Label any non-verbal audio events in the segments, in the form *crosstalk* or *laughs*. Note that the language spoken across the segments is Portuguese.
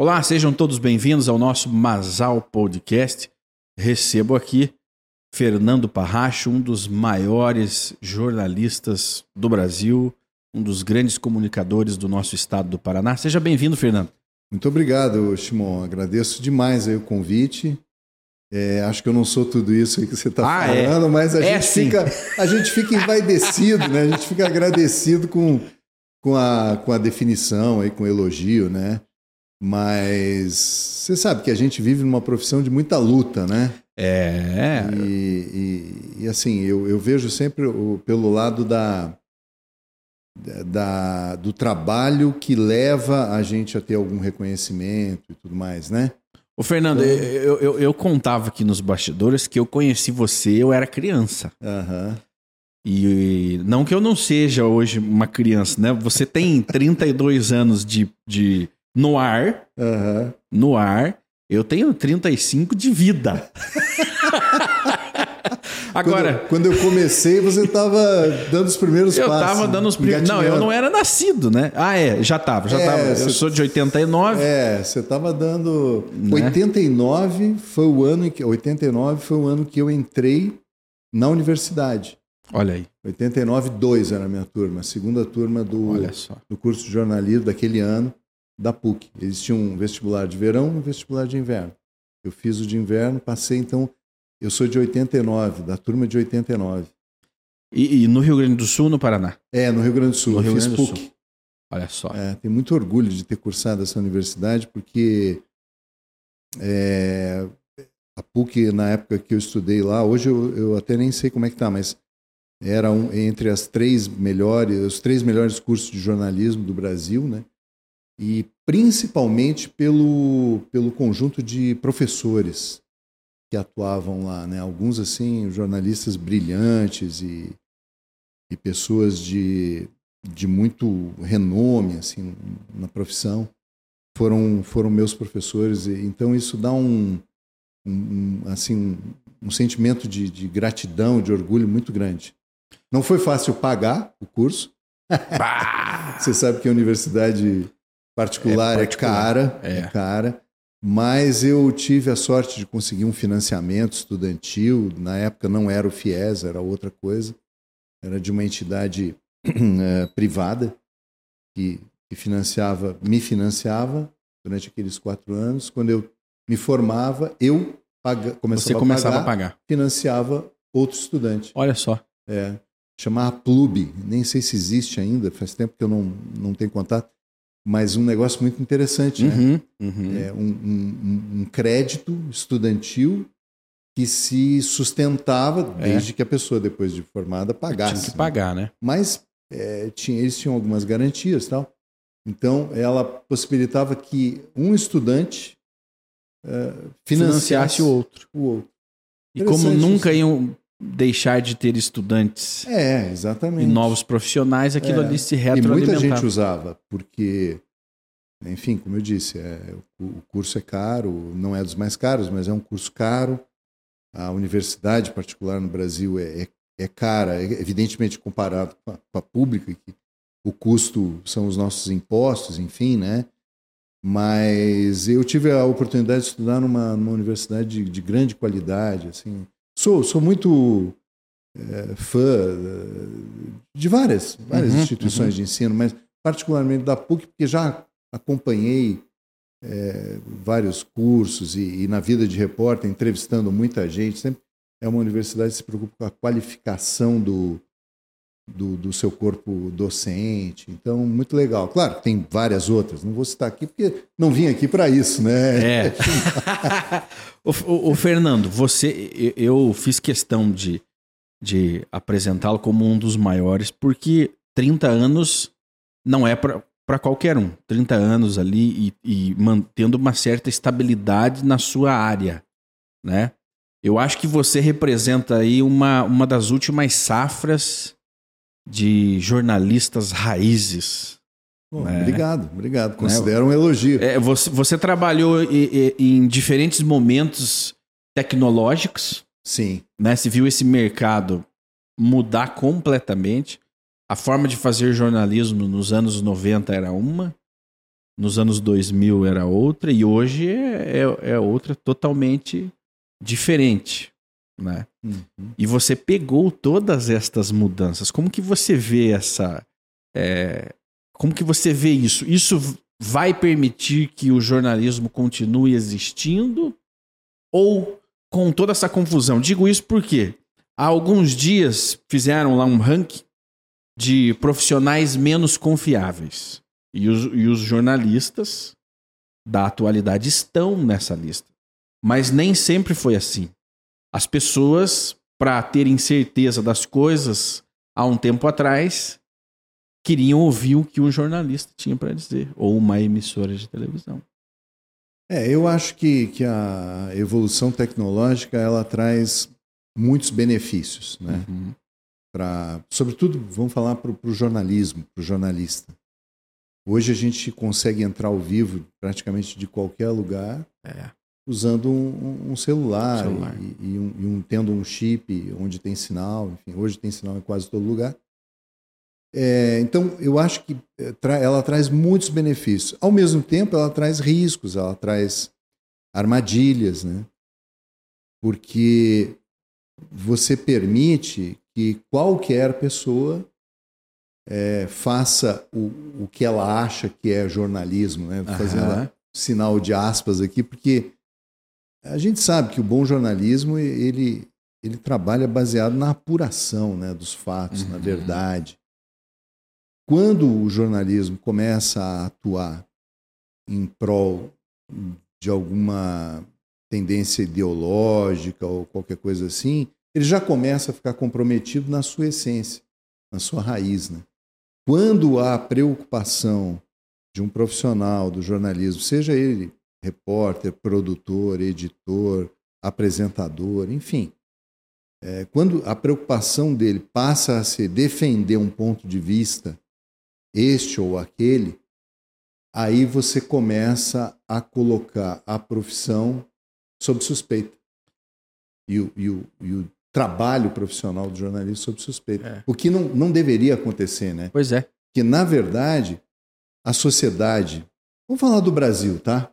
Olá, sejam todos bem-vindos ao nosso Masal Podcast. Recebo aqui Fernando Parracho, um dos maiores jornalistas do Brasil, um dos grandes comunicadores do nosso estado do Paraná. Seja bem-vindo, Fernando. Muito obrigado, Shimon. Agradeço demais o convite. É, acho que eu não sou tudo isso aí que você está ah, é. falando, é. mas a, é, gente fica, a gente fica envaidecido, né? A gente fica agradecido com, com, a, com a definição, aí, com o elogio, né? Mas você sabe que a gente vive numa profissão de muita luta, né? É. E, e, e assim, eu, eu vejo sempre o, pelo lado da, da, do trabalho que leva a gente a ter algum reconhecimento e tudo mais, né? Ô, Fernando, então... eu, eu, eu, contava aqui nos bastidores que eu conheci você, eu era criança. Aham. Uhum. E não que eu não seja hoje uma criança, né? Você tem 32 anos de, de no ar. Uhum. No ar. Eu tenho 35 de vida. *laughs* Agora. Quando, quando, eu comecei, você estava dando os primeiros eu passos. Eu estava dando os primeiros. Não, eu não era nascido, né? Ah, é, já estava, já estava. É, eu sou de 89. É, você estava dando. Né? 89 foi o ano em que. 89 foi o ano que eu entrei na universidade. Olha aí. 89, 2 era a minha turma, a segunda turma do, do curso de jornalismo daquele ano da PUC. Eles tinham um vestibular de verão e um vestibular de inverno. Eu fiz o de inverno, passei então eu sou de 89, da turma de 89. E, e no Rio Grande do Sul no Paraná? É, no Rio Grande do Sul. No eu Rio fiz Grande PUC. Sul. Olha só. É, tenho muito orgulho de ter cursado essa universidade, porque é, a PUC, na época que eu estudei lá, hoje eu, eu até nem sei como é que tá, mas era um, entre as três melhores, os três melhores cursos de jornalismo do Brasil, né? E principalmente pelo, pelo conjunto de professores que atuavam lá, né? Alguns assim jornalistas brilhantes e, e pessoas de, de muito renome assim na profissão foram foram meus professores e, então isso dá um, um assim um sentimento de, de, gratidão de orgulho muito grande. Não foi fácil pagar o curso. *laughs* Você sabe que a universidade particular é, particular. é cara é. é cara mas eu tive a sorte de conseguir um financiamento estudantil. Na época não era o FIES, era outra coisa. Era de uma entidade é, *clears throat* privada que, que financiava, me financiava durante aqueles quatro anos. Quando eu me formava, eu paga, começava, Você começava a, pagar, a pagar, financiava outro estudante. Olha só. É, chamava Plub, nem sei se existe ainda, faz tempo que eu não, não tenho contato mas um negócio muito interessante, né? uhum, né? Uhum. É um, um, um, crédito estudantil que se sustentava é. desde que a pessoa, depois de formada, pagasse. Tinha que pagar, né? Mas é, tinha, eles tinham algumas garantias tal. Então, ela possibilitava que um estudante é, financiasse, financiasse o outro. O outro. E como nunca iam deixar de ter estudantes é, exatamente. e novos profissionais, aquilo é. ali se retroalimentava. E muita gente usava, porque, enfim, como eu disse, é, o curso é caro, não é dos mais caros, mas é um curso caro. A universidade particular no Brasil é, é, é cara, é, evidentemente comparado com a, com a pública, que o custo são os nossos impostos, enfim, né? Mas eu tive a oportunidade de estudar numa, numa universidade de, de grande qualidade, assim, Sou, sou muito é, fã de várias, várias uhum, instituições uhum. de ensino, mas particularmente da PUC, porque já acompanhei é, vários cursos e, e, na vida de repórter, entrevistando muita gente. Sempre é uma universidade que se preocupa com a qualificação do, do, do, seu corpo docente. Então, muito legal. Claro, tem várias outras, não vou citar aqui porque não vim aqui para isso, né? É. o, o, o, Fernando, você, eu fiz questão de, de apresentá-lo como um dos maiores, porque 30 anos não é para qualquer um. 30 anos ali e, e mantendo uma certa estabilidade na sua área, né? Eu acho que você representa aí uma, uma das últimas safras de jornalistas raízes. Bom, né? Obrigado, obrigado. Né? Considero né? um elogio. É, você, você trabalhou em, em diferentes momentos tecnológicos. Sim. Né? Você viu esse mercado mudar completamente. A forma de fazer jornalismo nos anos 90 era uma, nos anos 2000 era outra e hoje é, é, é outra totalmente diferente, né? Uhum. E você pegou todas estas mudanças. Como que você vê essa? é, como que você vê isso? Isso vai permitir que o jornalismo continue existindo ou com toda essa confusão? Digo isso porque há alguns dias fizeram lá um ranking de profissionais menos confiáveis. E os, e os jornalistas da atualidade estão nessa lista. Mas nem sempre foi assim. As pessoas, para terem certeza das coisas há um tempo atrás, queriam ouvir o que um jornalista tinha para dizer, ou uma emissora de televisão. É, eu acho que, que a evolução tecnológica ela traz muitos benefícios, né? Uhum. Pra, sobretudo, vamos falar para o jornalismo, para o jornalista. Hoje a gente consegue entrar ao vivo praticamente de qualquer lugar É. usando um, um celular, Celular. E, e um, e um- tendo um chip onde tem sinal. Enfim, hoje tem sinal em quase todo lugar. É, então, eu acho que tra- ela traz muitos benefícios. Ao mesmo tempo, ela traz riscos, ela traz armadilhas, né? Porque você permite que qualquer pessoa eh, faça o, o que ela acha que é jornalismo, né? Fazendo Aham. sinal de aspas aqui, porque a gente sabe que o bom jornalismo ele, ele trabalha baseado na apuração né, dos fatos, na Uhum. verdade. Quando o jornalismo começa a atuar em prol de alguma tendência ideológica ou qualquer coisa assim, ele já começa a ficar comprometido na sua essência, na sua raiz. Né? Quando há preocupação de um profissional do jornalismo, seja ele repórter, produtor, editor, apresentador, enfim, é, quando a preocupação dele passa a ser defender um ponto de vista, este ou aquele, aí você começa a colocar a profissão sob suspeita. E o, e o, e o trabalho profissional do jornalista sob suspeita. É. O que não, não deveria acontecer, né? Pois é. que na verdade a sociedade, vamos falar do Brasil, tá?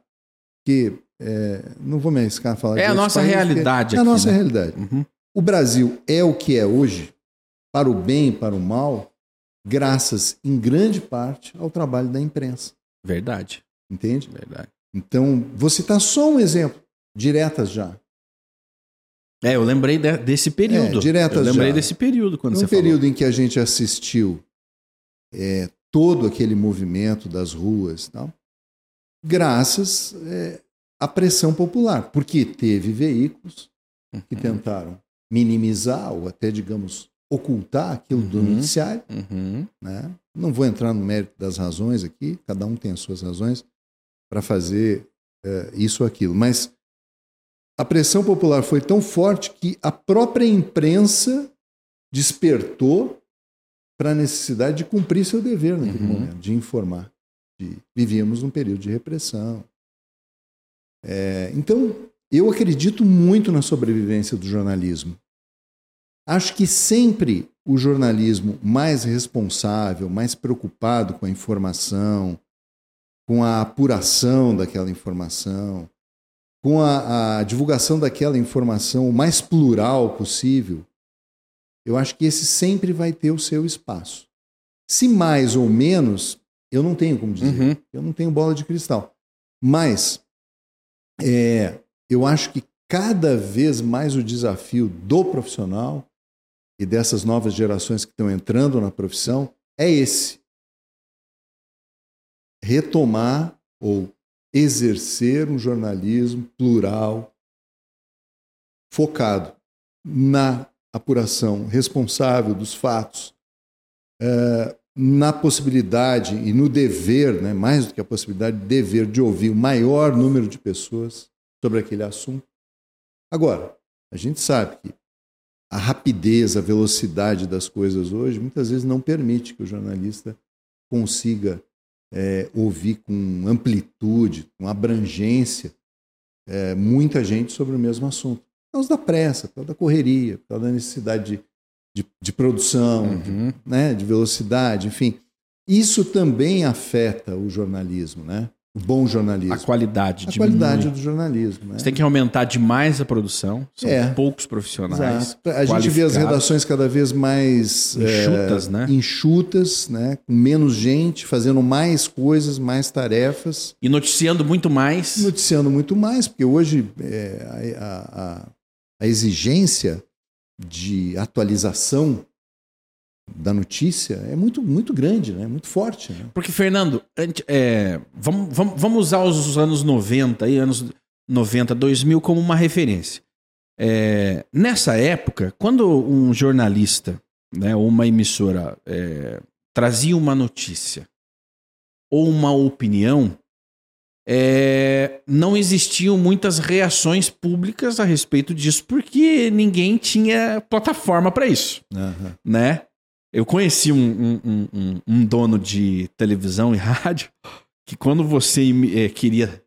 Que é, não vou me arriscar a falar. É a nossa porque realidade É a aqui, nossa né? realidade. Uhum. O Brasil é o que é hoje, para o bem e para o mal, graças em grande parte ao trabalho da imprensa, Verdade, entende? verdade. Então, vou citar só um exemplo, diretas já. É, eu lembrei de- desse período. É, diretas eu lembrei já. desse período quando Num você período em que a gente assistiu é, todo aquele movimento das ruas, e tal, graças é, à pressão popular, porque teve veículos falou. que tentaram minimizar ou até, digamos, ocultar aquilo do Uhum. noticiário. Uhum. Né? Não vou entrar no mérito das razões aqui, cada um tem as suas razões para fazer é, isso ou aquilo, mas a pressão popular foi tão forte que a própria imprensa despertou para a necessidade de cumprir seu dever naquele Uhum. momento, de informar. De, vivíamos num período de repressão. É, então, eu acredito muito na sobrevivência do jornalismo. Acho que sempre o jornalismo mais responsável, mais preocupado com a informação, com a apuração daquela informação, com a, a divulgação daquela informação o mais plural possível, eu acho que esse sempre vai ter o seu espaço. Se mais ou menos, eu não tenho como dizer. Uhum. Eu não tenho bola de cristal. Mas é, eu acho que cada vez mais o desafio do profissional e dessas novas gerações que estão entrando na profissão é esse: retomar ou exercer um jornalismo plural, focado na apuração responsável dos fatos, eh, na possibilidade e no dever, né, mais do que a possibilidade, dever de ouvir o maior número de pessoas sobre aquele assunto. Agora, a gente sabe que a rapidez, a velocidade das coisas hoje muitas vezes não permite que o jornalista consiga é, ouvir com amplitude, com abrangência, é, muita gente sobre o mesmo assunto. Por causa da pressa, por causa da correria, por causa da necessidade de, de, de produção, de, Uhum. né, de velocidade, enfim. Isso também afeta o jornalismo, né? bom jornalismo. A qualidade A diminui. qualidade do jornalismo. Né? Você tem que aumentar demais a produção. São É. poucos profissionais. Exato. A gente vê as redações cada vez mais Enxutas, é, né? enxutas, né? com menos gente, fazendo mais coisas, mais tarefas, E noticiando muito mais. noticiando muito mais, porque hoje é, a, a- a exigência de atualização da notícia é muito, muito grande, né? muito forte. Né? Porque, Fernando, é, vamos, vamos, vamos usar os anos 90 aí, anos 90, 2000 como uma referência. É, nessa época, quando um jornalista né, ou uma emissora é, trazia uma notícia ou uma opinião, é, não existiam muitas reações públicas a respeito disso, porque ninguém tinha plataforma para isso Aham. né? Eu conheci um, um- um- um- dono de televisão e *laughs* rádio que quando você eh, queria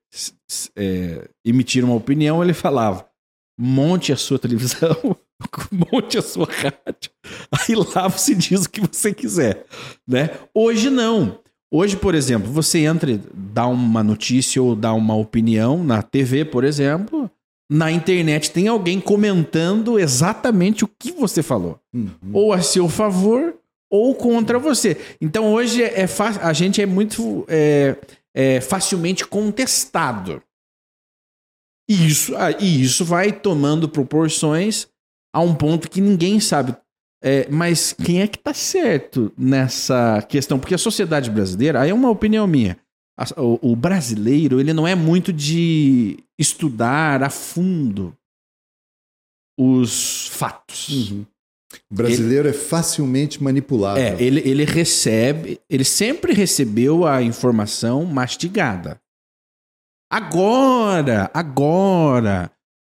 eh, emitir uma opinião, ele falava: monte a sua televisão, *laughs* monte a sua rádio, aí lá você diz o que você quiser, né? Hoje não. Hoje, por exemplo, você entra, dá uma notícia ou dá uma opinião na TV, por exemplo, na internet tem alguém comentando exatamente o que você falou Uhum. ou a seu favor ou contra você. Então hoje é fa- a gente é muito é, é, facilmente contestado. E isso, ah, e isso vai tomando proporções a um ponto que ninguém sabe. É, mas quem é que tá certo nessa questão? Porque a sociedade brasileira, aí é uma opinião minha. a- o, o brasileiro, ele não é muito de estudar a fundo os fatos. Uhum. O brasileiro é facilmente manipulável. É, ele, ele recebe, ele sempre recebeu a informação mastigada. Agora, agora,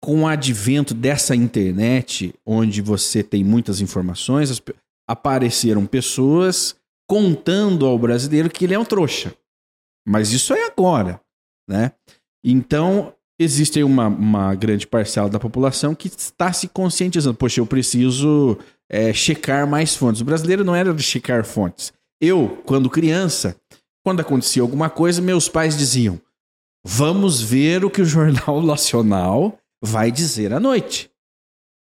com o advento dessa internet, onde você tem muitas informações, apareceram pessoas contando ao brasileiro que ele é um trouxa. Mas isso é agora, né? Então, existe uma, uma grande parcela da população que está se conscientizando. Poxa, eu preciso é, checar mais fontes. O brasileiro não era de checar fontes. Eu, quando criança, quando acontecia alguma coisa, meus pais diziam: vamos ver o que o Jornal *laughs* Nacional vai dizer à noite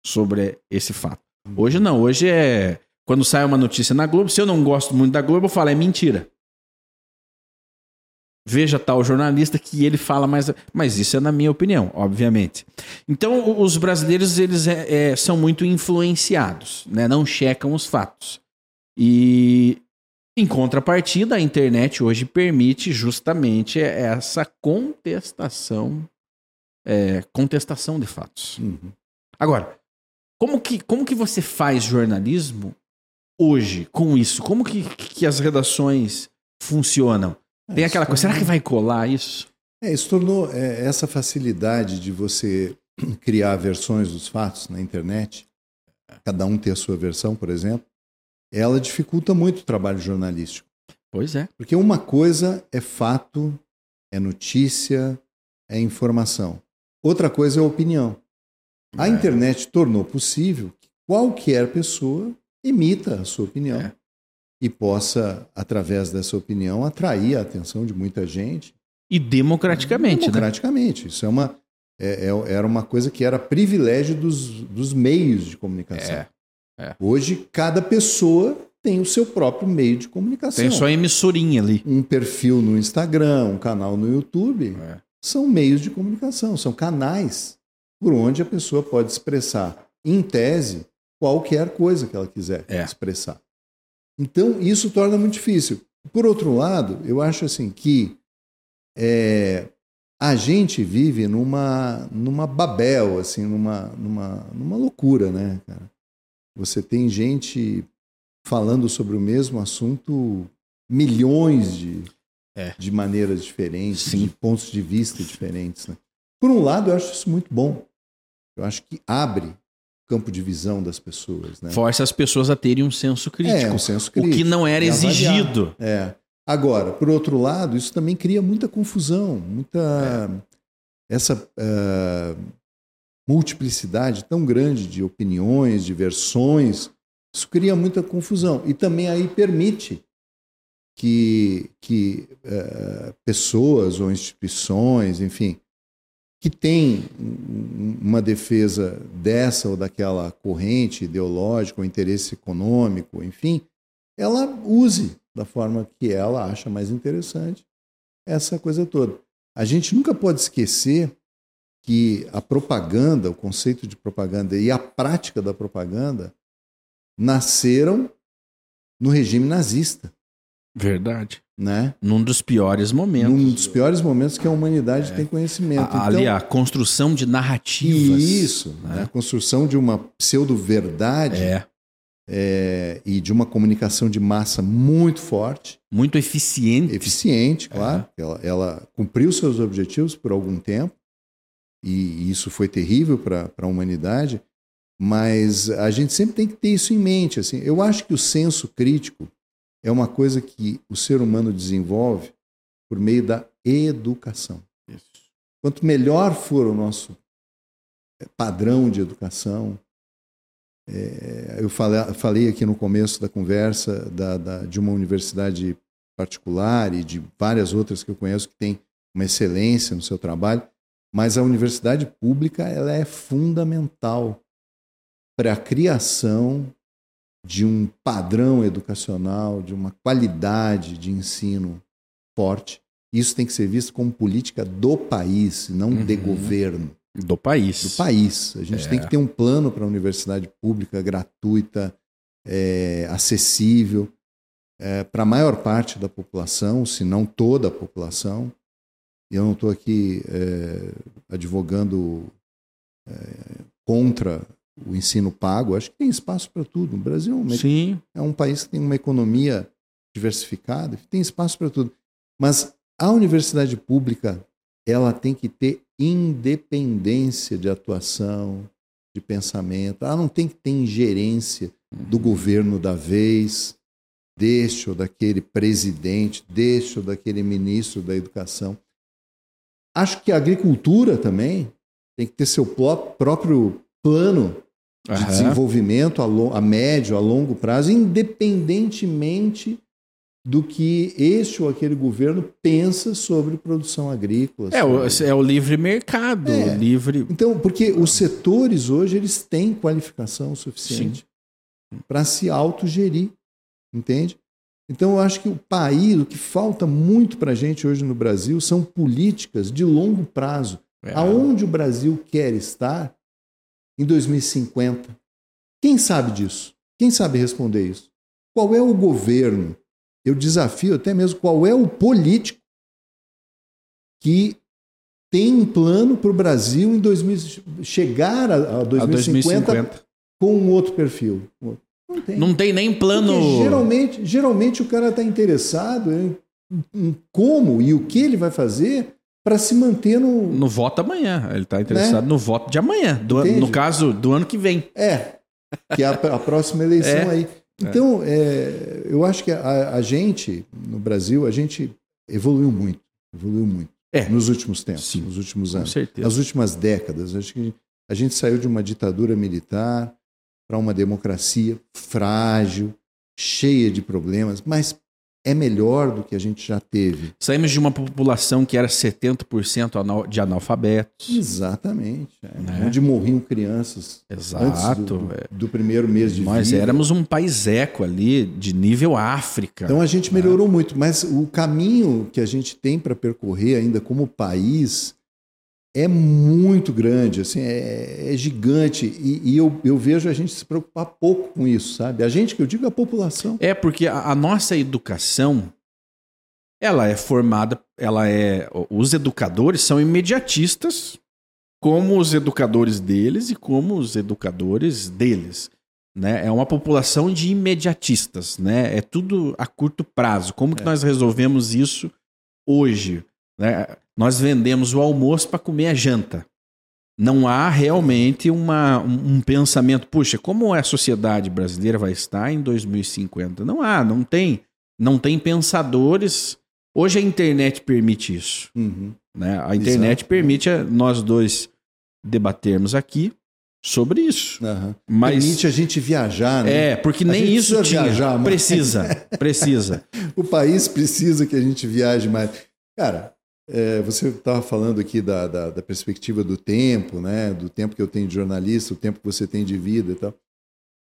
sobre esse fato. Hoje não, hoje é. Quando sai uma notícia na Globo, se eu não gosto muito da Globo, eu falo, é mentira. Veja tal jornalista que ele fala mais. Mas isso é na minha opinião, obviamente. Então, os brasileiros eles é- é, são muito influenciados, né? não checam os fatos. E, em contrapartida, a internet hoje permite justamente essa contestação, é, contestação de fatos. Uhum. Agora, como que, como que você faz jornalismo hoje com isso? Como que, que as redações funcionam? Tem É, aquela isso coisa, será que vai colar isso? É, isso tornou é, essa facilidade de você *clears throat* criar versões dos fatos na internet, cada um ter a sua versão, por exemplo, ela dificulta muito o trabalho jornalístico. Pois é. Porque uma coisa é fato, é notícia, é informação. Outra coisa é opinião. A É. internet tornou possível que qualquer pessoa emita a sua opinião É. e possa, através dessa opinião, atrair a atenção de muita gente E democraticamente, né? democraticamente. Isso é uma, é- é- era uma coisa que era privilégio dos, dos meios de comunicação. É. É. Hoje, cada pessoa tem o seu próprio meio de comunicação. Tem só a emissorinha ali. Um perfil no Instagram, um canal no YouTube, É. são meios de comunicação, são canais por onde a pessoa pode expressar, em tese, qualquer coisa que ela quiser É. expressar. Então, isso torna muito difícil. Por outro lado, eu acho assim que é, a gente vive numa, numa babel, assim, numa, numa, numa loucura, né, cara? Você tem gente falando sobre o mesmo assunto milhões de, É. de maneiras diferentes, Sim. de pontos de vista diferentes. Né? Por um lado, eu acho isso muito bom. Eu acho que abre o campo de visão das pessoas. Né? Força as pessoas a terem um senso crítico. É, um senso o crítico. que não era exigido. É. Agora, por outro lado, isso também cria muita confusão, muita essa ah, multiplicidade tão grande de opiniões, de versões. Isso cria muita confusão e também aí permite que, que uh, pessoas ou instituições, enfim, que têm uma defesa dessa ou daquela corrente ideológica ou interesse econômico, enfim, ela use da forma que ela acha mais interessante essa coisa toda. A gente nunca pode esquecer que a propaganda, o conceito de propaganda e a prática da propaganda nasceram no regime nazista. Verdade. Né? Num dos piores momentos. Num dos piores momentos que a humanidade é. tem conhecimento. A, ali então, a construção de narrativas. Isso, né? a construção de uma pseudo-verdade é. É, e de uma comunicação de massa muito forte. Muito eficiente. Eficiente, claro. É. Ela, ela cumpriu seus objetivos por algum tempo, e isso foi terrível para a humanidade, mas a gente sempre tem que ter isso em mente. Assim. Eu acho que o senso crítico é uma coisa que o ser humano desenvolve por meio da educação. Isso. Quanto melhor for o nosso é, padrão de educação, é, eu falei, falei, aqui no começo da conversa da, da, de uma universidade particular e de várias outras que eu conheço que tem uma excelência no seu trabalho, mas a universidade pública ela é fundamental para a criação de um padrão educacional, de uma qualidade de ensino forte. Isso tem que ser visto como política do país, não uhum. de governo. Do país. Do país. A gente é. tem que ter um plano para a universidade pública gratuita, é, acessível é, para a maior parte da população, se não toda a população. E eu não estou aqui é, advogando é, contra o ensino pago, acho que tem espaço para tudo. O Brasil é um, é um país que tem uma economia diversificada, tem espaço para tudo. Mas a universidade pública, ela tem que ter independência de atuação, de pensamento. Ela não tem que ter ingerência do uhum. governo da vez, deste ou daquele presidente, deste ou daquele ministro da educação. Acho que a agricultura também tem que ter seu próprio plano de uhum. desenvolvimento a, a médio, a longo prazo, independentemente do que este ou aquele governo pensa sobre produção agrícola. É, o, é o livre mercado, é. livre. Então, porque os setores hoje eles têm qualificação suficiente para se autogerir, entende? Então, eu acho que o país, o que falta muito para a gente hoje no Brasil são políticas de longo prazo. É. Aonde o Brasil quer estar em 2050? Quem sabe disso? Quem sabe responder isso? Qual é o governo? Eu desafio até mesmo qual é o político que tem um plano para o Brasil em 2000, chegar a, a, 2050, a 2050, com um outro perfil. Não tem. Não tem nem plano. Porque geralmente, geralmente o cara está interessado em, em, como e o que ele vai fazer para se manter no. No voto amanhã. Ele está interessado né? no voto de amanhã. Do, no caso, do ano que vem. É. Que é a, a próxima eleição é. aí. Então, é, eu acho que a, a, gente, no Brasil, a gente evoluiu muito. Evoluiu muito. É. Nos últimos tempos, Sim, nos últimos anos. Com certeza. Nas últimas décadas. Acho que a gente saiu de uma ditadura militar para uma democracia frágil, cheia de problemas, mas é melhor do que a gente já teve. Saímos de uma população que era 70% de analfabetos. Exatamente. É. Né? Onde morriam crianças Exato. Do, é. do, primeiro mês de Nós vida. éramos um país eco ali, de nível África. Então a gente melhorou né? muito, mas o caminho que a gente tem para percorrer ainda como país é muito grande, assim, é, é gigante. E, e, eu, eu vejo a gente se preocupar pouco com isso, sabe? A gente, que eu digo, a população. É, porque a, a nossa educação, ela é formada, ela é. Os educadores são imediatistas, como os educadores deles e como os educadores deles. Né? É uma população de imediatistas, né? É tudo a curto prazo. Como que é. nós resolvemos isso hoje? Né? Nós vendemos o almoço para comer a janta. Não há realmente uma, um, um, pensamento, puxa, como a sociedade brasileira vai estar em 2050? Não há, não tem. Não tem pensadores. Hoje a internet permite isso. Uhum. Né? A internet Exato. permite nós dois debatermos aqui sobre isso. Aham. Mas Permite a gente viajar, né? é, porque A nem isso tinha. viajar mais. precisa, precisa. *laughs* O país precisa que a gente viaje mais. Cara, é, você estava falando aqui da, da, da perspectiva do tempo, né? Do tempo que eu tenho de jornalista, o tempo que você tem de vida e tal.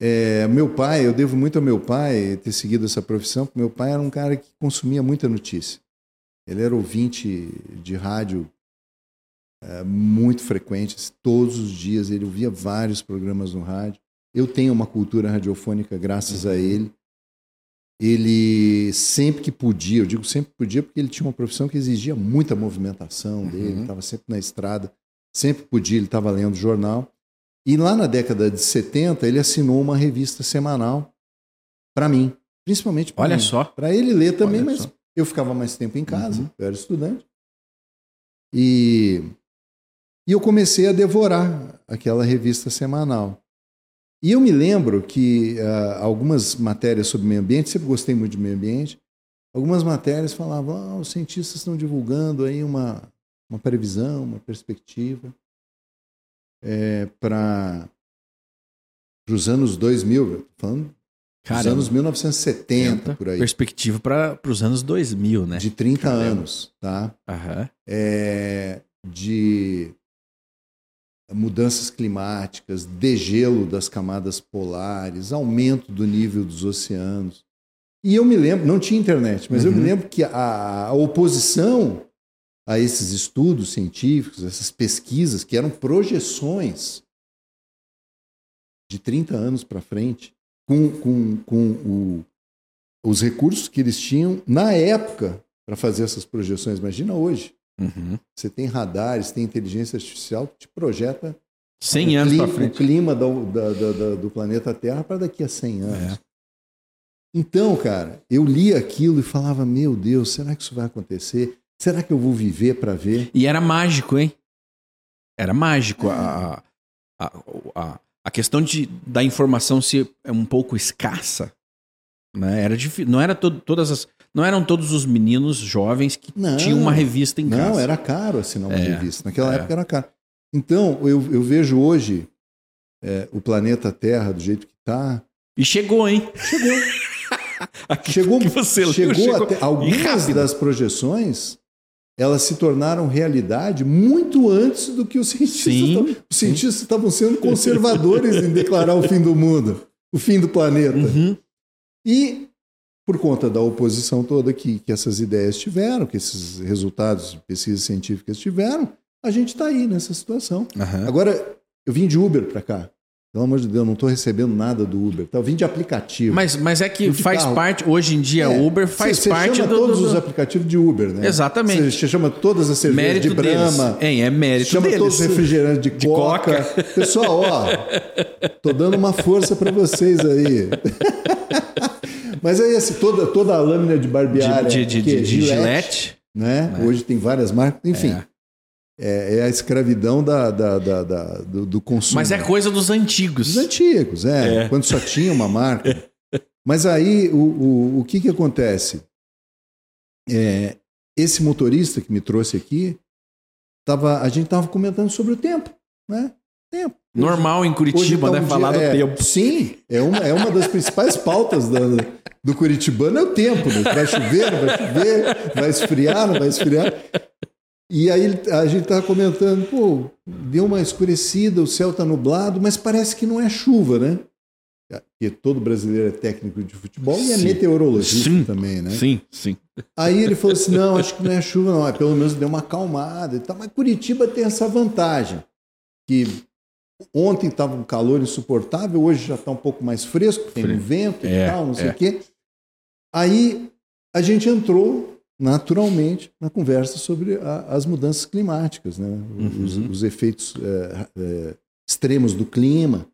É, meu pai, eu devo muito ao meu pai ter seguido essa profissão, porque meu pai era um cara que consumia muita notícia. Ele era ouvinte de rádio é, muito frequente, todos os dias. Ele ouvia vários programas no rádio. Eu tenho uma cultura radiofônica graças a ele. Ele sempre que podia, eu digo sempre que podia, porque ele tinha uma profissão que exigia muita movimentação dele, Uhum. estava sempre na estrada, sempre podia, ele estava lendo jornal. E lá na década de 70, ele assinou uma revista semanal para mim, principalmente para Olha mim. só. Para ele ler também, Olha mas só. eu ficava mais tempo em casa, Uhum. eu era estudante. E, e eu comecei a devorar aquela revista semanal. E eu me lembro que ah, algumas matérias sobre meio ambiente, sempre gostei muito de meio ambiente, algumas matérias falavam, ah, os cientistas estão divulgando aí uma, uma previsão, uma perspectiva para os anos 2000, eu tô falando dos Caramba. anos 1970, por aí, Perspectiva para os anos 2000, né? de 30 Caramba. anos, tá? Aham. é, de mudanças climáticas, degelo das camadas polares, aumento do nível dos oceanos. E eu me lembro, não tinha internet, mas eu me Uhum. lembro que a, a oposição a esses estudos científicos, essas pesquisas, que eram projeções de 30 anos para frente, com, com, com o- os recursos que eles tinham na época para fazer essas projeções. Imagina hoje. Uhum. Você tem radares, tem inteligência artificial que te projeta 100 o anos clima, para frente. o clima do, da- da- do planeta Terra para daqui a 100 anos. É. Então, cara, eu li aquilo e falava: Meu Deus, será que isso vai acontecer? Será que eu vou viver para ver? E era mágico, hein? Era mágico. A, a, a, a questão de, da informação ser um pouco escassa. Né? Era difí- não, era to- todas as, não eram todos os meninos jovens que Não. tinham uma revista em casa. Não, era caro assinar uma É, revista. Naquela é. época era caro. Então, eu, eu vejo hoje é, o planeta Terra do jeito que está. E chegou, hein? Chegou. *laughs* Aqui Chegou, que você leu, chegou, chegou até algumas das projeções elas se tornaram realidade muito antes do que os cientistas Sim, estavam, os cientistas estavam sendo conservadores em declarar o fim do mundo, o fim do planeta. Uhum. E por conta da oposição toda que, que essas ideias tiveram, que esses resultados de pesquisas científicas tiveram, a gente está aí nessa situação. Aham. Agora, eu vim de Uber para cá. Pelo amor de Deus, não estou recebendo nada do Uber. tá? Eu vim de aplicativo. Mas, mas é que faz carro. parte, hoje em dia, É, Uber faz você, parte você chama do. todos do- os aplicativos de Uber, né? Exatamente. Você chama todas as cervejas mérito de Brahma, deles. Hein, é mérito chama deles. todos os refrigerantes de, De coca. Pessoal, ó, tô dando uma força para vocês aí. *laughs* Mas aí, assim, toda, toda a lâmina de barbear de, de, de, que é de Gillette. né? Hoje tem várias marcas. Enfim, É. é, é a escravidão da, da- da- da- do, do consumo. Mas é coisa dos antigos. Dos antigos, é, É. Quando só tinha uma marca. *laughs* Mas aí, o, o, o que que acontece? É, esse motorista que me trouxe aqui, tava, a gente estava comentando sobre o tempo, né? Tempo. Normal em Hoje Curitiba, tá né? um Falar dia- do é, tempo. Sim, é uma, é uma das principais pautas da- do Curitibano, é o tempo. Né? Vai chover, não vai chover, vai esfriar, não vai esfriar. E aí a gente estava comentando, pô, deu uma escurecida, o céu está nublado, mas parece que não é chuva, né? Porque todo brasileiro é técnico de futebol e é Sim. meteorologista Sim. também, né? Sim, sim. Aí ele falou assim: não, acho que não é chuva, não. Aí pelo menos deu uma acalmada e tal. Mas Curitiba tem essa vantagem. Que ontem estava um calor insuportável, hoje já está um pouco mais fresco, tem um vento É, e tal, não sei é. o quê. Aí a gente entrou naturalmente na conversa sobre a- as mudanças climáticas, né? os, Uhum. os efeitos é, é, extremos do clima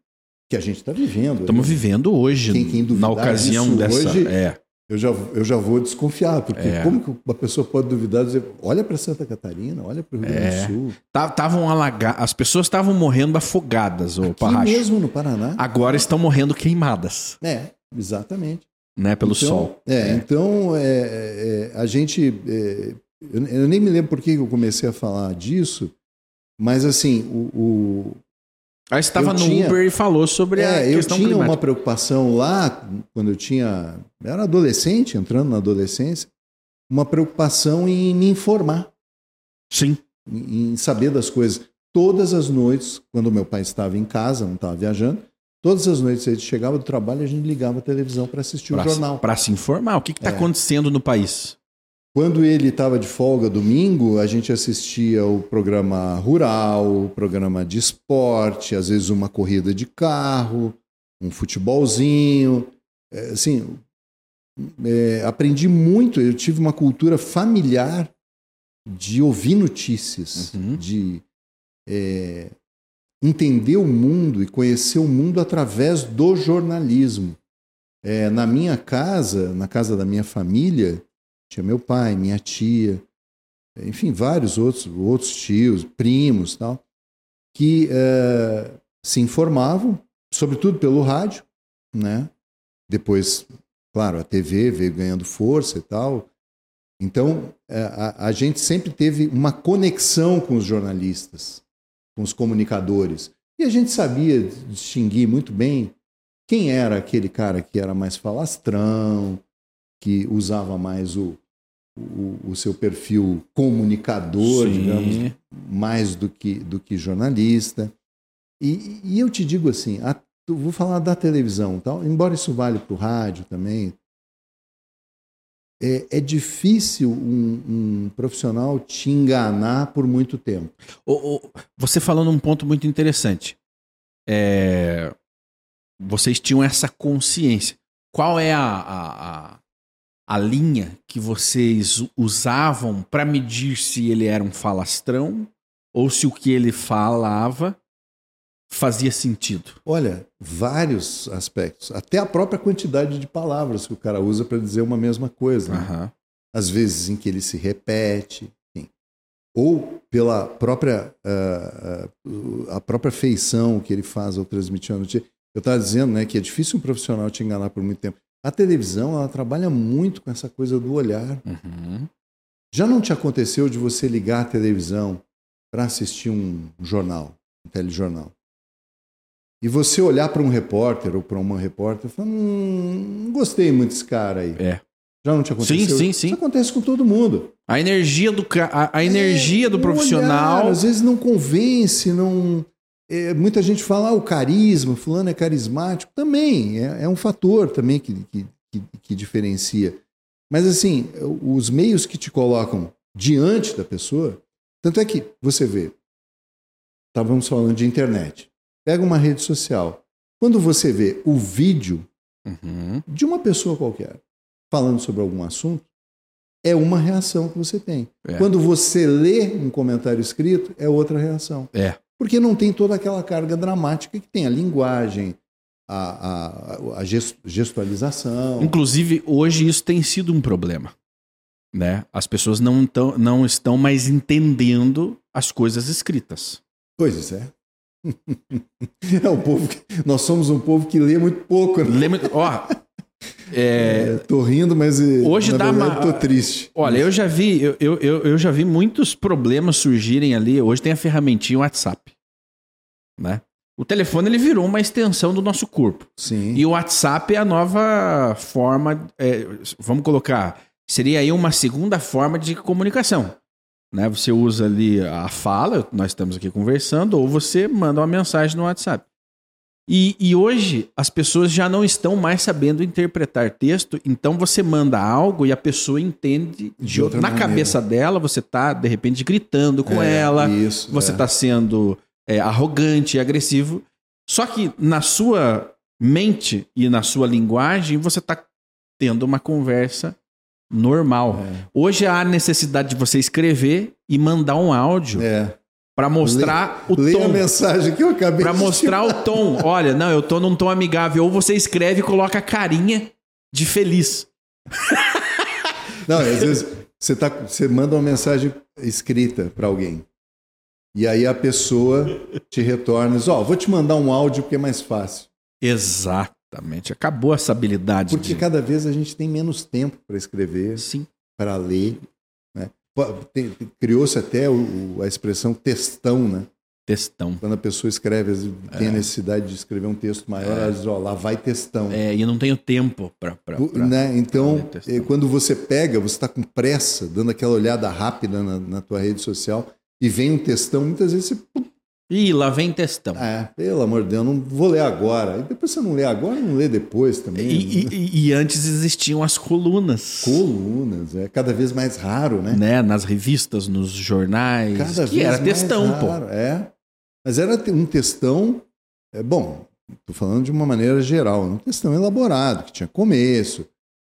que a gente está vivendo. Estamos né? vivendo hoje, Quem- quem na ocasião dessa. hoje- É. Eu já, eu já vou desconfiar, porque É. como que uma pessoa pode duvidar dizer, olha para Santa Catarina, olha para o Rio Grande É. do Sul. Estavam alagadas. As pessoas estavam morrendo afogadas, o Parracho. mesmo no Paraná. Agora estão morrendo queimadas, É, exatamente. Né? Pelo então, sol. É, então é, é, a gente. é, eu, eu nem me lembro por que eu comecei a falar disso, mas assim, o, o- Aí você estava Eu no tinha- Uber e falou sobre a É, eu questão tinha climática. uma preocupação lá, quando eu tinha. Eu era adolescente, entrando na adolescência, uma preocupação em me informar, Sim. em em saber das coisas. Todas as noites, quando meu pai estava em casa, não estava viajando, todas as noites ele chegava do trabalho e a gente ligava a televisão para assistir Pra, o jornal. pra se informar. O que está É. acontecendo no país? Quando ele estava de folga domingo, a gente assistia o programa rural, o programa de esporte, às vezes uma corrida de carro, um futebolzinho. É, assim, é, aprendi muito. Eu tive uma cultura familiar de ouvir notícias, Uhum. de é, entender o mundo e conhecer o mundo através do jornalismo. É, na minha casa, na casa da minha família, tinha meu pai, minha tia, enfim, vários outros, outros tios, primos, tal, que eh, se informavam, sobretudo pelo rádio, né? Depois, claro, a TV veio ganhando força e tal. Então, eh, a, a gente sempre teve uma conexão com os jornalistas, com os comunicadores. E a gente sabia distinguir muito bem quem era aquele cara que era mais falastrão, que usava mais o, o, o seu perfil comunicador, Sim. digamos, mais do que, do que jornalista. E, e eu te digo assim, a- vou falar da televisão, tal, embora isso vale para o rádio também. É, é difícil um, um profissional te enganar por muito tempo. O- o- você falou num ponto muito interessante. É, vocês tinham essa consciência. Qual é a, a, a, a linha que vocês usavam para medir se ele era um falastrão ou se o que ele falava fazia sentido? Olha, vários aspectos. Até a própria quantidade de palavras que o cara usa para dizer uma mesma coisa. né? Aham. Às vezes em que ele se repete. enfim. Ou pela própria, ah, ah, a própria feição que ele faz ao transmitir a notícia. Eu estava dizendo né, que é difícil um profissional te enganar por muito tempo. A televisão ela trabalha muito com essa coisa do olhar. Uhum. Já não te aconteceu de você ligar a televisão para assistir um jornal, um telejornal? E você olhar para um repórter ou para uma repórter e falar: hum, não gostei muito desse cara aí. É. Já não te aconteceu? sim, sim. Isso acontece com todo mundo. A energia do, a, a energia do É, o profissional. olhar, às vezes não convence, não. é, muita gente fala, ah, o carisma, fulano é carismático. Também, é, é um fator também que, que, que, que diferencia. Mas assim, os meios que te colocam diante da pessoa, tanto é que você vê, estávamos falando de internet. Pega uma rede social. Quando você vê o vídeo Uhum. de uma pessoa qualquer falando sobre algum assunto, é uma reação que você tem. É. Quando você lê um comentário escrito, é outra reação. É. Porque não tem toda aquela carga dramática que tem a linguagem, a, a, a ges- gestualização. Inclusive, hoje isso tem sido um problema. Né? As pessoas não, tão, não estão mais entendendo as coisas escritas. Pois é. *laughs* é um povo que, nós somos um povo que lê muito pouco. Né? Lembra, ó, é, *laughs* É, tô rindo, mas eh, Hoje na dá verdade uma- tô triste. olha, eu já vi, eu, eu, eu, eu já vi muitos problemas surgirem ali. Hoje tem a ferramentinha WhatsApp, né? O telefone ele virou uma extensão do nosso corpo. Sim. E o WhatsApp é a nova forma, é, vamos colocar, seria aí uma segunda forma de comunicação. Né? Você usa ali a fala, nós estamos aqui conversando, ou você manda uma mensagem no WhatsApp. E, e hoje as pessoas já não estão mais sabendo interpretar texto, então você manda algo e a pessoa entende De outra na maneira. cabeça dela, você tá de repente gritando com É, ela, Isso, você é. está sendo é, arrogante e agressivo. Só que na sua mente e na sua linguagem, você está tendo uma conversa normal. É. Hoje há a necessidade de você escrever e mandar um áudio É. para mostrar o Leia a tom. mensagem que eu acabei Para mostrar o tom. Olha, não, eu tô num tom amigável. Ou você escreve e coloca a carinha de feliz. Não, às vezes você, tá, você manda uma mensagem escrita para alguém. E aí a pessoa te retorna e diz: Ó, vou te mandar um áudio porque é mais fácil. Exatamente. Acabou essa habilidade. Porque de... cada vez a gente tem menos tempo para escrever, Sim. para ler. Né? Criou-se até o- a expressão textão, né? Textão. Quando a pessoa escreve, tem a necessidade de escrever um texto maior, ela diz, ó, lá vai textão. É, e eu não tenho tempo pra- né? Então, eh, quando você pega, você está com pressa, dando aquela olhada rápida na, na tua rede social, e vem um textão, muitas vezes você. Ih, lá vem textão. Ah, pelo amor de Deus, não vou ler agora. E depois você não lê agora, não lê depois também. E, e- e- antes existiam as colunas. Colunas, é cada vez mais raro, né? Né? Nas revistas, nos jornais. Cada que vez era mais textão, raro, É. Mas era um textão, é bom, estou falando de uma maneira geral, um textão elaborado, que tinha começo,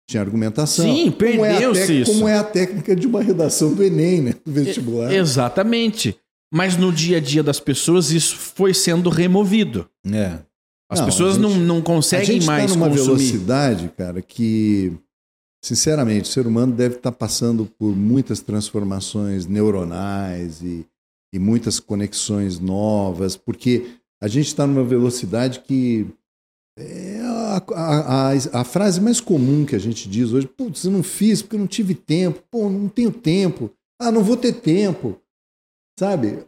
tinha argumentação. Sim, é perdeu-se isso. Como é a técnica de uma redação do Enem, né? Do vestibular. pô. Exatamente. Mas no dia a dia das pessoas, isso foi sendo removido. É. As Não, pessoas a gente- não, não A conseguem gente está mais numa consumir. velocidade, cara, que, sinceramente, o ser humano deve estar passando por muitas transformações neuronais e, e muitas conexões novas, porque a gente está numa velocidade que é a, a, a, a frase mais comum que a gente diz hoje, putz, eu não fiz porque eu não tive tempo, pô, não tenho tempo, ah, não vou ter tempo, sabe?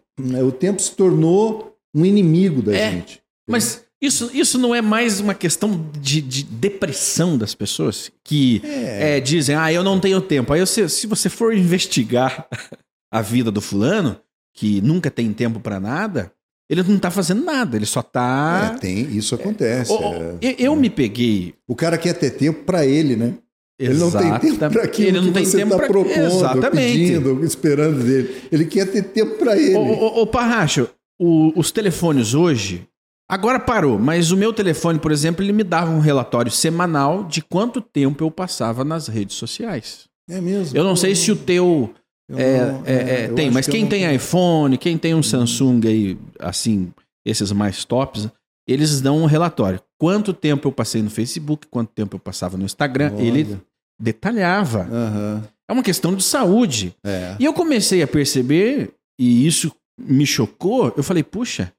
O tempo se tornou um inimigo da É, gente. Mas isso, isso não é mais uma questão de, de depressão das pessoas que é, dizem, ah, eu não tenho tempo. Aí você, se você for investigar *laughs* a vida do fulano, que nunca tem tempo pra nada, ele não tá fazendo nada, ele só tá. É, tem, isso acontece. Ô, ô, é. eu, eu me peguei. O cara quer ter tempo para ele, né? Ele não tem tempo para aquilo ele não que tem você tempo está pra- propondo, Exatamente. pedindo, esperando dele. Ele quer ter tempo para ele. Ô, ô, ô, Parracho, o- os telefones hoje. Agora parou, mas o meu telefone, por exemplo, ele me dava um relatório semanal de quanto tempo eu passava nas redes sociais. É mesmo. Eu não sei se o teu Eu é, não- é, é, eu tem, acho mas que eu quem não- tem iPhone, quem tem um Samsung aí, assim, esses mais tops, eles dão um relatório. Quanto tempo eu passei no Facebook, quanto tempo eu passava no Instagram, Olha. ele detalhava. Aham, É uma questão de saúde. é. E eu comecei a perceber, e isso me chocou, eu falei, puxa,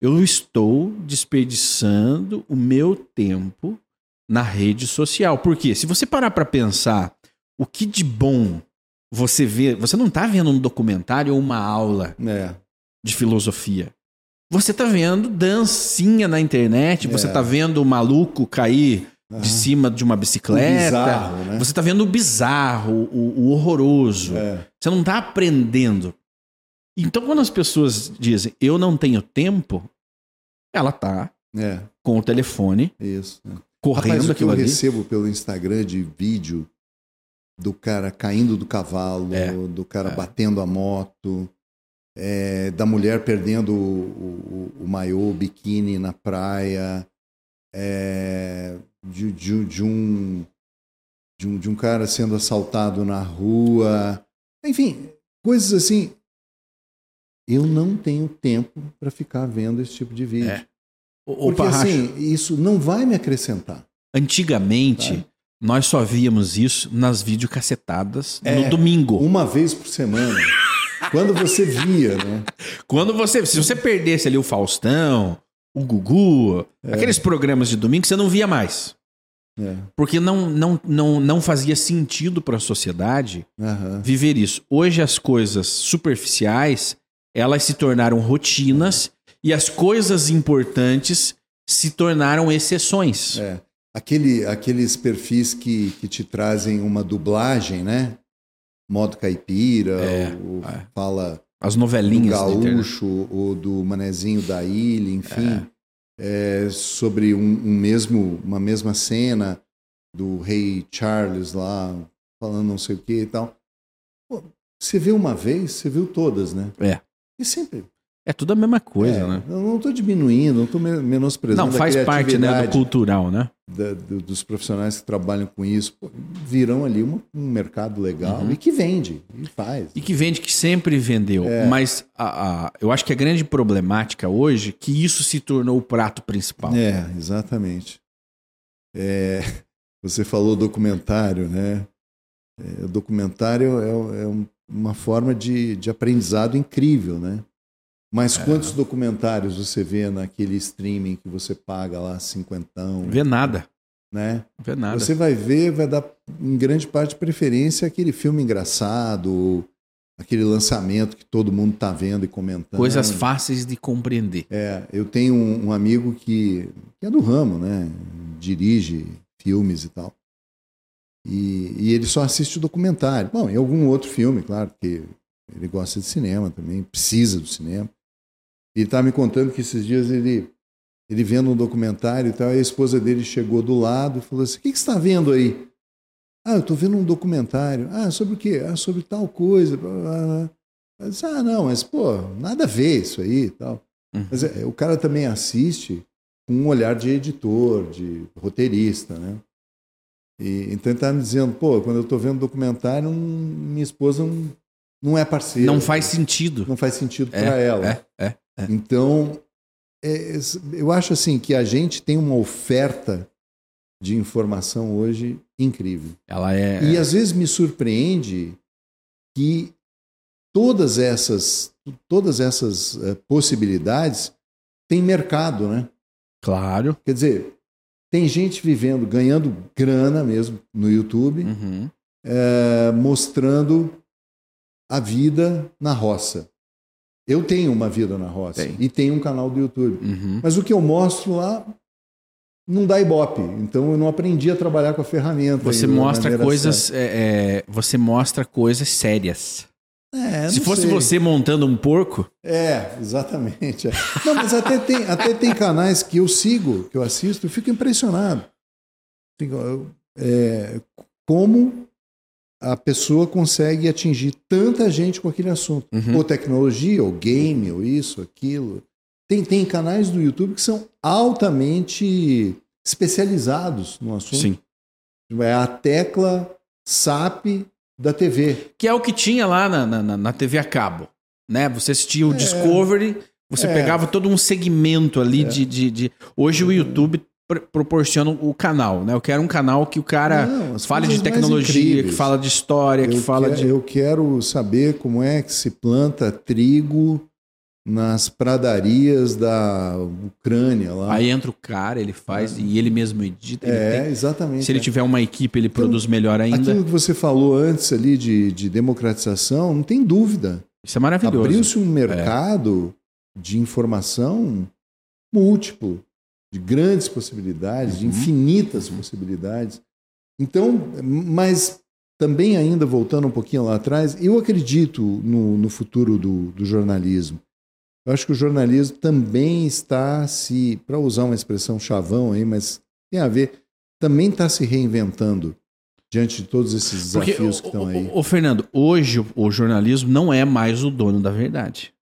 eu estou desperdiçando o meu tempo na rede social. Por quê? Se você parar para pensar o que de bom você vê, você não está vendo um documentário ou uma aula É. de filosofia. Você está vendo dancinha na internet, você É. está vendo o maluco cair Aham. de cima de uma bicicleta. bizarro, né? Você está vendo o bizarro, o, o horroroso. É. Você não está aprendendo. Então, quando as pessoas dizem eu não tenho tempo, ela tá É, com o telefone isso. é. correndo Rapaz, o que eu ali. recebo pelo Instagram de vídeo do cara caindo do cavalo, É, do cara é. batendo a moto, é, da mulher perdendo o, o, o maiô, o biquíni na praia, é, de, de, de um, de, um, de um cara sendo assaltado na rua. Enfim, coisas assim. Eu não tenho tempo para ficar vendo esse tipo de vídeo. É. O, Porque Parracho, assim, isso não vai me acrescentar. antigamente, nós só víamos isso nas videocassetadas É. no domingo. Uma vez por semana. Quando você via, né? *laughs* Quando você, se você perdesse ali o Faustão, o Gugu, aqueles programas de domingo, você não via mais. É. Porque não, não, não, não fazia sentido para a sociedade Aham. viver isso. Hoje as coisas superficiais, elas se tornaram rotinas e as coisas importantes se tornaram exceções. É. Aquele, aqueles perfis que, que te trazem uma dublagem, né? Modo caipira, É, o, é. fala As do novelinhas internet. gaúcho, ou do manezinho da ilha, enfim. É, sobre um, um mesmo, uma mesma cena do rei Charles lá, falando não sei o que e tal. Pô, você viu uma vez, você viu todas, né? É. E sempre. É tudo a mesma coisa, É, né? Eu não estou diminuindo, não estou menosprezando Não, a faz parte né, do cultural, né? da- do- dos profissionais que trabalham com isso. Pô, virão ali um, um mercado legal Uhum. e que vende, e faz. E que vende, que sempre vendeu. É. Mas a, a- eu acho que a grande problemática hoje é que isso se tornou o prato principal. É, exatamente. É, você falou documentário, né? É, o documentário é, é um- uma forma de, de aprendizado incrível, né? Mas quantos documentários você vê naquele streaming que você paga lá cinquentão, vê nada. né? Vê nada. Você vai ver, vai dar em grande parte preferência àquele filme engraçado, aquele lançamento que todo mundo está vendo e comentando. Coisas fáceis de compreender. É, eu tenho um, um amigo que, que, é do ramo, né? Dirige filmes e tal. E, e, ele só assiste o documentário. Bom, em algum outro filme, claro, porque ele gosta de cinema também, precisa do cinema. Ele está me contando que esses dias ele, ele vendo um documentário e tal, e a esposa dele chegou do lado e falou assim: O que, que você está vendo aí? Ah, eu estou vendo um documentário. Ah, sobre o quê? Ah, sobre tal coisa. Disse, ah, não, mas, pô, nada a ver isso aí e tal. Uhum. Mas é, o cara também assiste com um olhar de editor, de roteirista, né? E, então ele está me dizendo, pô, quando eu estou vendo documentário, minha esposa não, não é parceira. Não faz sentido. Não faz sentido é, para ela. É, é, é. Então, é, eu acho assim que a gente tem uma oferta de informação hoje incrível. Ela é. E às vezes me surpreende que todas essas, todas essas possibilidades têm mercado, né? Claro. Quer dizer, tem gente vivendo, ganhando grana mesmo no YouTube, uhum. uh, mostrando a vida na roça. Eu tenho uma vida na roça tem. e tenho um canal do YouTube. Uhum. Mas o que eu mostro lá não dá ibope. Então eu não aprendi a trabalhar com a ferramenta. Você mostra coisas. É, é, você mostra coisas sérias. É, Se fosse sei. você montando um porco. É, exatamente. Não, mas até tem, até tem canais que eu sigo, que eu assisto, eu fico impressionado. É, como a pessoa consegue atingir tanta gente com aquele assunto. Uhum. Ou tecnologia, ou game, ou isso, aquilo. Tem, tem canais do YouTube que são altamente especializados no assunto. Sim. É a tecla SAP da TV. Que é o que tinha lá na, na, na TV a cabo. Né? Você assistia o é. Discovery, você é. pegava todo um segmento ali é. de, de, de, Hoje o YouTube proporciona o canal, né? Eu quero um canal que o cara Não, fale de tecnologia, que fala de história, eu que fala quero, de. Eu quero saber como é que se planta trigo nas pradarias da Ucrânia lá. Aí entra o cara, ele faz é. e ele mesmo edita. Ele é, tem, exatamente. Se ele é. tiver uma equipe, ele então, produz melhor ainda. Aquilo que você falou antes ali de, de democratização, não tem dúvida. Isso é maravilhoso. Abriu-se um mercado é. de informação múltiplo, de grandes possibilidades, uhum. de infinitas possibilidades. Então, mas também ainda voltando um pouquinho lá atrás, eu acredito no, no futuro do, do jornalismo. Eu acho que o jornalismo também está se, para usar uma expressão chavão aí, mas tem a ver, também está se reinventando diante de todos esses desafios Porque, que estão aí. Ô, Fernando, hoje o, o jornalismo não é mais o dono da verdade.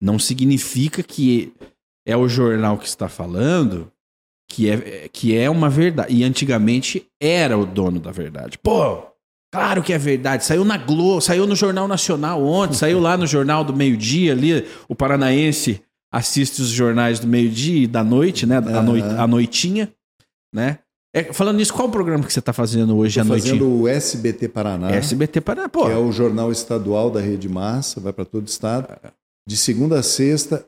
Não significa que é o jornal que está falando que é, que é uma verdade. E antigamente era o dono da verdade. Pô, Claro que é verdade. Saiu na Globo, saiu no Jornal Nacional ontem, saiu lá no Jornal do Meio-Dia ali. O paranaense assiste os jornais do meio-dia e da noite, né? A, noit, a noitinha, né? É, falando nisso, qual o programa que você está fazendo hoje Tô à noite? fazendo o SBT Paraná. SBT Paraná, pô. Que é o jornal estadual da Rede Massa, vai para todo o estado. De segunda a sexta,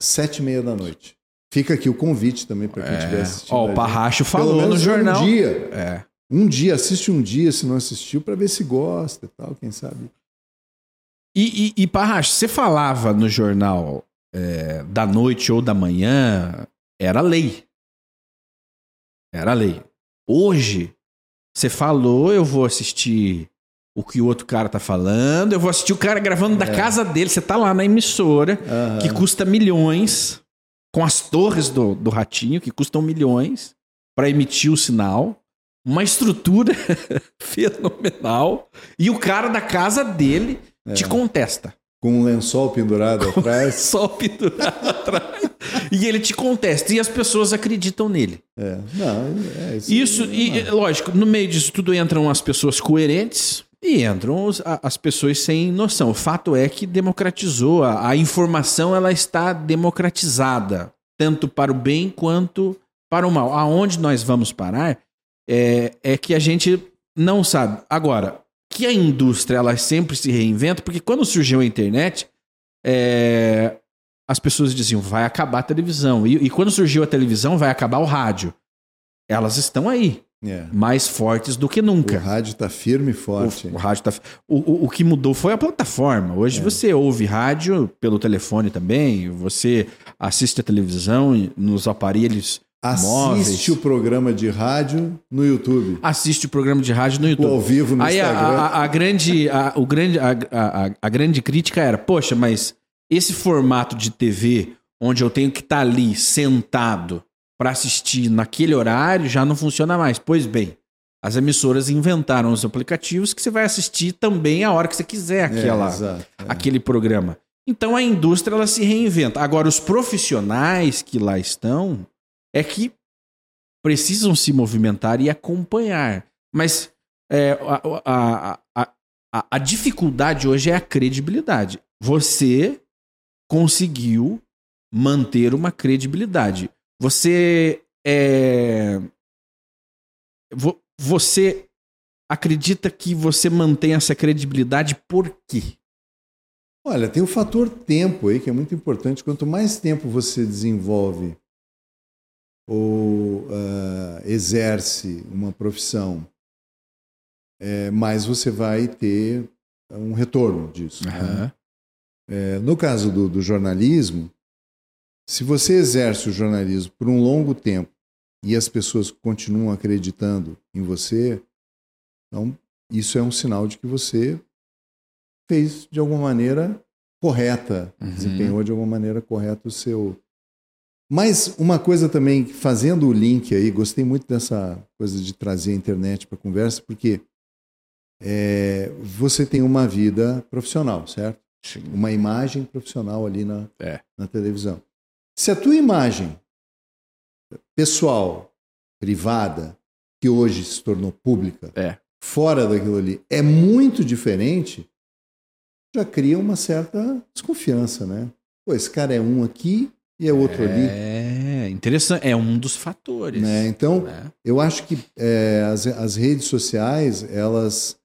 sete e meia da noite. Fica aqui o convite também para quem estiver é. assistindo. Ó, o Parracho falou no jornal. Um dia. É. Um dia, assiste um dia, se não assistiu, para ver se gosta e tal, quem sabe. E, e, e Parracho, você falava no jornal é, da noite ou da manhã, era lei. Era lei. Hoje, você falou, eu vou assistir o que o outro cara tá falando, eu vou assistir o cara gravando da é. casa dele. Você tá lá na emissora, uhum. que custa milhões, com as torres do, do ratinho, que custam milhões, para emitir o sinal uma estrutura *laughs* fenomenal e o cara da casa dele é. te contesta. Com um lençol pendurado Com atrás. Um lençol pendurado atrás. E ele te contesta. E as pessoas acreditam nele. É. Não, é isso. Isso, e lógico, no meio disso tudo entram as pessoas coerentes e entram as pessoas sem noção. O fato é que democratizou. A, a informação ela está democratizada, tanto para o bem quanto para o mal. Aonde nós vamos parar é, é que a gente não sabe. Agora, que a indústria ela sempre se reinventa, porque quando surgiu a internet, é, as pessoas diziam vai acabar a televisão. E, e, quando surgiu a televisão, vai acabar o rádio. Elas estão aí. É. mais fortes do que nunca. O rádio está firme e forte. O, o rádio tá, o, o, o que mudou foi a plataforma. Hoje É. você ouve rádio pelo telefone também, você assiste a televisão nos aparelhos móveis. Assiste o programa de rádio no YouTube. Assiste o programa de rádio no Ou YouTube. ao vivo no Aí a, Instagram. a- a grande, a, o grande, a, a- a- a grande crítica era, poxa, mas esse formato de TV, onde eu tenho que estar ali sentado para assistir naquele horário, já não funciona mais. Pois bem, as emissoras inventaram os aplicativos que você vai assistir também a hora que você quiser aquela, É, exato, é. aquele programa. Então a indústria ela se reinventa. Agora, os profissionais que lá estão é que precisam se movimentar e acompanhar. Mas é, a, a, a, a, a dificuldade hoje é a credibilidade. Você conseguiu manter uma credibilidade. Você é. vo- Você acredita que você mantém essa credibilidade por quê? Olha, tem o fator tempo aí que é muito importante. Quanto mais tempo você desenvolve ou ah, exerce uma profissão, é, mais você vai ter um retorno disso. né? É, no caso do, do jornalismo, se você exerce o jornalismo por um longo tempo e as pessoas continuam acreditando em você, então isso é um sinal de que você fez de alguma maneira correta, Uhum. desempenhou de alguma maneira correta o seu. Mas uma coisa também, fazendo o link aí, gostei muito dessa coisa de trazer a internet para a conversa, porque é, você tem uma vida profissional, certo? Uma imagem profissional ali na, É. na televisão. Se a tua imagem pessoal, privada, que hoje se tornou pública, É. fora daquilo ali, é muito diferente, já cria uma certa desconfiança, né? Pô, esse cara é um aqui e é outro ali. É interessante. É um dos fatores. Né? Então, né? eu acho que é, as, as redes sociais, elas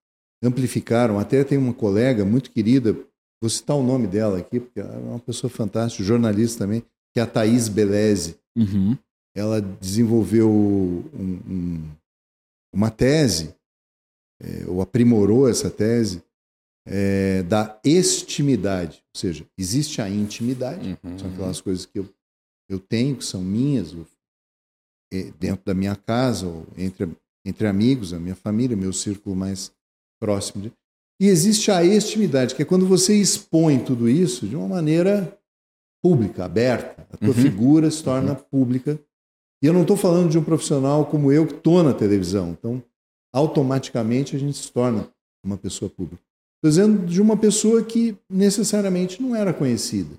amplificaram. Até tem uma colega muito querida, vou citar o nome dela aqui, porque ela é uma pessoa fantástica, jornalista também, que é a Thaís Beleze. Uhum. Ela desenvolveu um- um- uma tese, é, ou aprimorou essa tese, é, da estimidade. Ou seja, existe a intimidade, Uhum. são aquelas coisas que eu, eu tenho, que são minhas, eh, dentro da minha casa, ou entre, entre amigos, a minha família, meu círculo mais próximo. de- E existe a estimidade, que é quando você expõe tudo isso de uma maneira pública, aberta. A tua Uhum. figura se torna pública. E eu não estou falando de um profissional como eu que estou na televisão. Então, automaticamente a gente se torna uma pessoa pública. Estou dizendo de uma pessoa que necessariamente não era conhecida.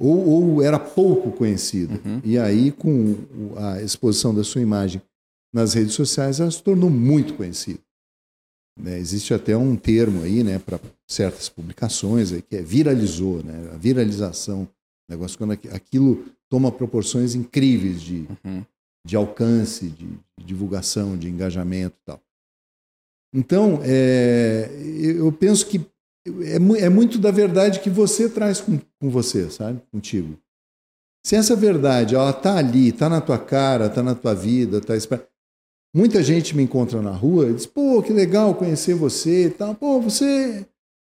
Ou, ou era pouco conhecida. Uhum. E aí, com a exposição da sua imagem nas redes sociais, ela se tornou muito conhecida. Né, existe até um termo aí, né, para certas publicações aí, que é viralizou, né, a viralização, o negócio quando aqui- aquilo toma proporções incríveis de, Uhum. de alcance, de, de divulgação, de engajamento e tal. Então, é, eu penso que é, é muito da verdade que você traz com, com você, sabe? Contigo. Se essa verdade, ela tá ali, tá na tua cara, tá na tua vida, tá Muita gente me encontra na rua e diz: "Pô, que legal conhecer você", e tal. Pô, você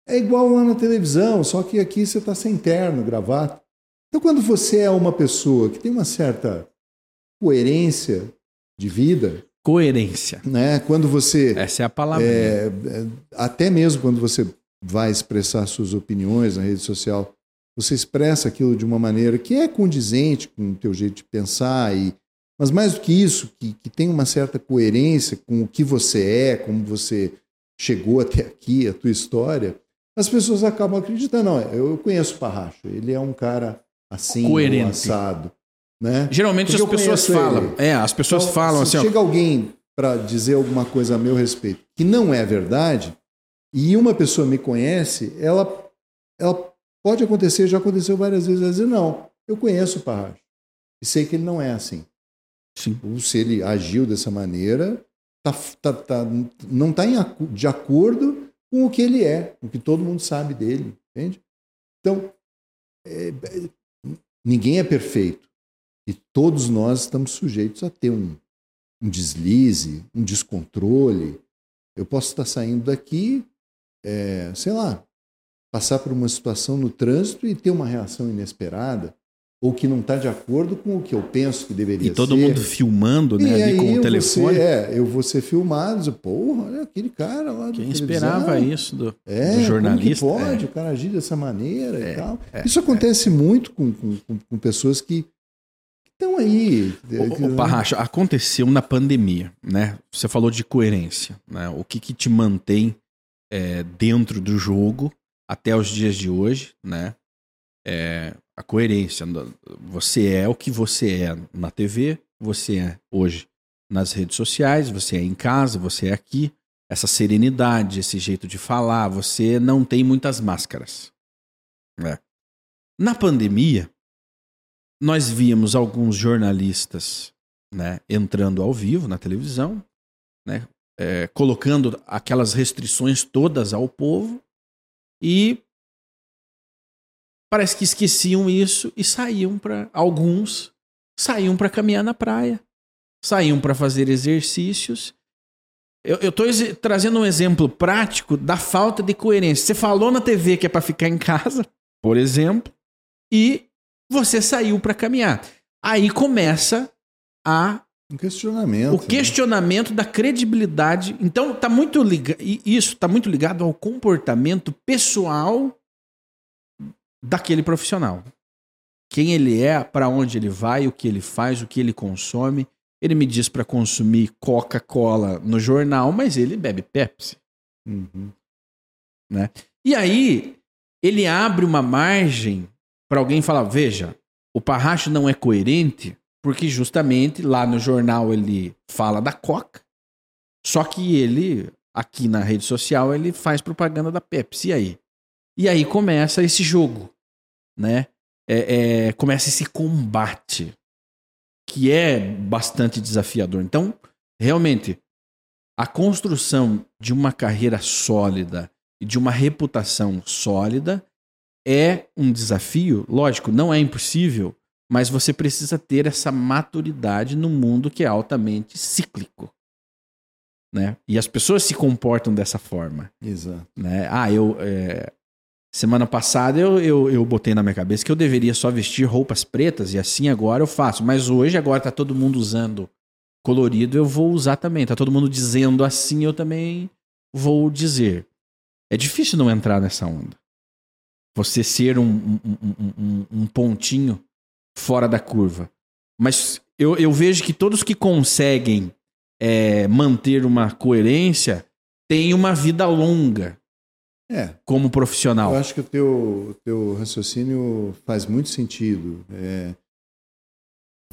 é igual lá na televisão, só que aqui você tá sem terno, gravata. Então, quando você é uma pessoa que tem uma certa coerência de vida, Coerência. né? Quando você Essa é a palavra. é, é, até mesmo quando você vai expressar suas opiniões na rede social, você expressa aquilo de uma maneira que é condizente com o teu jeito de pensar e mas mais do que isso, que, que tem uma certa coerência com o que você é, como você chegou até aqui, a tua história, as pessoas acabam acreditando. Não, eu conheço o Parracho, ele é um cara assim, Coerente. assado. Né? Geralmente Porque as pessoas falam. ele. É, as pessoas Então, falam se assim, ó, chega alguém para dizer alguma coisa a meu respeito que não é verdade, e uma pessoa me conhece, ela, ela pode acontecer, já aconteceu várias vezes, ela dizer, não, eu conheço o Parracho. E sei que ele não é assim. Sim. Ou se ele agiu dessa maneira, tá, tá, tá- não está de acordo com o que ele é, o que todo mundo sabe dele, entende? Então, é, é, ninguém é perfeito. E todos nós estamos sujeitos a ter um, um deslize, um descontrole. Eu posso estar saindo daqui, é, sei lá, passar por uma situação no trânsito e ter uma reação inesperada ou que não está de acordo com o que eu penso que deveria ser. E todo ser. mundo filmando, né, e ali com o telefone. Ser, é, eu vou ser filmado, porra, olha aquele cara lá Quem esperava isso do, é, do jornalista? Pode é. o cara agir dessa maneira É, e tal. é, isso acontece muito com, com, com pessoas que estão aí. O, o Parracha, aconteceu na pandemia, né? Você falou de coerência, né? O que, que te mantém é, dentro do jogo até os dias de hoje, né? É, a coerência. Você é o que você é na TV, você é hoje nas redes sociais, você é em casa, você é aqui. Essa serenidade, esse jeito de falar, você não tem muitas máscaras. né? Na pandemia, nós víamos alguns jornalistas né, entrando ao vivo na televisão, né, é, colocando aquelas restrições todas ao povo e parece que esqueciam isso e saíam para alguns saíam para caminhar na praia, saíam para fazer exercícios. Eu, estou trazendo um exemplo prático da falta de coerência. Você falou na TV que é para ficar em casa, por exemplo, e você saiu para caminhar. Aí começa a um questionamento. o questionamento né? da credibilidade. Então tá muito ligado isso está muito ligado ao comportamento pessoal daquele profissional. Quem ele é, para onde ele vai, o que ele faz, o que ele consome. Ele me diz para consumir Coca-Cola no jornal, mas ele bebe Pepsi. Uhum. Né? E aí ele abre uma margem para alguém falar: veja, o Parracho não é coerente porque justamente lá no jornal ele fala da Coca, só que ele, aqui na rede social, ele faz propaganda da Pepsi. E aí? E aí começa esse jogo, né? É, é, começa esse combate que é bastante desafiador. Então, realmente, a construção de uma carreira sólida e de uma reputação sólida é um desafio. Lógico, não é impossível, mas você precisa ter essa maturidade no mundo que é altamente cíclico. Né? E as pessoas se comportam dessa forma. Exato. Né? Ah, eu. É... Semana passada eu, eu, eu botei na minha cabeça que eu deveria só vestir roupas pretas e assim agora eu faço. Mas hoje, agora tá todo mundo usando colorido, eu vou usar também. Tá todo mundo dizendo assim, eu também vou dizer. É difícil não entrar nessa onda. Você ser um, um, um, um pontinho fora da curva. Mas eu, eu vejo que todos que conseguem é, manter uma coerência têm uma vida longa é, como profissional. Eu acho que o teu, teu raciocínio faz muito sentido. É,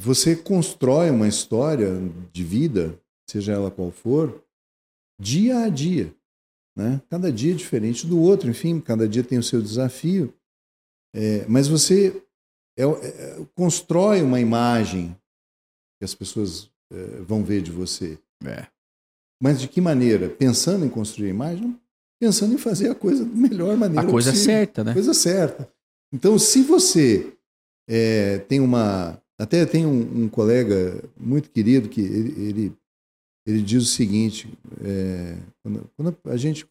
você constrói uma história de vida, seja ela qual for, dia a dia. Né? Cada dia é diferente do outro, enfim, cada dia tem o seu desafio. É, mas você é, é, constrói uma imagem que as pessoas é, vão ver de você. É. Mas de que maneira? Pensando em construir a imagem? Pensando em fazer a coisa da melhor maneira A coisa possível. certa, né? A coisa certa. Então, se você é, tem uma. Até tem um, um, colega muito querido que ele, ele, ele diz o seguinte: é, quando, quando, a gente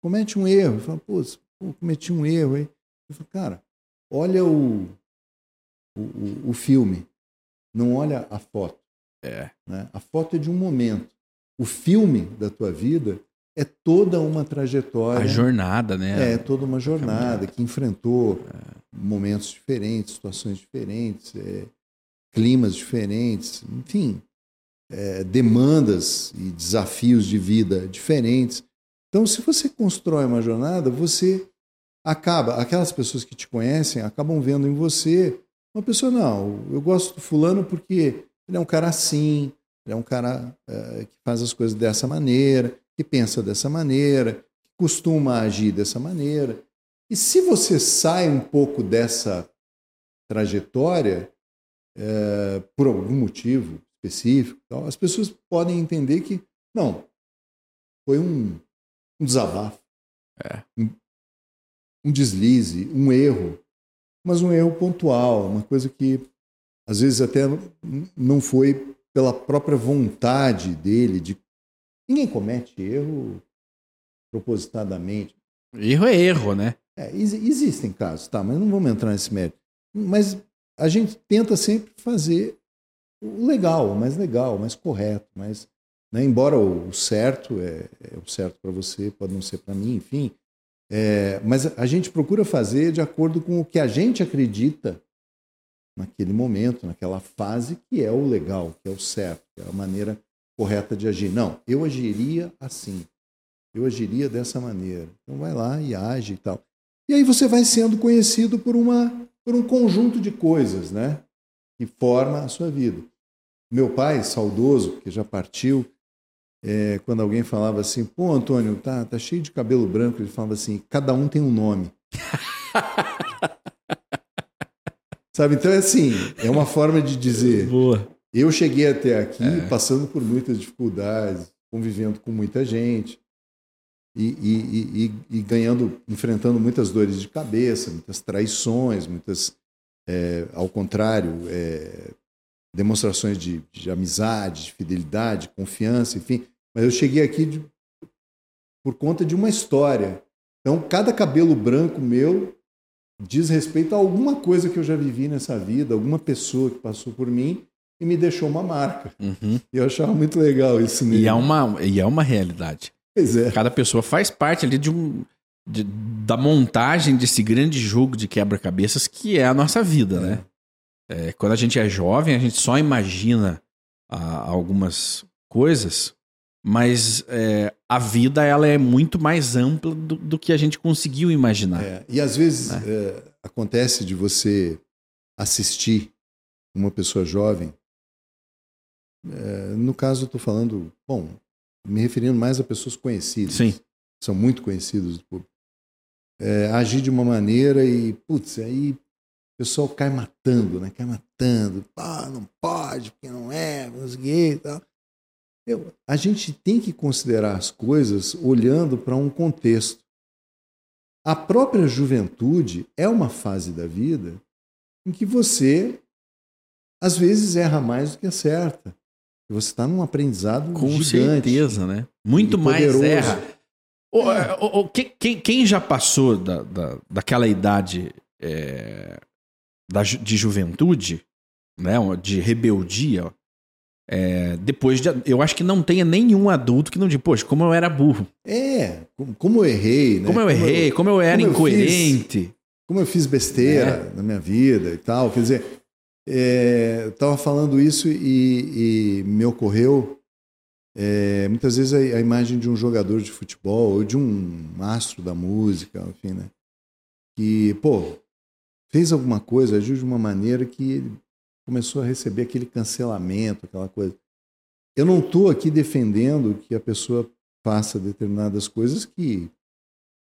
comete um erro, fala, pô, pô, cometi um erro aí. Eu falo, cara, olha o, o, o filme, não olha a foto. É. Né? A foto é de um momento. O filme da tua vida é toda uma trajetória. A jornada, né? É, toda uma jornada que enfrentou momentos diferentes, situações diferentes, é, climas diferentes, enfim, é, demandas e desafios de vida diferentes. Então, se você constrói uma jornada, você acaba, aquelas pessoas que te conhecem acabam vendo em você uma pessoa, não, eu gosto do fulano porque ele é um cara assim, ele é um cara é, que faz as coisas dessa maneira, que pensa dessa maneira, que costuma agir dessa maneira. E se você sai um pouco dessa trajetória, é, por algum motivo específico, tal, as pessoas podem entender que, não, foi um, um desabafo, é. um, um deslize, um erro, mas um erro pontual, uma coisa que às vezes até não foi pela própria vontade dele de. Ninguém comete erro propositadamente. Erro é erro, né? É, existem casos, tá, mas não vamos entrar nesse mérito. Mas a gente tenta sempre fazer o legal, o mais legal, o mais correto, mas né, embora o certo é, é o certo para você, pode não ser para mim, enfim, é, mas a gente procura fazer de acordo com o que a gente acredita naquele momento, naquela fase, que é o legal, que é o certo, que é a maneira correta de agir. Não, eu agiria assim, eu agiria dessa maneira. Então vai lá e age e tal. E aí você vai sendo conhecido por, uma, por um conjunto de coisas, né? Que forma a sua vida. Meu pai, saudoso, que já partiu, é, quando alguém falava assim, pô, Antônio, tá, tá cheio de cabelo branco, ele falava assim, cada um tem um nome. *laughs* Sabe, então é assim, é uma forma de dizer. Boa. Eu cheguei até aqui é. passando por muitas dificuldades, convivendo com muita gente e, e, e, e, ganhando, enfrentando muitas dores de cabeça, muitas traições, muitas, é, ao contrário, é, demonstrações de, de, amizade, de fidelidade, confiança, enfim. Mas eu cheguei aqui de, por conta de uma história. Então, cada cabelo branco meu diz respeito a alguma coisa que eu já vivi nessa vida, alguma pessoa que passou por mim e me deixou uma marca. Uhum. E eu achava muito legal isso mesmo. E é uma, e é uma realidade. Pois é. Cada pessoa faz parte ali de um, de, da montagem desse grande jogo de quebra-cabeças que é a nossa vida, né? é. né? É, quando a gente é jovem, a gente só imagina ah, algumas coisas mas é, a vida ela é muito mais ampla do, do que a gente conseguiu imaginar. É, e às vezes é. acontece de você assistir uma pessoa jovem. É, no caso, eu estou falando, bom, me referindo mais a pessoas conhecidas. Sim. São muito conhecidos do público. É, agir de uma maneira e, putz, aí o pessoal cai matando, né? Cai matando. Ah, não pode, porque não é, não sei e tal. Eu, a gente tem que considerar as coisas olhando para um contexto. A própria juventude é uma fase da vida em que você, às vezes, erra mais do que acerta. Você está num aprendizado Com gigante. certeza, né? Muito mais erra. É. O, o, quem, quem, já passou da, da, daquela idade é, da, de juventude, né, de rebeldia, é, depois de, eu acho que não tenha nenhum adulto que não diga, poxa, como eu era burro. É, como eu errei, né? Como eu errei, como eu, como eu era como incoerente. Eu fiz, como eu fiz besteira é. na minha vida e tal. Quer dizer, é, eu estava falando isso e, e me ocorreu é, muitas vezes a, a, imagem de um jogador de futebol ou de um astro da música, enfim, né? Que, pô, fez alguma coisa, agiu de uma maneira que começou a receber aquele cancelamento, aquela coisa. Eu não estou aqui defendendo que a pessoa faça determinadas coisas que,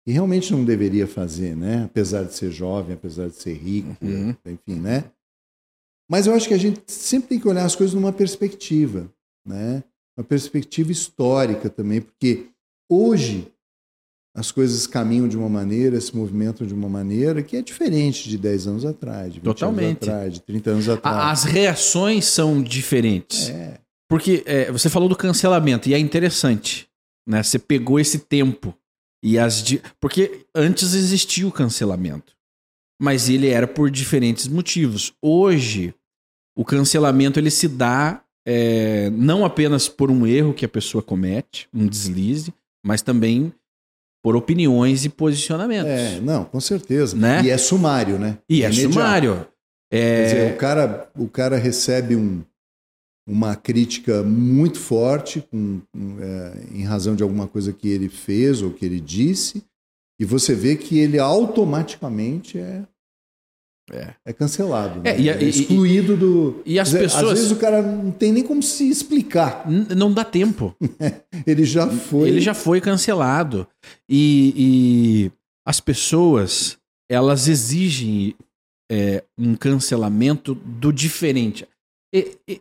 que, realmente não deveria fazer, né? Apesar de ser jovem, apesar de ser rico, uhum. enfim, né? Mas eu acho que a gente sempre tem que olhar as coisas numa perspectiva, né? Uma perspectiva histórica também, porque hoje as coisas caminham de uma maneira, se movimentam de uma maneira que é diferente de 10 anos atrás, de 20 Totalmente. anos atrás, de 30 anos atrás. As reações são diferentes. É. Porque é, você falou do cancelamento, e é interessante. Né? Você pegou esse tempo. e as di... Porque antes existia o cancelamento. Mas ele era por diferentes motivos. Hoje, o cancelamento ele se dá é, não apenas por um erro que a pessoa comete, um deslize, mas também por opiniões e posicionamentos. É, não, com certeza. Né? E é sumário, né? E é, é sumário. É... Quer dizer, o cara, o cara recebe um, uma crítica muito forte com, é, em razão de alguma coisa que ele fez ou que ele disse, e você vê que ele automaticamente é é. é cancelado. É, né? e, é excluído e, do. E as pessoas. Às vezes o cara não tem nem como se explicar. não dá tempo. *laughs* ele já foi. Ele já foi cancelado. E, as pessoas, elas exigem é, um cancelamento do diferente.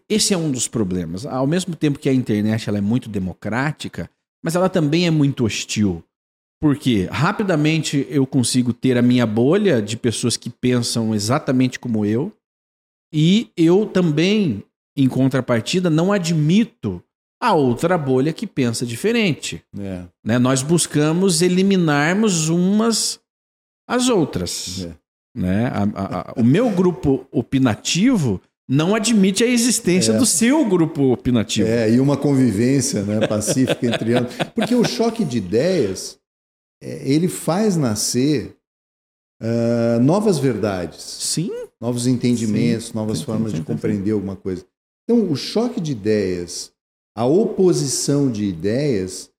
Esse é um dos problemas. Ao mesmo tempo que a internet ela é muito democrática, mas ela também é muito hostil. Porque rapidamente eu consigo ter a minha bolha de pessoas que pensam exatamente como eu. E eu também em contrapartida, não admito a outra bolha que pensa diferente. É, Né? Nós buscamos eliminarmos umas às outras. é. Né? A- a- a- o meu grupo opinativo não admite a existência É. do seu grupo opinativo. É, e uma convivência né, pacífica entre ambos. Porque o choque de ideias, ele faz nascer ah, novas verdades, Sim, novos entendimentos, novas sim, formas sim, de compreender alguma coisa. Então, o choque de ideias, a oposição de ideias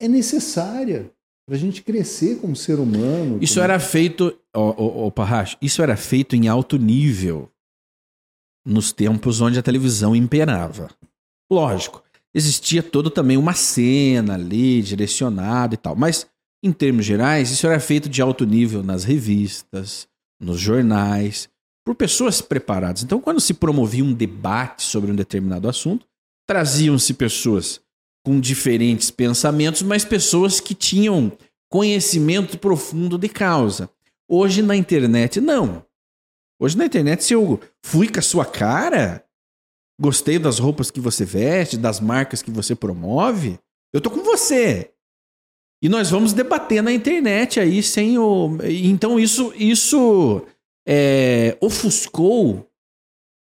é necessária para a gente crescer como ser humano. isso como- era feito, ó, ó, Parracho, isso era feito em alto nível nos tempos onde a televisão imperava. Lógico, existia todo também uma cena ali direcionada e tal, mas em termos gerais, isso era feito de alto nível nas revistas, nos jornais, por pessoas preparadas. Então, quando se promovia um debate sobre um determinado assunto, traziam-se pessoas com diferentes pensamentos, mas pessoas que tinham conhecimento profundo de causa. Hoje na internet, não. Hoje na internet, se eu fui com a sua cara, gostei das roupas que você veste, das marcas que você promove, eu tô com você. E nós vamos debater na internet aí sem o. Então isso, isso é, ofuscou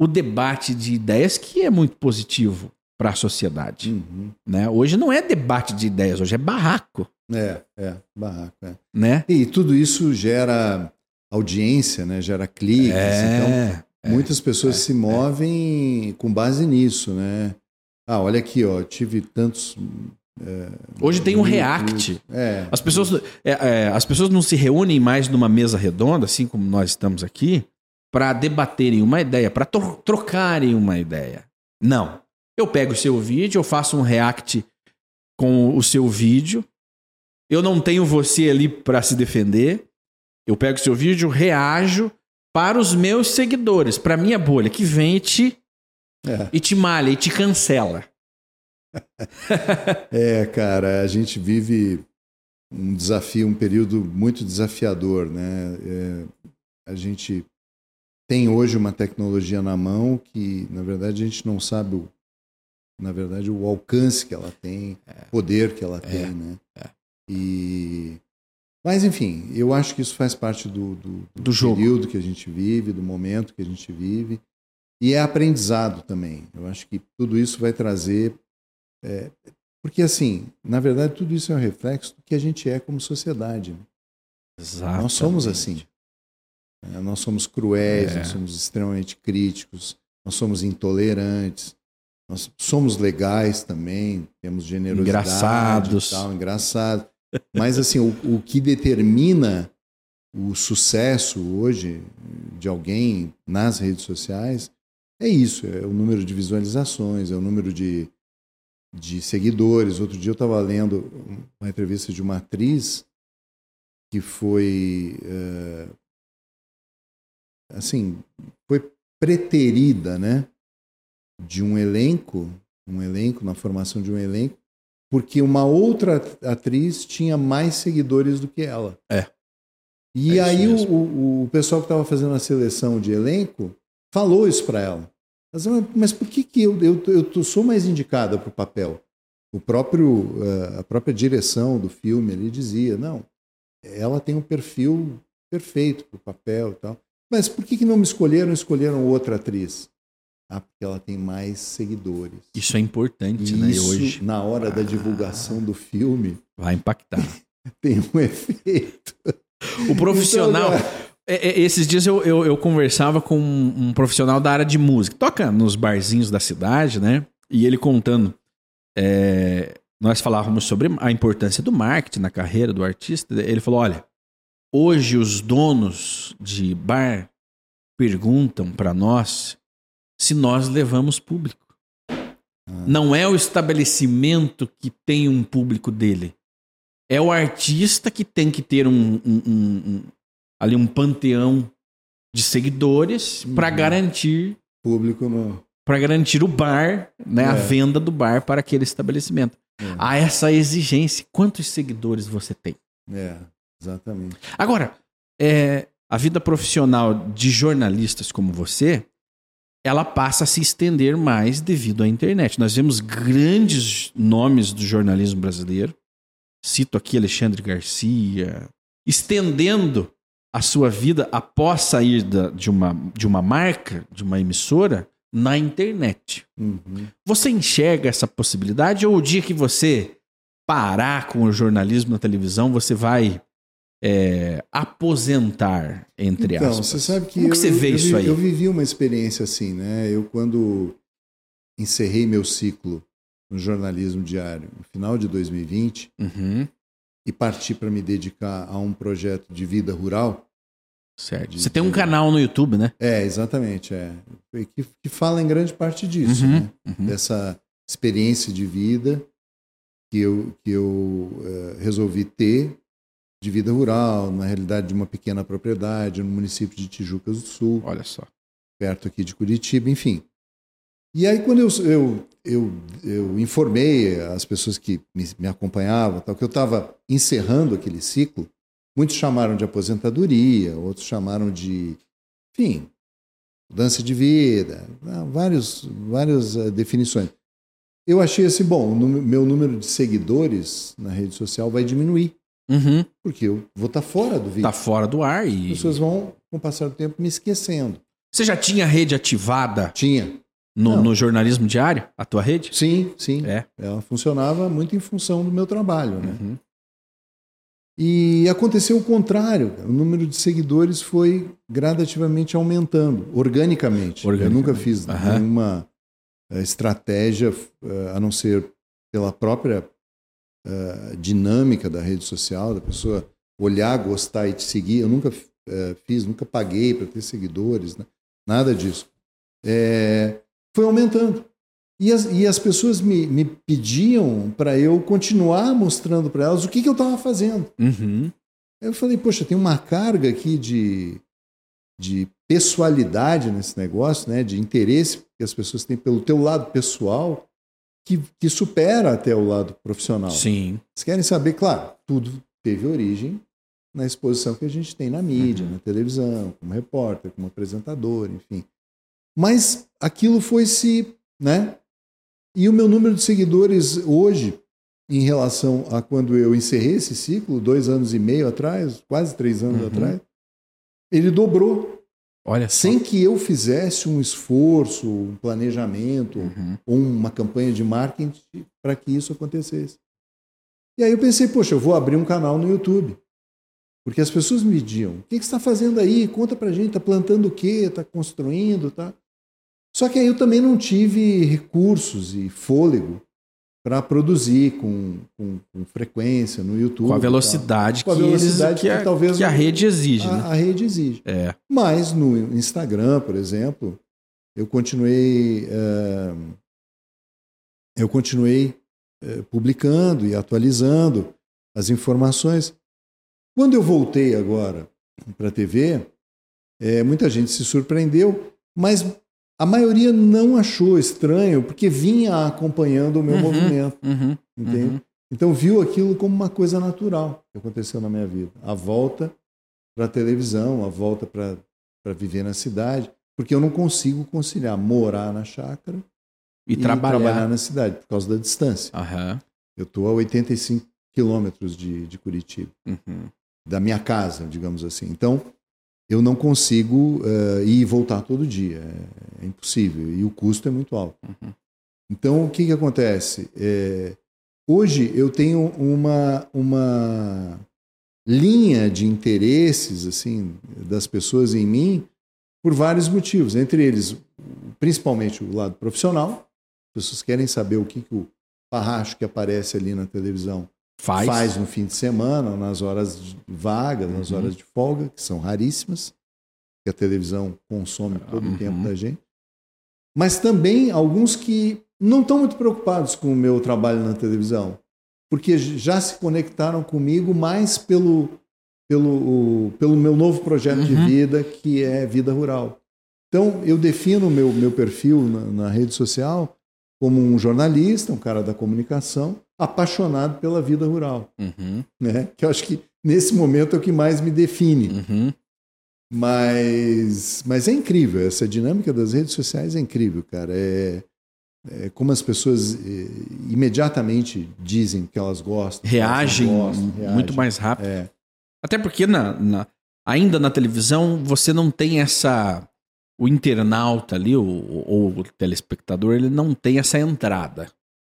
o debate de ideias que é muito positivo para a sociedade. Uhum. Né? Hoje não é debate de ideias, hoje é barraco. É, é, barraco. É. Né? E tudo isso gera audiência, né? gera cliques. Então, É, Muitas pessoas se movem com base nisso, né? Ah, olha aqui, ó, tive tantos. Hoje tem um react. É. As pessoas, é, é, as pessoas não se reúnem mais numa mesa redonda, assim como nós estamos aqui, para debaterem uma ideia, para trocarem uma ideia. Não. Eu pego o seu vídeo, eu faço um react com o seu vídeo. Eu não tenho você ali para se defender. Eu pego o seu vídeo, reajo para os meus seguidores, para minha bolha, que vem e te, É. e te malha e te cancela. *laughs* É, cara, a gente vive um desafio, um período muito desafiador, né? É, a gente tem hoje uma tecnologia na mão que, na verdade, a gente não sabe, o, na verdade, o alcance que ela tem, o poder que ela tem, né? é. E mas enfim, eu acho que isso faz parte do, do, Do jogo. período que a gente vive, do momento que a gente vive. E é aprendizado também. Eu acho que tudo isso vai trazer. É, porque, assim, na verdade, tudo isso é um reflexo do que a gente é como sociedade. né? Nós somos assim. né? Nós somos cruéis, É. nós somos extremamente críticos, nós somos intolerantes, nós somos legais também, temos generosidade. Engraçados. E tal, engraçado. Mas, assim, o, o que determina o sucesso hoje de alguém nas redes sociais é isso: é o número de visualizações, é o número de, de seguidores. Outro dia eu estava lendo uma entrevista de uma atriz que foi eh, assim foi preterida, né, de um elenco, um elenco na formação de um elenco, porque uma outra atriz tinha mais seguidores do que ela. É. E É aí o, o, o pessoal que estava fazendo a seleção de elenco falou isso para ela. Ela disse, Mas por que, que eu, eu, eu sou mais indicada para o papel? O próprio, eh, a própria direção do filme ali dizia, não, ela tem um perfil perfeito para o papel e tal. Mas por que, que não me escolheram escolheram outra atriz? Ah, porque ela tem mais seguidores. Isso é importante, E né? E isso, hoje na hora da divulgação do filme, vai impactar. *laughs* tem um efeito. O profissional. Então, *laughs* É, é, esses dias eu, eu, eu conversava com um, um profissional da área de música, toca nos barzinhos da cidade, né? E ele contando. é, nós falávamos sobre a importância do marketing na carreira do artista. Ele falou: olha, hoje os donos de bar perguntam para nós se nós levamos público. Não é o estabelecimento que tem um público dele. É o artista que tem que ter um- um- um- ali um panteão de seguidores para Uhum. garantir público no. para garantir o bar, né, a É. venda do bar para aquele estabelecimento. É. Há essa exigência. Quantos seguidores você tem? É, exatamente. Agora, é, a vida profissional de jornalistas como você ela passa a se estender mais devido à internet. Nós vemos grandes nomes do jornalismo brasileiro. Cito aqui Alexandre Garcia, estendendo a sua vida após sair da, de, uma, de uma marca, de uma emissora, na internet. Uhum. Você enxerga essa possibilidade ou o dia que você parar com o jornalismo na televisão, você vai é, aposentar, entre então, aspas? você sabe que Como que eu, você vê eu, isso eu, aí? Eu vivi uma experiência assim, né? Eu quando encerrei meu ciclo no jornalismo diário no final de 2020 Uhum, e parti para me dedicar a um projeto de vida rural. certo. De- Você tem um de- canal no YouTube, né? É, exatamente, é. Que, que fala em grande parte disso, Uhum, né? uhum. Dessa experiência de vida que eu, que eu eh, resolvi ter de vida rural, na realidade de uma pequena propriedade no município de Tijucas do Sul. Olha só. perto aqui de Curitiba, enfim. E aí quando eu, eu, eu, eu informei as pessoas que me, me acompanhavam, tal, que eu estava encerrando aquele ciclo, muitos chamaram de aposentadoria, outros chamaram de, enfim, mudança de vida, ah, vários, várias eh, definições. Eu achei assim, bom, o meu número de seguidores na rede social vai diminuir, Uhum. porque eu vou estar fora do vídeo. Tá fora do ar As e. pessoas vão, com o passar do tempo, me esquecendo. Você já tinha rede ativada Tinha. No, no jornalismo diário? A tua rede? Sim, sim. É. Ela funcionava muito em função do meu trabalho, né? Uhum. E aconteceu o contrário. O número de seguidores foi gradativamente aumentando, organicamente. Eu Organicamente. nunca fiz Aham. nenhuma eh, estratégia, eh, a não ser pela própria eh, dinâmica da rede social, da pessoa olhar, gostar e te seguir. Eu nunca fiz, nunca paguei para ter seguidores, né? nada disso. Eh, foi aumentando. E as, e as pessoas me, me pediam para eu continuar mostrando para elas o que, que eu estava fazendo. Uhum. Eu falei, poxa, tem uma carga aqui de, de pessoalidade nesse negócio, né? de interesse que as pessoas têm pelo teu lado pessoal, que, que supera até o lado profissional. Sim. Vocês querem saber, claro, tudo teve origem na exposição que a gente tem na mídia, Uhum. na televisão, como repórter, como apresentador, enfim. Mas aquilo foi se, né? E o meu número de seguidores hoje, em relação a quando eu encerrei esse ciclo, dois anos e meio atrás, quase três anos Uhum. atrás, ele dobrou, Olha só. sem que eu fizesse um esforço, um planejamento, Uhum. ou uma campanha de marketing para que isso acontecesse. E aí eu pensei, poxa, eu vou abrir um canal no YouTube. Porque as pessoas me diziam, o que que você está fazendo aí? Conta pra gente, está plantando o quê? Está construindo? Tá? Só que aí eu também não tive recursos e fôlego para produzir com, com, com frequência no YouTube. Com a velocidade, Com a que, velocidade eles, que, que a, talvez que a rede exige, a, né? a rede exige. É. Mas no Instagram, por exemplo, eu continuei eh, eu continuei eh, publicando e atualizando as informações. Quando eu voltei agora para a TV, eh, muita gente se surpreendeu, mas a maioria não achou estranho, porque vinha acompanhando o meu Uhum. movimento. Uhum. Entende? Uhum. Então viu aquilo como uma coisa natural que aconteceu na minha vida. A volta para a televisão, a volta para viver na cidade, porque eu não consigo conciliar morar na chácara E, trabalhar. na cidade por causa da distância. Eu estou a 85 quilômetros de, de Curitiba, Uhum. da minha casa, digamos assim. Então eu não consigo eh, ir e voltar todo dia. É, impossível e o custo é muito alto. Uhum. Então, o que, que acontece? É, hoje eu tenho uma, uma linha de interesses assim das pessoas em mim por vários motivos. Entre eles, principalmente o lado profissional. As pessoas querem saber o que, que o parracho que aparece ali na televisão Faz. faz no fim de semana, ou nas horas de vaga, nas Uhum. horas de folga, que são raríssimas, que a televisão consome todo Uhum. o tempo da gente. Mas também alguns que não estão muito preocupados com o meu trabalho na televisão, porque já se conectaram comigo mais pelo, pelo, pelo meu novo projeto de Uhum. vida, que é Vida Rural. Então, eu defino o meu, meu perfil na, na rede social como um jornalista, um cara da comunicação, apaixonado pela vida rural Uhum. né? Que eu acho que nesse momento é o que mais me define. Uhum. Mas, mas é incrível, essa dinâmica das redes sociais é incrível, cara. É, é como as pessoas é, imediatamente dizem que elas gostam. Reagem, gostam, reagem. muito mais rápido. É. Até porque na, na- ainda na televisão você não tem essa. O internauta ali, ou, ou o telespectador, ele não tem essa entrada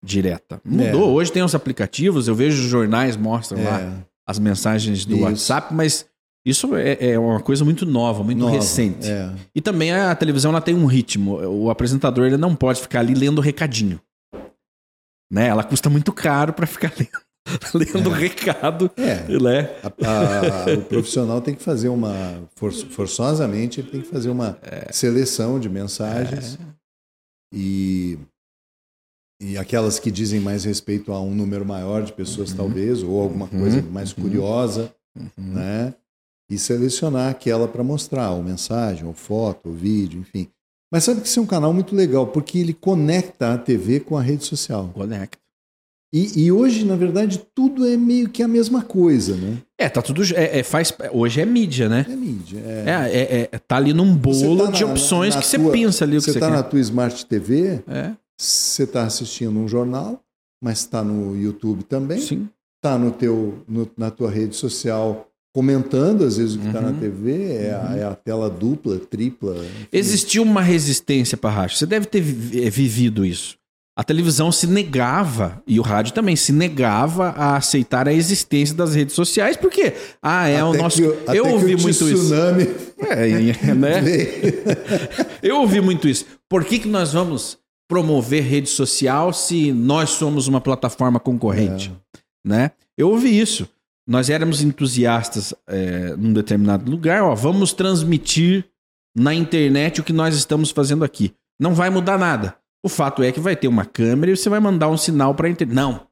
direta. Mudou. É. Hoje tem os aplicativos, eu vejo os jornais mostram lá É, as mensagens do Isso. WhatsApp, mas isso é, é uma coisa muito nova, muito nova, recente. é. E também a televisão ela tem um ritmo. O apresentador ele não pode ficar ali lendo recadinho. Né? Ela custa muito caro para ficar *laughs* lendo, lendo recado. É, Né? a- a- o profissional tem que fazer uma. for- forçosamente, ele tem que fazer uma É. seleção de mensagens. E, e aquelas que dizem mais respeito a um número maior de pessoas, talvez, ou alguma Uhum, coisa mais uhum. curiosa, Uhum. né? E selecionar aquela para mostrar, ou mensagem, ou foto, ou vídeo, enfim. Mas sabe que isso é um canal muito legal, porque ele conecta a TV com a rede social. Conecta. E, e hoje, na verdade, tudo é meio que a mesma coisa, né? É, tá tudo. É, é, faz, hoje é mídia, né? É mídia. É. É, é, é, tá ali num Você bolo tá de na- opções na que você tua- pensa ali o que Você você está quer. na tua Smart TV, É, você está assistindo um jornal, mas está no YouTube também, sim. está no teu, no- na tua rede social comentando, às vezes, o que está Uhum. na TV, é, a, é a tela dupla, tripla. enfim. Existiu uma resistência para rádio. Você deve ter eh, vivido isso. A televisão se negava, e o rádio também, se negava a aceitar a existência das redes sociais, porque, ah, é o Até nosso. o- até eu o ouvi muito isso. tsunami É, é, *laughs* né? *laughs* Eu ouvi muito isso. Por que, que nós vamos promover rede social se nós somos uma plataforma concorrente? Né? Eu ouvi isso. Nós éramos entusiastas é, num determinado lugar, ó, vamos transmitir na internet o que nós estamos fazendo aqui. Não vai mudar nada. O fato é que vai ter uma câmera e você vai mandar um sinal para a internet. Não.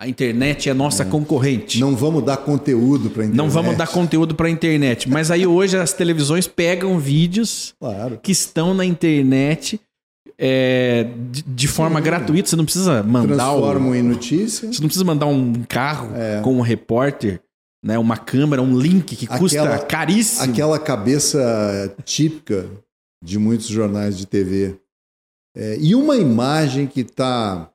A internet é nossa concorrente. Não vamos dar conteúdo para internet. Não vamos dar conteúdo para a internet. Mas aí hoje as televisões pegam vídeos Claro. que estão na internet é, de, de forma gratuita. Você não precisa mandar o, Transformam em notícia. você não precisa mandar um carro É. com um repórter, né, uma câmera, um link que custa Aquela- caríssimo. Aquela cabeça típica de muitos jornais de TV. É, e uma imagem que está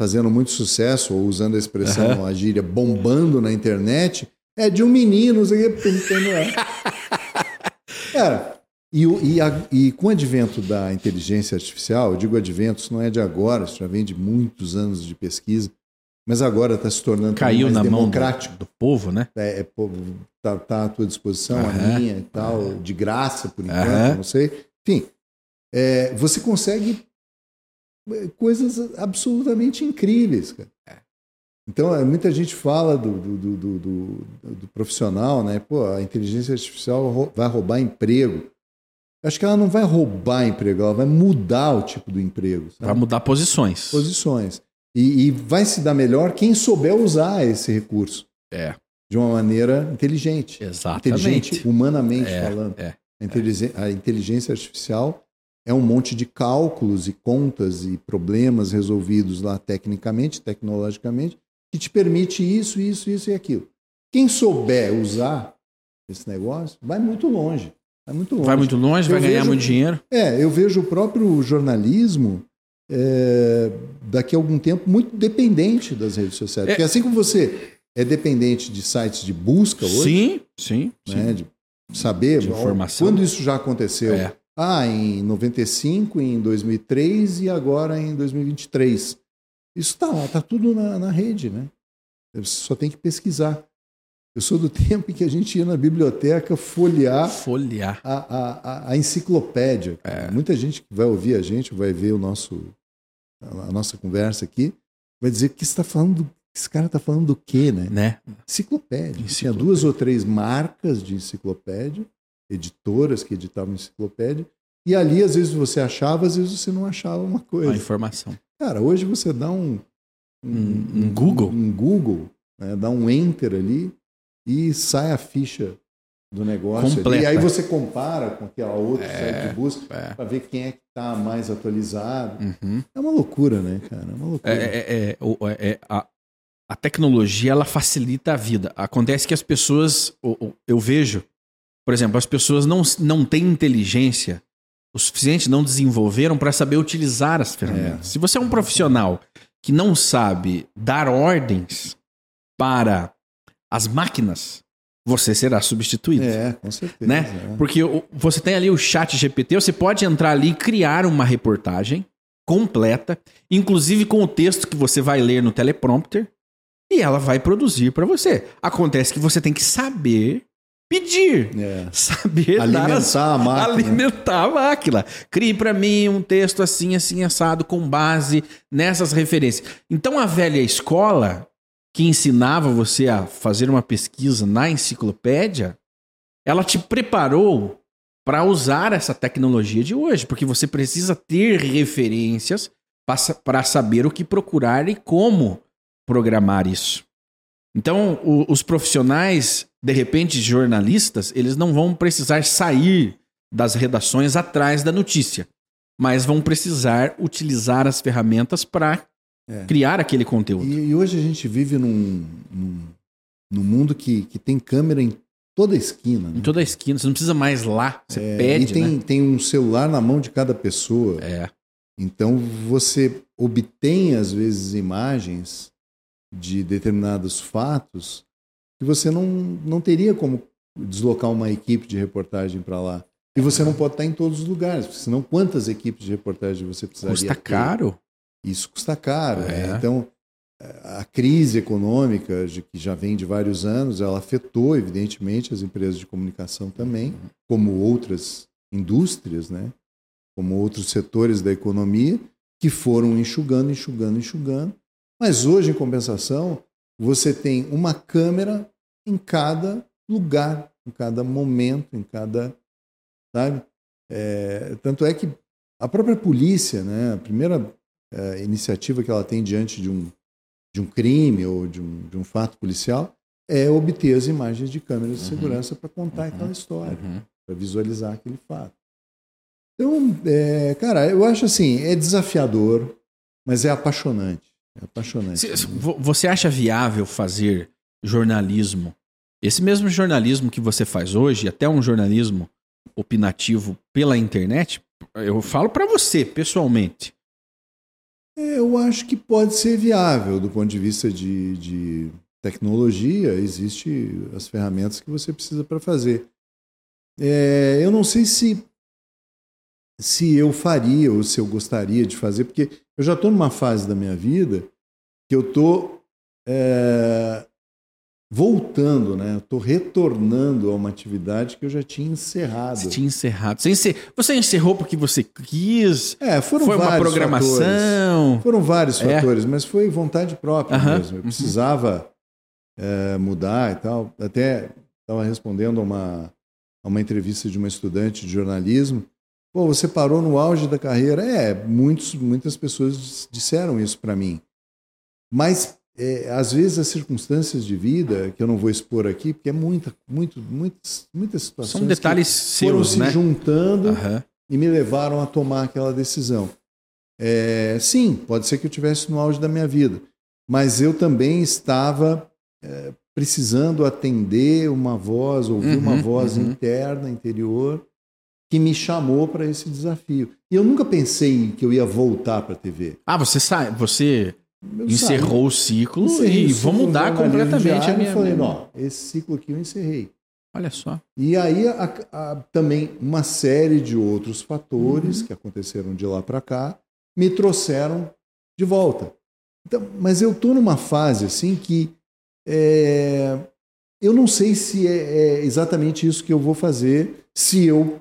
fazendo muito sucesso, ou usando a expressão, a gíria, bombando na internet, é de um menino. não sei o lá. *laughs* Cara, e, e a- e com o advento da inteligência artificial, eu digo advento, isso não é de agora, isso já vem de muitos anos de pesquisa, mas agora está se tornando Caiu mais na mão do, democrático do povo, né? é, é, pô, tá, à tua disposição, a Aham, minha e tal, de graça por enquanto, Aham. não sei. Enfim, é, você consegue é, coisas absolutamente incríveis, cara. Então, é, muita gente fala do, do, do, do- profissional, né? Pô, a inteligência artificial vai roubar emprego. Acho que ela não vai roubar emprego, ela vai mudar o tipo do emprego. sabe? Vai mudar posições. Posições. E, e vai se dar melhor quem souber usar esse recurso É, de uma maneira inteligente. exatamente. Inteligente humanamente É, falando. é. A, inteligen- a inteligência artificial é um monte de cálculos e contas e problemas resolvidos lá tecnicamente, tecnologicamente, que te permite isso, isso, isso e aquilo. Quem souber usar esse negócio vai muito longe. Vai muito longe. Vai muito longe, Eu vai ganhar vejo- muito dinheiro. É, eu vejo o próprio jornalismo é, daqui a algum tempo muito dependente das redes sociais. É. Porque assim como você é dependente de sites de busca hoje, Sim, sim. né, sim. de saber De informação. quando isso já aconteceu. É. Ah, em 95, em 2003 e agora em 2023. Isso está lá, está tudo na, na rede, né? Você só tem que pesquisar. Eu sou do tempo em que a gente ia na biblioteca folhear Folhear. a, a, a- enciclopédia. É. Muita gente que vai ouvir a gente, vai ver o nosso, a nossa conversa aqui, vai dizer que está falando do, esse cara está falando do quê, né? Né? Enciclopédia. Tinha duas ou três marcas de enciclopédia, editoras que editavam enciclopédia, e ali às vezes você achava, às vezes você não achava uma coisa. informação. Cara, hoje você dá um, Um- um Google. um Google, né, dá um enter ali e sai a ficha do negócio. Completa. E aí você compara com aquela outra É, site de busca É. para ver quem é que está mais atualizado. Uhum. É uma loucura, né, cara? É uma loucura. É, é- é- o- é- a, a tecnologia ela facilita a vida. Acontece que as pessoas, o- eu vejo, Por exemplo, as pessoas não, não têm inteligência o suficiente, não desenvolveram para saber utilizar as ferramentas. É. Se você é um profissional que não sabe dar ordens para as máquinas, você será substituído. É, com certeza. Né? É. Porque você tem ali o chat GPT, você pode entrar ali e criar uma reportagem completa, inclusive com o texto que você vai ler no teleprompter, e ela vai produzir para você. Acontece que você tem que saber pedir, é. *laughs* saber alimentar as, a máquina. alimentar a máquina. Crie para mim um texto assim, assim assado com base nessas referências. Então a velha escola que ensinava você a fazer uma pesquisa na enciclopédia, ela te preparou para usar essa tecnologia de hoje, porque você precisa ter referências para saber o que procurar e como programar isso. Então, o, os profissionais, de repente, jornalistas, eles não vão precisar sair das redações atrás da notícia, mas vão precisar utilizar as ferramentas para é. criar aquele conteúdo. E, e, hoje a gente vive num, num, num mundo que, que tem câmera em toda esquina. Né? Em toda esquina, você não precisa mais lá, você é, pede. E tem, né? tem um celular na mão de cada pessoa. É. Então você obtém, às vezes, imagens de determinados fatos que você não, não teria como deslocar uma equipe de reportagem para lá. E você não pode estar em todos os lugares, senão quantas equipes de reportagem você precisaria Custa ter? caro. Isso custa caro. É. Né? Então, a crise econômica, de, que já vem de vários anos, ela afetou, evidentemente, as empresas de comunicação também, como outras indústrias, né? como outros setores da economia, que foram enxugando, enxugando, enxugando. Mas hoje, em compensação, você tem uma câmera em cada lugar, em cada momento, em cada. Sabe? É, tanto é que a própria polícia, né, a primeira é, iniciativa que ela tem diante de um de um crime ou de um, de um fato policial é obter as imagens de câmeras de uhum. segurança para contar uhum. aquela história, uhum. para visualizar aquele fato. Então, é, cara, eu acho assim, é desafiador, mas é apaixonante. É apaixonante. Você acha viável fazer jornalismo? Esse mesmo jornalismo que você faz hoje, até um jornalismo opinativo pela internet, eu falo para você pessoalmente. Eu acho que pode ser viável do ponto de vista de, de tecnologia, existe as ferramentas que você precisa para fazer. É, eu não sei se se eu faria ou se eu gostaria de fazer, porque eu já estou numa fase da minha vida que eu estou voltando, né? Estou retornando a uma atividade que eu já tinha encerrado. Você tinha encerrado. Você, encer... você encerrou porque você quis? É, foram foi vários uma programação. Fatores. Foram vários é. fatores, mas foi vontade própria uh -huh. mesmo. Eu precisava é, mudar e tal. Até estava respondendo a uma, a uma entrevista de uma estudante de jornalismo. Pô, você parou no auge da carreira? É, muitos, muitas pessoas disseram isso para mim. Mas é, às vezes as circunstâncias de vida que eu não vou expor aqui, porque é muita, muito, muitas, muitas situações são detalhes que foram seus, se né? juntando uhum. e me levaram a tomar aquela decisão. É, sim, pode ser que eu tivesse no auge da minha vida, mas eu também estava é, precisando atender uma voz, ouvir uhum, uma voz uhum. interna, interior, que me chamou para esse desafio. E eu nunca pensei que eu ia voltar para a TV. Ah, você sabe, você encerrou o ciclo Encerrei e vou mudar completamente a minha. Eu falei, não, esse ciclo aqui eu encerrei. Olha só. E aí a, a, também uma série de outros fatores uhum. que aconteceram de lá para cá me trouxeram de volta. Então, mas eu estou numa fase assim que é, eu não sei se é, é exatamente isso que eu vou fazer se eu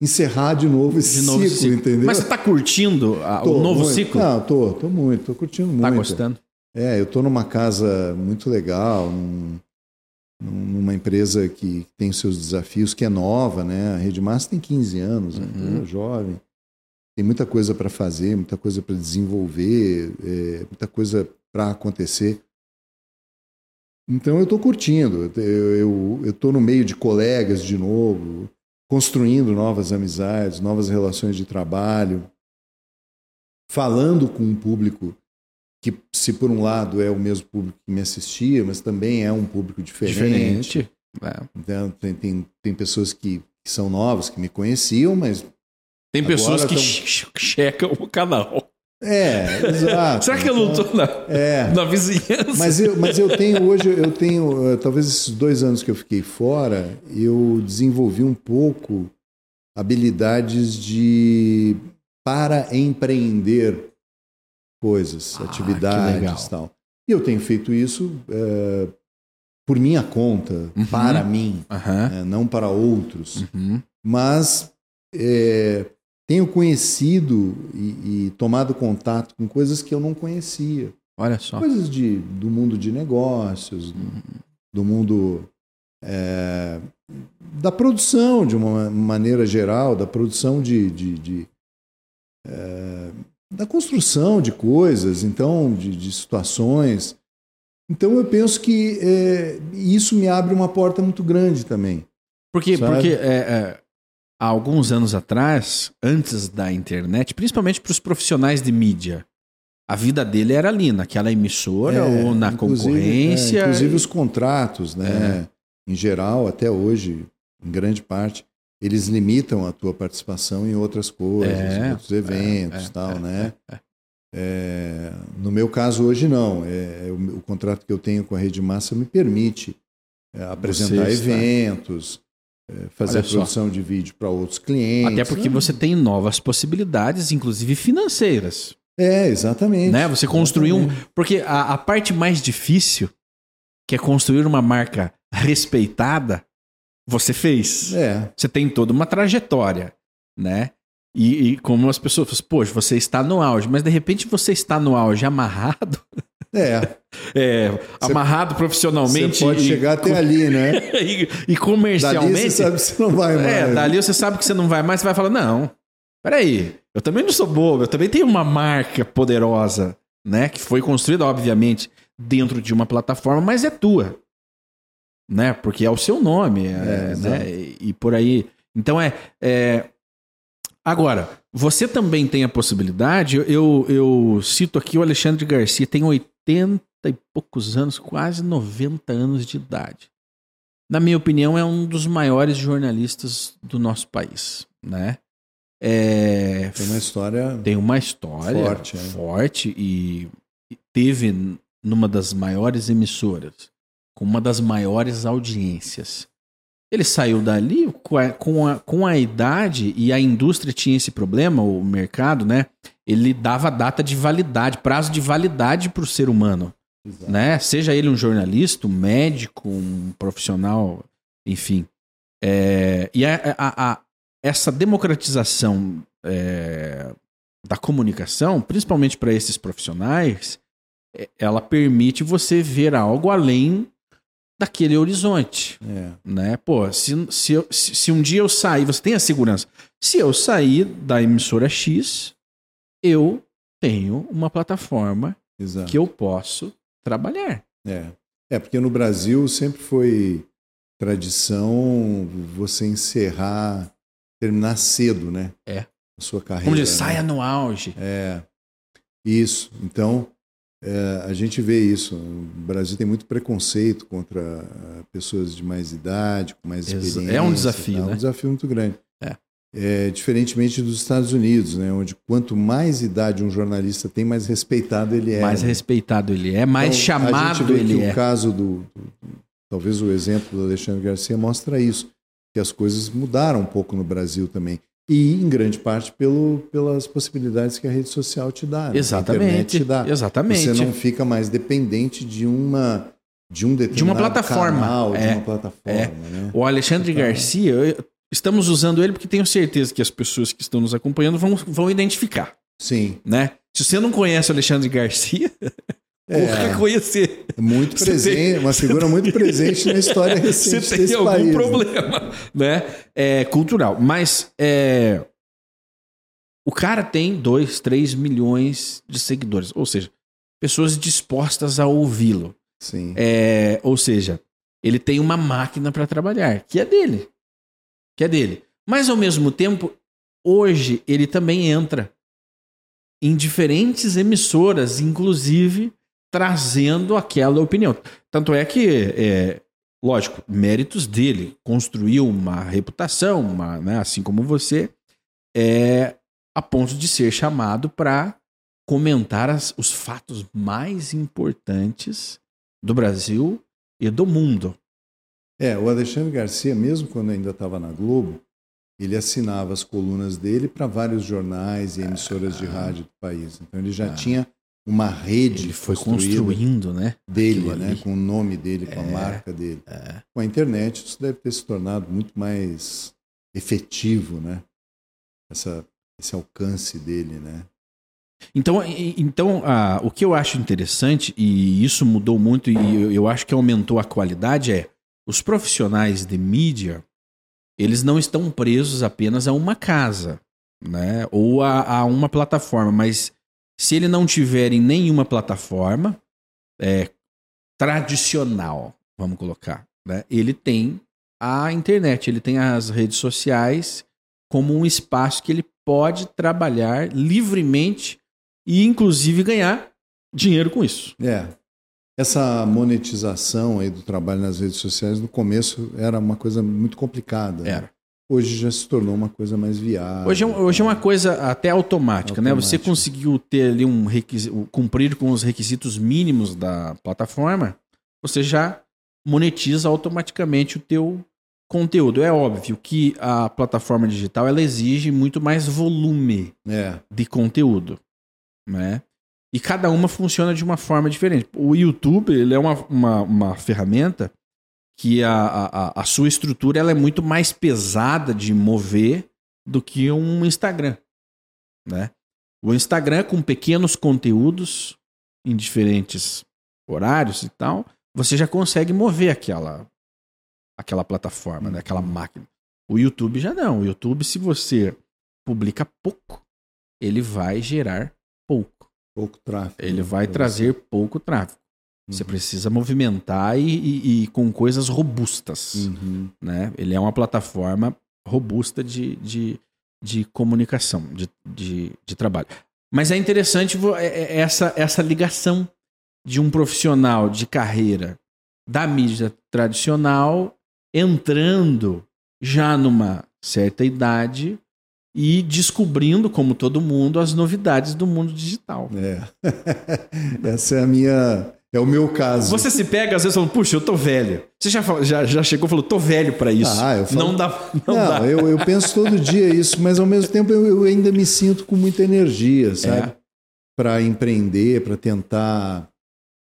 encerrar de novo esse de novo ciclo, ciclo, entendeu? Mas você está curtindo a, o novo muito. ciclo? Não, tô, tô muito, tô curtindo muito. Tá gostando? É, eu tô numa casa muito legal, num, numa empresa que tem seus desafios, que é nova, né? A Rede Massa tem 15 anos, né? uhum. é jovem. Tem muita coisa para fazer, muita coisa para desenvolver, é, muita coisa para acontecer. Então eu estou curtindo. Eu estou no meio de colegas de novo construindo novas amizades, novas relações de trabalho, falando com um público que, se por um lado é o mesmo público que me assistia, mas também é um público diferente. diferente. É. Então, tem, tem, tem pessoas que, que são novas, que me conheciam, mas Tem pessoas que tão- che- checam o canal. É, exato. Será que eu não tô na, É. na vizinhança? Mas eu, mas eu tenho hoje, eu tenho, eh, talvez esses dois anos que eu fiquei fora, eu desenvolvi um pouco habilidades de para empreender coisas, Ah, atividades e tal. E eu tenho feito isso eh, por minha conta, Uhum. para mim, Aham. né, não para outros. Uhum. mas é, tenho conhecido e, e tomado contato com coisas que eu não conhecia. Olha só. Coisas de, do mundo de negócios, do, do mundo é, da produção, de uma maneira geral, da produção de. de- de, é, da construção de coisas, então, de, de situações. Então, eu penso que é, isso me abre uma porta muito grande também. Porque, Sabe? porque é, é, há alguns anos atrás, antes da internet, principalmente para os profissionais de mídia, a vida dele era ali, naquela emissora É, ou na inclusive- concorrência. é, inclusive os contratos, né? Em geral, até hoje, em grande parte, eles limitam a tua participação em outras coisas, É, em outros eventos, é, tal, é, né? é. É, no meu caso hoje não. É, o, o contrato que eu tenho com a Rede Massa me permite é, apresentar está- eventos, é, fazer a só. produção de vídeo para outros clientes. Até porque você tem novas possibilidades, inclusive financeiras. É, exatamente. Né? Você construir um. Porque a, a parte mais difícil, que é construir uma marca respeitada, você fez. É, Você tem toda uma trajetória, né? E, e como as pessoas falam, poxa, você está no auge, mas de repente você está no auge amarrado, *laughs* é. é, amarrado profissionalmente Você pode e, chegar até ali, né? *laughs* e, e Dali comercialmente. você sabe que você não vai mais. É, dali você sabe que você não vai mais, você vai falar, não, peraí, eu também não sou bobo, eu também tenho uma marca poderosa, né? Que foi construída, obviamente, dentro de uma plataforma, mas é tua. Né? Porque é o seu nome, é, É, né? E, e por aí. Então é, é. Agora, você também tem a possibilidade, eu, eu, eu cito aqui o Alexandre Garcia, tem 80 e poucos anos, quase 90 anos de idade na minha opinião, é um dos maiores jornalistas do nosso país, né? É, Tem uma história. tem uma história Forte, é. forte e e teve numa das maiores emissoras, com uma das maiores audiências. Ele saiu dali com a, com a, com a idade e a indústria tinha esse problema, o mercado, né? Ele dava data de validade, prazo de validade para o ser humano Exato. né? Seja ele um jornalista, um médico, um profissional, enfim. É, e a, a- a- essa democratização é, da comunicação, principalmente para esses profissionais, é, ela permite você ver algo além daquele horizonte, É. né? Pô, se, se, eu- se, se um dia eu sair, você tem a segurança. Se eu sair da emissora X, eu tenho uma plataforma Exato. que eu posso trabalhar. É. é, porque no Brasil sempre foi tradição você encerrar, terminar cedo, né? É. A sua carreira. Como diz, né? saia no auge. É. Isso. Então, é, a gente vê isso. O Brasil tem muito preconceito contra pessoas de mais idade, com mais experiência. é um desafio, tal. É né? um desafio muito grande. É. É, diferentemente dos Estados Unidos, né, onde quanto mais idade um jornalista tem, mais respeitado ele é. mais né? respeitado ele é, mais Então, a chamado gente vê ele que é. O caso do, do- talvez o exemplo do Alexandre Garcia mostra isso, que as coisas mudaram um pouco no Brasil também. E em grande parte pelo, pelas possibilidades que a rede social te dá. né? A internet Exatamente. te dá. Exatamente. Você não fica mais dependente de uma de um determinado plataforma. canal, É. de uma plataforma, né? O Alexandre Então- Garcia, eu- estamos usando ele porque tenho certeza que as pessoas que estão nos acompanhando vão, vão identificar, Sim. né? Se você não conhece o Alexandre Garcia, *laughs* É, corra conhecer. muito Você presente, tem- uma figura muito presente na história *laughs* Você recente tem desse algum país. né? problema, né? É cultural. Mas é, o cara tem 2, 3 milhões de seguidores, ou seja, pessoas dispostas a ouvi-lo. Sim. É, ou seja, ele tem uma máquina para trabalhar, que é dele. Que é dele. Mas ao mesmo tempo, hoje ele também entra em diferentes emissoras, inclusive trazendo aquela opinião. Tanto é que é, lógico, méritos dele. Construiu uma reputação, uma, né, assim como você, é a ponto de ser chamado para comentar as, os fatos mais importantes do Brasil e do mundo. É, o Alexandre Garcia, mesmo quando ainda estava na Globo, ele assinava as colunas dele para vários jornais e emissoras ah, de rádio do país. Então ele já ah, tinha uma rede ele foi construindo, né? Dele, né? Com o nome dele, com é, a marca dele. É. Com a internet isso deve ter se tornado muito mais efetivo, né? Essa, esse alcance dele, né? Então, então ah, o que eu acho interessante, e isso mudou muito, e eu, eu acho que aumentou a qualidade, é os profissionais de mídia, eles não estão presos apenas a uma casa, né? Ou a, a uma plataforma, mas se ele não tiver em nenhuma plataforma é, tradicional, vamos colocar, né? ele tem a internet, ele tem as redes sociais como um espaço que ele pode trabalhar livremente e, inclusive, ganhar dinheiro com isso. É. Essa monetização aí do trabalho nas redes sociais, no começo era uma coisa muito complicada. Né? Era. Hoje já se tornou uma coisa mais viável. Hoje é, hoje é uma coisa até automática, automática, né? Você conseguiu ter ali um requisito, cumprir com os requisitos mínimos da plataforma, você já monetiza automaticamente o teu conteúdo. É óbvio que a plataforma digital ela exige muito mais volume é. de conteúdo, né? E cada uma funciona de uma forma diferente. O YouTube ele é uma, uma, uma ferramenta que a, a, a sua estrutura ela é muito mais pesada de mover do que um Instagram. Né? O Instagram, com pequenos conteúdos em diferentes horários e tal, você já consegue mover aquela, aquela plataforma, né? aquela máquina. O YouTube já não. O YouTube, se você publica pouco, ele vai gerar pouco. Tráfego. Ele vai trazer você. pouco tráfego. Uhum. Você precisa movimentar e, e, e com coisas robustas. Uhum. Né? Ele é uma plataforma robusta de, de, de comunicação, de, de, de trabalho. Mas é interessante é, é, essa, essa ligação de um profissional de carreira da mídia tradicional entrando já numa certa idade e descobrindo, como todo mundo, as novidades do mundo digital. É. *laughs* Essa é a minha. É o meu caso. Você se pega, às vezes, falando, puxa, eu tô velho. Você já, já, já chegou e falou, tô velho para isso. Ah, eu falo... Não dá. Não, não dá. Eu, eu penso todo dia isso, mas ao mesmo tempo eu, eu ainda me sinto com muita energia, sabe? É. Para empreender, para tentar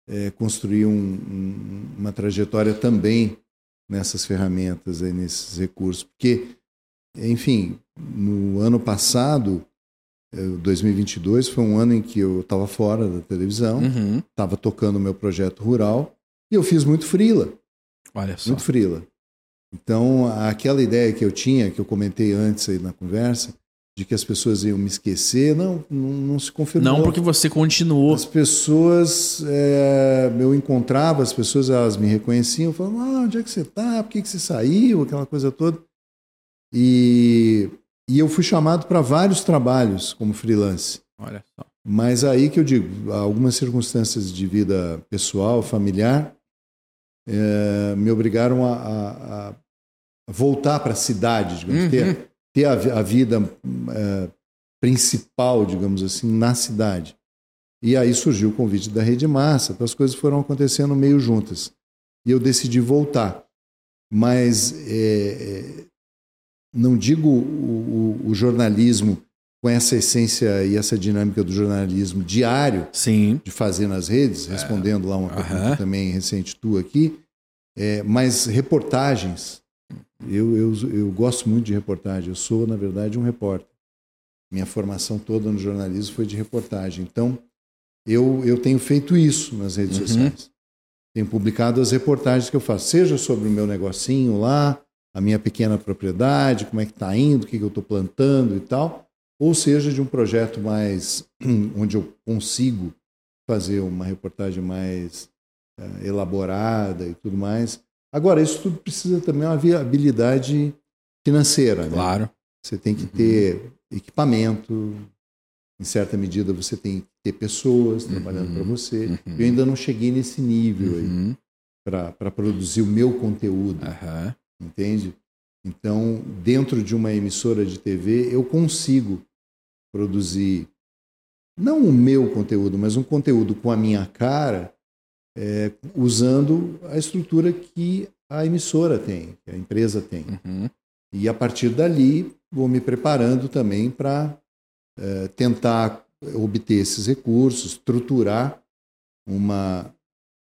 é, construir um, um, uma trajetória também nessas ferramentas, aí, nesses recursos. Porque, enfim, no ano passado, 2022, eh, foi um ano em que eu estava fora da televisão, estava uhum. tocando o meu projeto rural e eu fiz muito frila. Olha só. Muito frila. Então, aquela ideia que eu tinha, que eu comentei antes aí na conversa, de que as pessoas iam me esquecer, não, não, não se confirmou. Não, porque você continuou. As pessoas, é, eu encontrava as pessoas, elas me reconheciam, falavam, ah, onde é que você está? Por que, que você saiu? Aquela coisa toda. E e eu fui chamado para vários trabalhos como freelance. Olha só. Mas aí que eu digo, algumas circunstâncias de vida pessoal, familiar, é, me obrigaram a, a, a voltar para a cidade, digamos, uhum. ter, ter a, a vida é, principal, digamos assim, na cidade. E aí surgiu o convite da Rede Massa, então as coisas foram acontecendo meio juntas. E eu decidi voltar. Mas é, não digo o, o, o, jornalismo com essa essência e essa dinâmica do jornalismo diário, Sim. de fazer nas redes, é. respondendo lá uma pergunta também recente tua aqui, é, mas reportagens. Eu, eu, eu gosto muito de reportagem, eu sou, na verdade, um repórter. Minha formação toda no jornalismo foi de reportagem. Então, eu, eu tenho feito isso nas redes uhum. sociais. Tenho publicado as reportagens que eu faço, seja sobre o meu negocinho lá, a minha pequena propriedade, como é que está indo, o que, que eu estou plantando e tal, ou seja, de um projeto mais *clears throat* onde eu consigo fazer uma reportagem mais uh, elaborada e tudo mais. Agora, isso tudo precisa também uma habilidade financeira. Né? Claro. Você tem que ter uhum. equipamento, em certa medida você tem que ter pessoas trabalhando uhum. para você. Uhum. Eu ainda não cheguei nesse nível aí. Uhum. para produzir o meu conteúdo, Aham. Entende? Então, dentro de uma emissora de TV, eu consigo produzir não o meu conteúdo, mas um conteúdo com a minha cara, é, usando a estrutura que a emissora tem, que a empresa tem. Uhum. E a partir dali, vou me preparando também para tentar obter esses recursos, estruturar uma,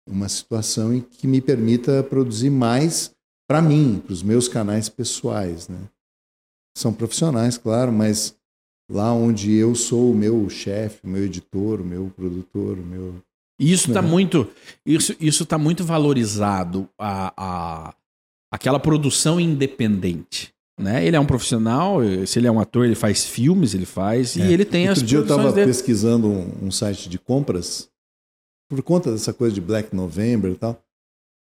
uma situação em que me permita produzir mais para mim, para os meus canais pessoais. Né? São profissionais, claro, mas lá onde eu sou o meu chefe, o meu editor, o meu produtor, o meu. E Isso está Uhum. muito, isso, isso tá muito valorizado a, a aquela produção independente, né? Ele é um profissional, se ele é um ator, ele faz filmes, ele faz e É. ele tem as Outro dia eu estava pesquisando um, um site de compras, por conta dessa coisa de Black November e tal.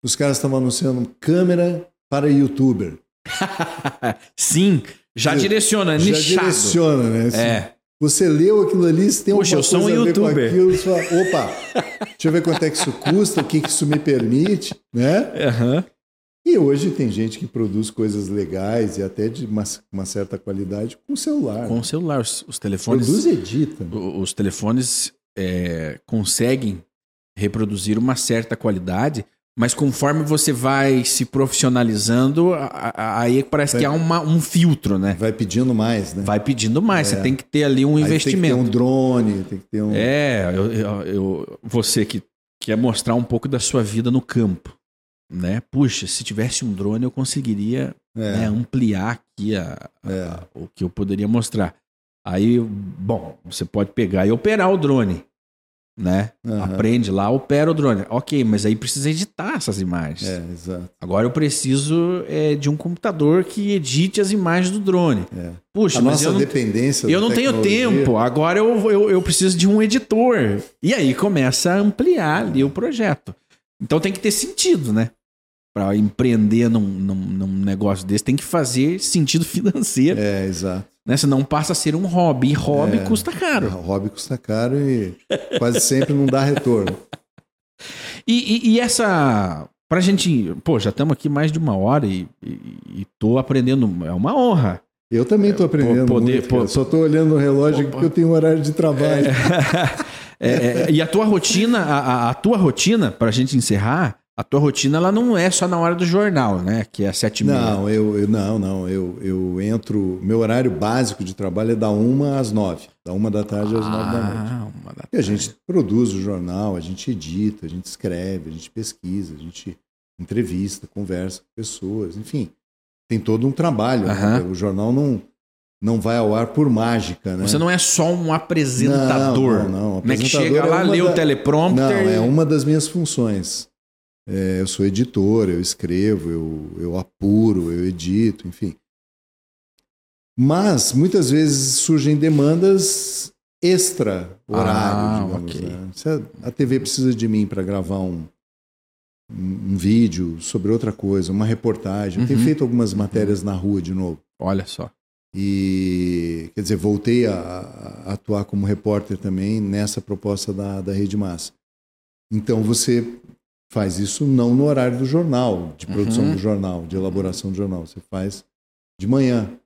Os caras estavam anunciando câmera para youtuber. *laughs* Sim, já Já- direciona, Já nichado. direciona, né? Assim, É. Você leu aquilo ali, se tem Puxa, alguma sou um a ver com youtuber. aquilo, você fala, opa, deixa eu ver quanto é que isso custa, o que, que isso me permite, né? Aham. E hoje tem gente que produz coisas legais e até de uma, uma certa qualidade com celular. Com o celular, os, os telefones. Produz e edita. o- Os telefones é, conseguem reproduzir uma certa qualidade, mas conforme você vai se profissionalizando, aí parece que há uma- um filtro, né? Vai pedindo mais, né? Vai pedindo mais, você tem que ter ali um Aí investimento. Tem que ter um drone, tem que ter um. É, eu, eu- eu- você que quer mostrar um pouco da sua vida no campo, né? Puxa, se tivesse um drone eu conseguiria É, né, ampliar aqui a- a- É. o que eu poderia mostrar. Aí, bom, você pode pegar e operar o drone, né? aham. Aprende lá, opera o drone. Ok, mas aí precisa editar essas imagens. É, exato. Agora eu preciso é, de um computador que edite as imagens do drone. É. Puxa, A mas nossa eu não, dependência. eu não tenho tempo. Agora eu, eu, eu preciso de um editor. E aí começa a ampliar ali o projeto. Então tem que ter sentido, né? Para empreender num, num, num negócio desse, tem que fazer sentido *laughs* financeiro. É, exato. Né? Senão passa a ser um hobby. E hobby É. custa O caro. *laughs* hobby custa caro e quase sempre não dá retorno. E, e, e essa. Pra gente. Pô, já estamos aqui mais de uma hora e, e, e tô aprendendo. É uma honra. Eu também estou aprendendo po- poder- muito, po- Só estou olhando no relógio aqui porque eu tenho um horário de trabalho. *laughs* É, é, e a tua rotina, a, a- a tua rotina, pra gente encerrar, a tua rotina ela não é só na hora do jornal, né? Que é sete e meia. Não, eu, eu não, não. Eu, eu entro. Meu horário básico de trabalho é da uma às nove. Da uma da tarde às nove da noite. Ah, uma da E a gente produz o jornal, a gente edita, a gente escreve, a gente pesquisa, a gente entrevista, conversa com pessoas, enfim. Tem todo um trabalho. né? O jornal não, não vai ao ar por mágica, né? Você não é só um apresentador. Não, não, não. Né, que Apresentador chega é lá, lê o da- teleprompter. Não, é uma das minhas funções. É, eu sou editor, eu escrevo, eu, eu apuro, eu edito, enfim. Mas muitas vezes surgem demandas extra horário, Ah, digamos. ok. né? Se a, a TV precisa de mim para gravar um, um, um vídeo sobre outra coisa, uma reportagem. Eu tenho Uhum. feito algumas matérias na rua de novo. Olha só. E, quer dizer, voltei a, a atuar como repórter também nessa proposta da, da Rede Massa. Então você faz isso não no horário do jornal, de produção Uhum. do jornal, de elaboração do jornal. Você faz de manhã.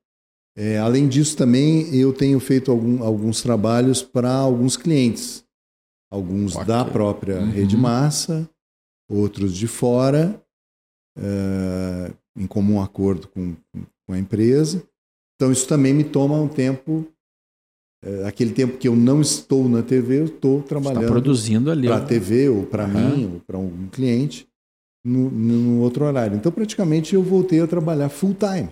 É, além disso, também eu tenho feito algum- alguns trabalhos para alguns clientes. Alguns da própria Uhum. Rede Massa, outros de fora, é, em comum acordo com, com a empresa. Então, isso também me toma um tempo. É, aquele tempo que eu não estou na TV, eu estou Está trabalhando produzindo ali. para a TV ou para Aham. mim ou para algum cliente no, no outro horário. Então, praticamente, eu voltei a trabalhar full time,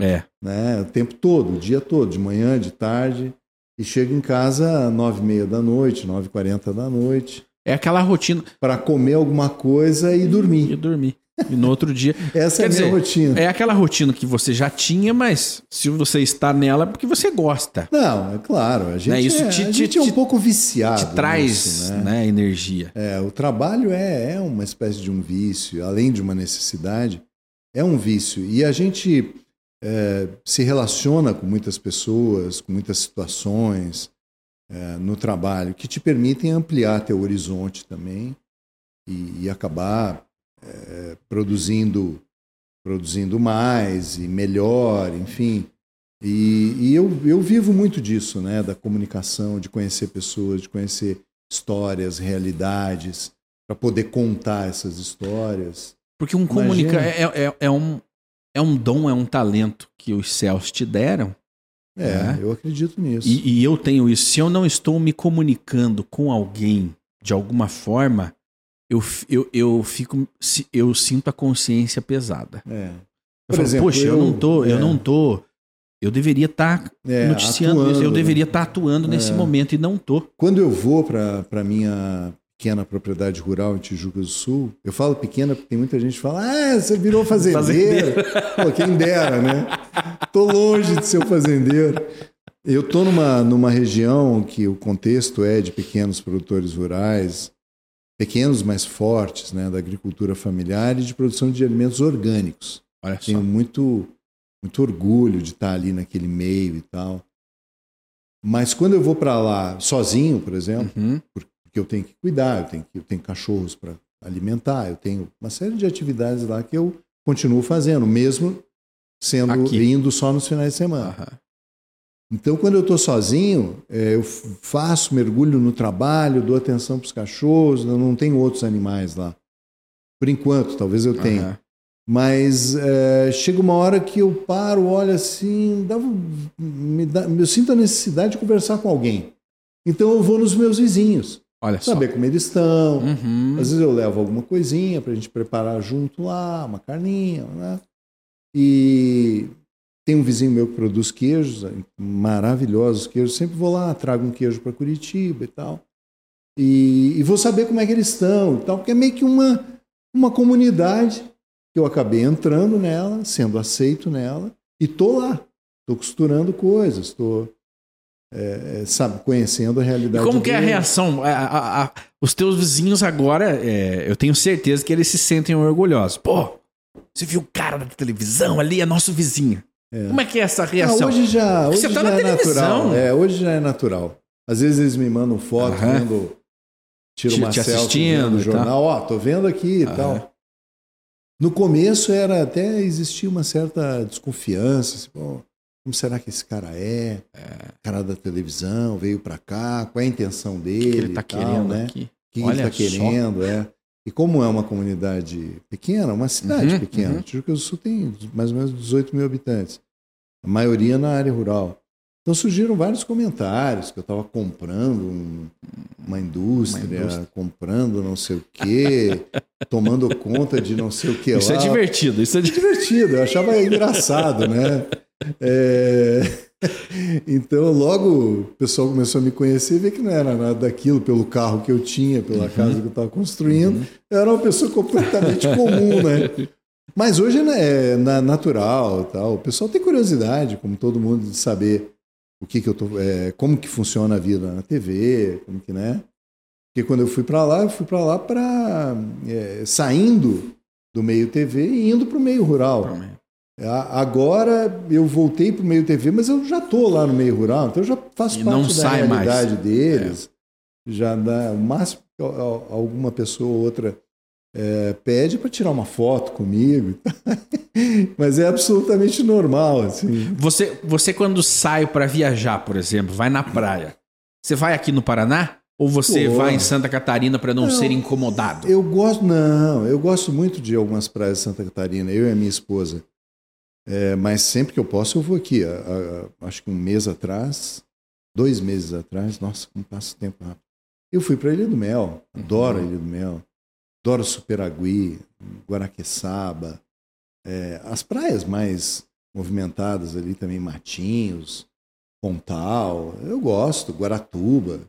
É. né? o tempo todo, o dia todo, de manhã, de tarde. E chego em casa às nove e meia da noite, nove e quarenta da noite, É aquela rotina. para comer alguma coisa e E dormir. E no outro dia. Essa é a minha dizer, rotina. É aquela rotina que você já tinha, mas se você está nela é porque você gosta. Não, é claro, a gente, Né, isso é, te- a te- gente é um te- pouco viciado. Te traz nisso, né? né, energia. É, o trabalho é, é uma espécie de um vício, além de uma necessidade, é um vício. E a gente é, se relaciona com muitas pessoas, com muitas situações é, no trabalho que te permitem ampliar teu horizonte também e, e acabar é, produzindo, produzindo mais e melhor, enfim. E, e eu, eu vivo muito disso, né? Da comunicação, de conhecer pessoas, de conhecer histórias, realidades, para poder contar essas histórias. Porque um comunica é, é, é, um, é um dom, é um talento que os céus te deram. É, né? eu acredito nisso. E, e eu tenho isso. Se eu não estou me comunicando com alguém de alguma forma, eu, eu, eu fico eu sinto a consciência pesada. É. Por eu falo, exemplo, poxa, eu, eu, não tô, é. eu não tô eu deveria estar tá é, noticiando atuando, isso, eu deveria estar né? tá atuando nesse é. momento e não tô. Quando eu vou para a minha pequena propriedade rural em Tijuca do Sul, eu falo pequena porque tem muita gente que fala, ah, você virou *laughs* fazendeiro. fazendeiro. Pô, quem dera, né? Tô longe de ser um fazendeiro. Eu tô numa, numa região que o contexto é de pequenos produtores rurais, pequenos, mas fortes, né, da agricultura familiar e de produção de alimentos orgânicos. Tenho muito muito orgulho de estar ali naquele meio e tal. Mas quando eu vou para lá sozinho, por exemplo, uhum. porque eu tenho que cuidar, eu tenho, que, eu tenho cachorros para alimentar, eu tenho uma série de atividades lá que eu continuo fazendo, mesmo sendo Aqui. indo só nos finais de semana. Uhum. Então, quando eu estou sozinho, é, eu faço mergulho no trabalho, dou atenção para os cachorros, eu não tenho outros animais lá. Por enquanto, talvez eu tenha. Uhum. Mas é, chega uma hora que eu paro, olho assim, dá, me dá, eu sinto a necessidade de conversar com alguém. Então eu vou nos meus vizinhos. Olha saber só. como eles estão. Uhum. Às vezes eu levo alguma coisinha para a gente preparar junto lá, uma carninha, né? E tem um vizinho meu que produz queijos, maravilhosos queijos. Sempre vou lá, trago um queijo para Curitiba e tal. E, e, vou saber como é que eles estão e tal, porque é meio que uma, uma comunidade eu acabei entrando nela, sendo aceito nela, e tô lá. Estou costurando coisas, estou é, é, sabe, conhecendo a realidade. E como que é a reação? A, a, a, os teus vizinhos agora, é, eu tenho certeza que eles se sentem orgulhosos. Pô, você viu o cara da televisão ali, é nosso vizinho. É. Como é que é essa reação? Ah, hoje já, hoje você tá já é natural. É, hoje já é natural. Às vezes eles me mandam foto, uhum. vendo, tiro uma te selfie no jornal. Ó, oh, tô vendo aqui e tal. No começo era até existia uma certa desconfiança, assim, como será que esse cara é? é. Cara da televisão, veio para cá, qual é a intenção dele? O que, ele tá tal, querendo né? aqui? O que, ele está querendo, é. E como é uma comunidade pequena, uma cidade uhum, pequena, uhum. Tijuca do Sul tem mais ou menos 18 mil habitantes, a maioria na área rural. Então surgiram vários comentários que eu estava comprando um, uma, indústria, uma, indústria, comprando não sei o quê, *laughs* tomando conta de não sei o que isso é lá. Isso é divertido, isso é divertido. Eu achava engraçado, né? É... *laughs* Então logo o pessoal começou a me conhecer e ver que não era nada daquilo pelo carro que eu tinha, pela uhum. casa que eu estava construindo. Uhum. Eu era uma pessoa completamente *laughs* comum, né? Mas hoje né, é natural, tal. O pessoal tem curiosidade, como todo mundo, de saber o que, que eu tô, é, como que funciona a vida na TV, como que, né? Porque quando eu fui para lá, eu fui para lá para é, saindo do meio TV e indo para o meio rural. Agora eu voltei para o meio TV, mas eu já estou lá no meio rural, então eu já faço e parte da realidade mais. deles. É. Já dá o máximo alguma pessoa ou outra é, pede para tirar uma foto comigo, *laughs* mas é absolutamente normal. Assim. Você, você quando sai para viajar, por exemplo, vai na praia, você vai aqui no Paraná? Ou você Pô, vai em Santa Catarina para não, não, ser incomodado? Eu gosto, não, eu gosto muito de algumas praias de Santa Catarina, eu e a minha esposa. É, mas sempre que eu posso, eu vou aqui. A, a, acho que um mês atrás, dois meses atrás, nossa, como passa o tempo rápido. Eu fui para Ilha do Mel, adoro uhum. a Ilha do Mel. Adoro Superagui, Guaraqueçaba, é, as praias mais movimentadas ali também, Matinhos, Pontal, eu gosto, Guaratuba.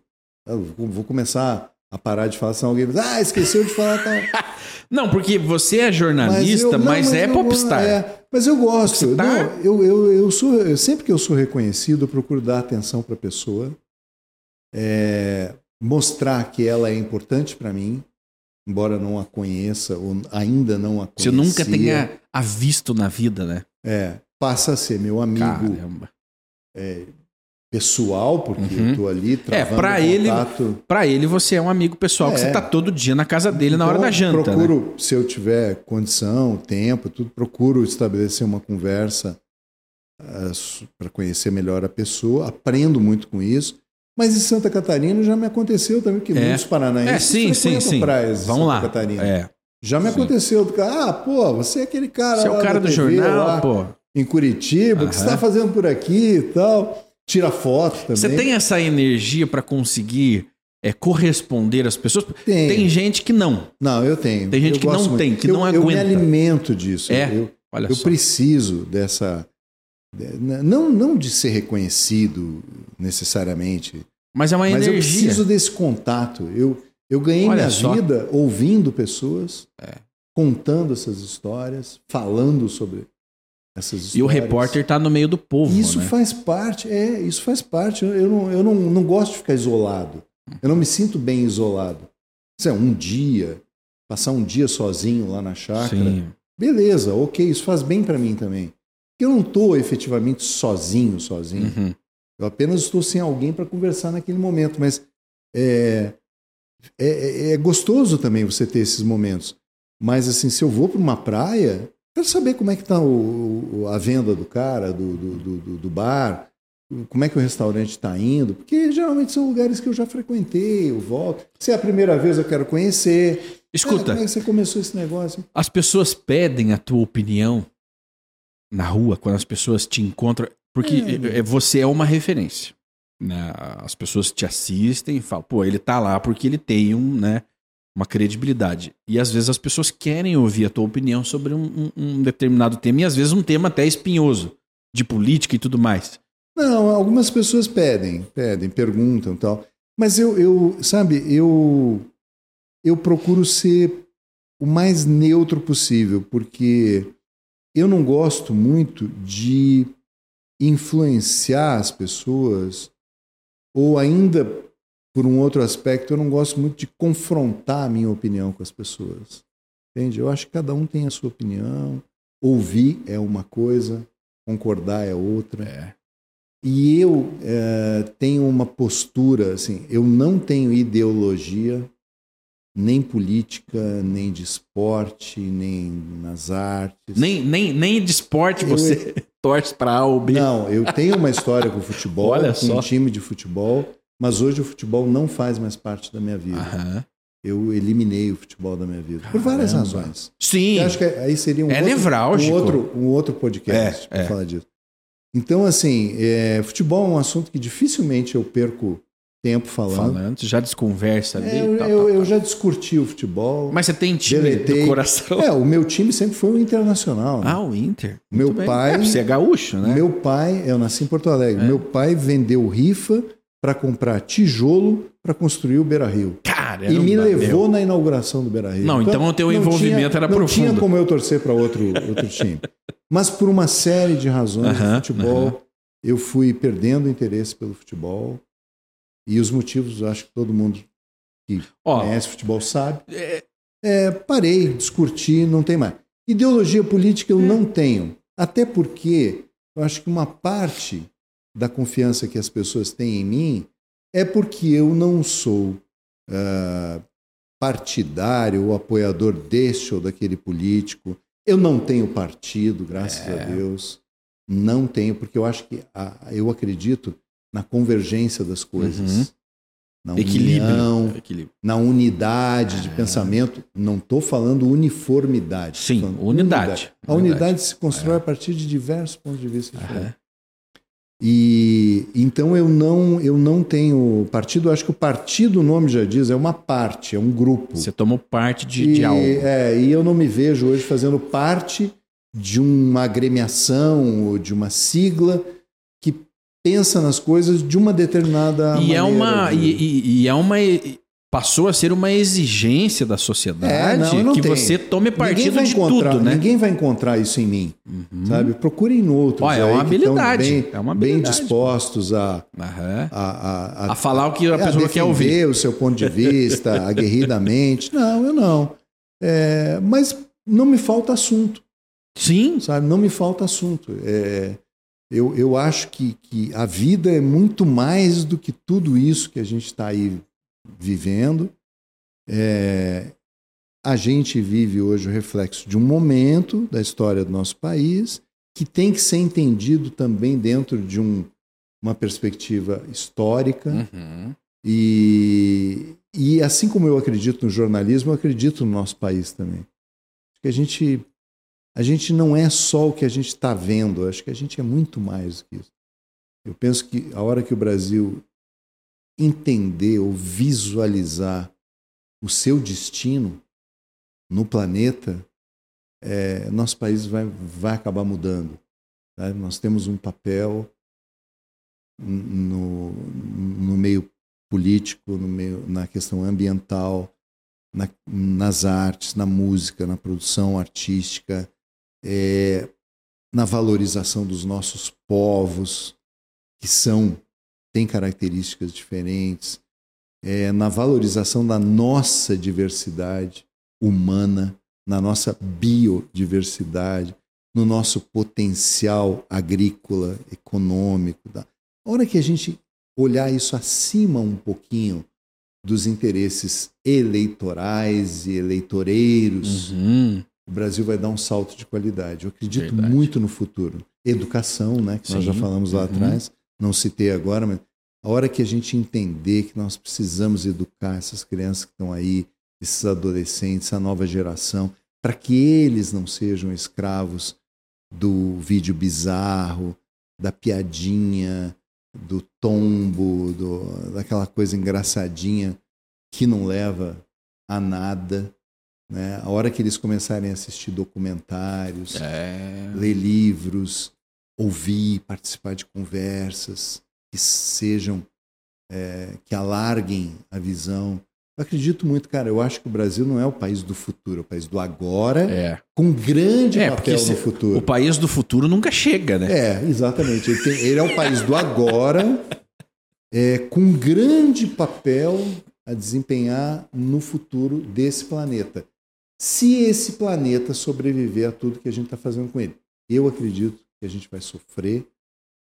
Eu vou começar a parar de falar, se alguém ah, esqueceu de falar tal. *laughs* não, porque você é jornalista, mas, eu, não, mas, mas é popstar. É, mas eu gosto. Não, eu, eu, eu sou, sempre que eu sou reconhecido, eu procuro dar atenção para a pessoa, é, mostrar que ela é importante para mim, embora não a conheça ou ainda não a conhecia. Você nunca tenha a visto na vida, né? É, passa a ser meu amigo. Caramba. É, pessoal, porque Uhum. eu tô ali travando pra ele- contato. Pra ele, você é um amigo pessoal que É. você tá todo dia na casa dele na hora Então, da janta. né? Procuro, se eu tiver condição, tempo, tudo, procuro estabelecer uma conversa para conhecer melhor a pessoa. Aprendo muito com isso. Mas em Santa Catarina já me aconteceu também, que É. muitos paranaenses É, sim, sim, sim. praias Vamos Santa lá. Catarina. É. Já me Sim. aconteceu do cara, ah, pô, você é aquele cara Você é o cara do TV, jornal, lá pô. em Curitiba, o que você está fazendo por aqui e tal. Tira foto também. Você tem essa energia pra conseguir é, corresponder às pessoas? Tem. Tem gente que não. Não, eu tenho. Tem gente Eu que não muito. tem, que eu, não Eu me aguenta. alimento disso. É. Eu, Olha eu só. preciso dessa. de- Não, não de ser reconhecido necessariamente, Mas é uma mas eu energia. preciso desse contato. Eu, eu ganhei Olha minha só. vida ouvindo pessoas, É. contando essas histórias, falando sobre. E o repórter tá no meio do povo. Isso né? faz parte, é, isso faz parte. Eu, eu não, eu não, não gosto de ficar isolado. Eu não me sinto bem isolado. Isso é um dia, passar um dia sozinho lá na chácara. Sim. Beleza, ok, isso faz bem para mim também. Eu não estou efetivamente sozinho, sozinho. Uhum. Eu apenas estou sem alguém para conversar naquele momento. Mas é, é, é gostoso também você ter esses momentos. Mas assim, se eu vou para uma praia, quero saber como é que está a venda do cara, do, do, do- do- bar, como é que o restaurante está indo, porque geralmente são lugares que eu já frequentei, eu volto. Se é a primeira vez, eu quero conhecer. Escuta, como é que você começou esse negócio? as pessoas pedem a tua opinião na rua, quando as pessoas te encontram, porque É. eh, você é uma referência. né? As pessoas te assistem e falam, pô, ele tá lá porque ele tem um, né, uma credibilidade. E às vezes as pessoas querem ouvir a tua opinião sobre um, um- um determinado tema, e às vezes um tema até espinhoso, de política e tudo mais. Não, algumas pessoas pedem, pedem, perguntam tal. Mas eu, eu, sabe, eu, eu procuro ser o mais neutro possível, porque eu não gosto muito de influenciar as pessoas, ou ainda, por um outro aspecto, eu não gosto muito de confrontar a minha opinião com as pessoas. Entende? Eu acho que cada um tem a sua opinião. Ouvir é uma coisa, concordar é outra. É. E eu eh, tenho uma postura, assim, eu não tenho ideologia, nem política, nem de esporte, nem nas artes. Nem, nem, nem de esporte Eu- você *laughs* torce pra A ou B. Não, eu tenho uma história com futebol, Olha com só. um time de futebol, mas hoje o futebol não faz mais parte da minha vida. Aham. Eu eliminei o futebol da minha vida, por várias Caramba. razões. Sim. Eu acho que aí seria um É outro, nevrálgico. um outro, um outro podcast É, para é. falar disso. Então, assim, é, futebol é um assunto que dificilmente eu perco tempo falando. Falando, já desconversa ali. É, eu, tal, eu- tal, eu tal. já discuti o futebol. Mas você tem time Deletei. do coração. É, o meu time sempre foi o Internacional. né? Ah, o Inter. Meu Muito pai- É, você é gaúcho, né? Meu pai, eu nasci em Porto Alegre, É. meu pai vendeu rifa para comprar tijolo para construir o Beira Rio. Caramba, E me levou meu. na inauguração do Beira Rio. Não, então o teu envolvimento era não profundo. tinha como eu torcer para outro, outro time. Mas por uma série de razões de futebol, eu fui perdendo interesse pelo futebol. E os motivos, acho que todo mundo Ó, conhece futebol sabe. é, É, parei, discuti, não tem mais. Ideologia política eu não tenho. Até porque eu acho que uma parte da confiança que as pessoas têm em mim é porque eu não sou ah, partidário ou apoiador deste ou daquele político. Eu não tenho partido, graças É. a Deus. Não tenho, porque eu acho que a- eu acredito na convergência das coisas. Uhum. Na equilíbrio. união, equilíbrio. na unidade de É. pensamento. Não estou falando uniformidade. Sim, falando unidade. A unidade se constrói a partir de diversos pontos de vista diferentes. E então eu não eu não tenho partido. Acho que o partido, o nome já diz, é uma parte, é um grupo. Você tomou parte de, e, de algo. é, e eu não me vejo hoje fazendo parte de uma agremiação ou de uma sigla que pensa nas coisas de uma determinada E é maneira uma. de- E, e- e é uma. Passou a ser uma exigência da sociedade É, não, não que você tome partido de tudo, né? Ninguém vai encontrar isso em mim, Uhum. sabe? Procurem outros Ó, é uma habilidade, bem, é uma bem habilidade. dispostos a, Aham. a, a, A falar o que a é, pessoa quer ouvir. o seu ponto de vista *laughs* aguerridamente. Não, eu não. É, mas não me falta assunto, Sim. sabe? Não me falta assunto. É, eu, eu acho que, que a vida é muito mais do que tudo isso que a gente está aí vivendo. É, a gente vive hoje o reflexo de um momento da história do nosso país que tem que ser entendido também dentro de um, uma perspectiva histórica. Uhum. E, e assim como eu acredito no jornalismo, eu acredito no nosso país também. Acho que a gente, a gente não é só o que a gente está vendo, acho que a gente é muito mais do que isso. Eu penso que a hora que o Brasil entender ou visualizar o seu destino no planeta, é, nosso país vai, vai acabar mudando. Tá? Nós temos um papel no, no meio político, no meio, na questão ambiental, na, nas artes, na música, na produção artística, é, na valorização dos nossos povos, que são têm características diferentes, é, na valorização da nossa diversidade humana, na nossa biodiversidade, no nosso potencial agrícola, econômico. Da... A hora que a gente olhar isso acima um pouquinho dos interesses eleitorais e eleitoreiros, Uhum. o Brasil vai dar um salto de qualidade. Eu acredito Verdade. muito no futuro. Educação, né, que nós já Sim. falamos lá Uhum. atrás, não citei agora, mas a hora que a gente entender que nós precisamos educar essas crianças que estão aí, esses adolescentes, a nova geração, para que eles não sejam escravos do vídeo bizarro, da piadinha, do tombo, do, daquela coisa engraçadinha que não leva a nada. Né? A hora que eles começarem a assistir documentários, É. ler livros, ouvir, participar de conversas que sejam, é, que alarguem a visão. Eu acredito muito, cara. Eu acho que o Brasil não é o país do futuro, é o país do agora, É. com grande É, papel no futuro. O país do futuro nunca chega, né? É, exatamente. Ele, tem- ele é o país do agora, é, com grande papel a desempenhar no futuro desse planeta. Se esse planeta sobreviver a tudo que a gente está fazendo com ele. Eu acredito que a gente vai sofrer,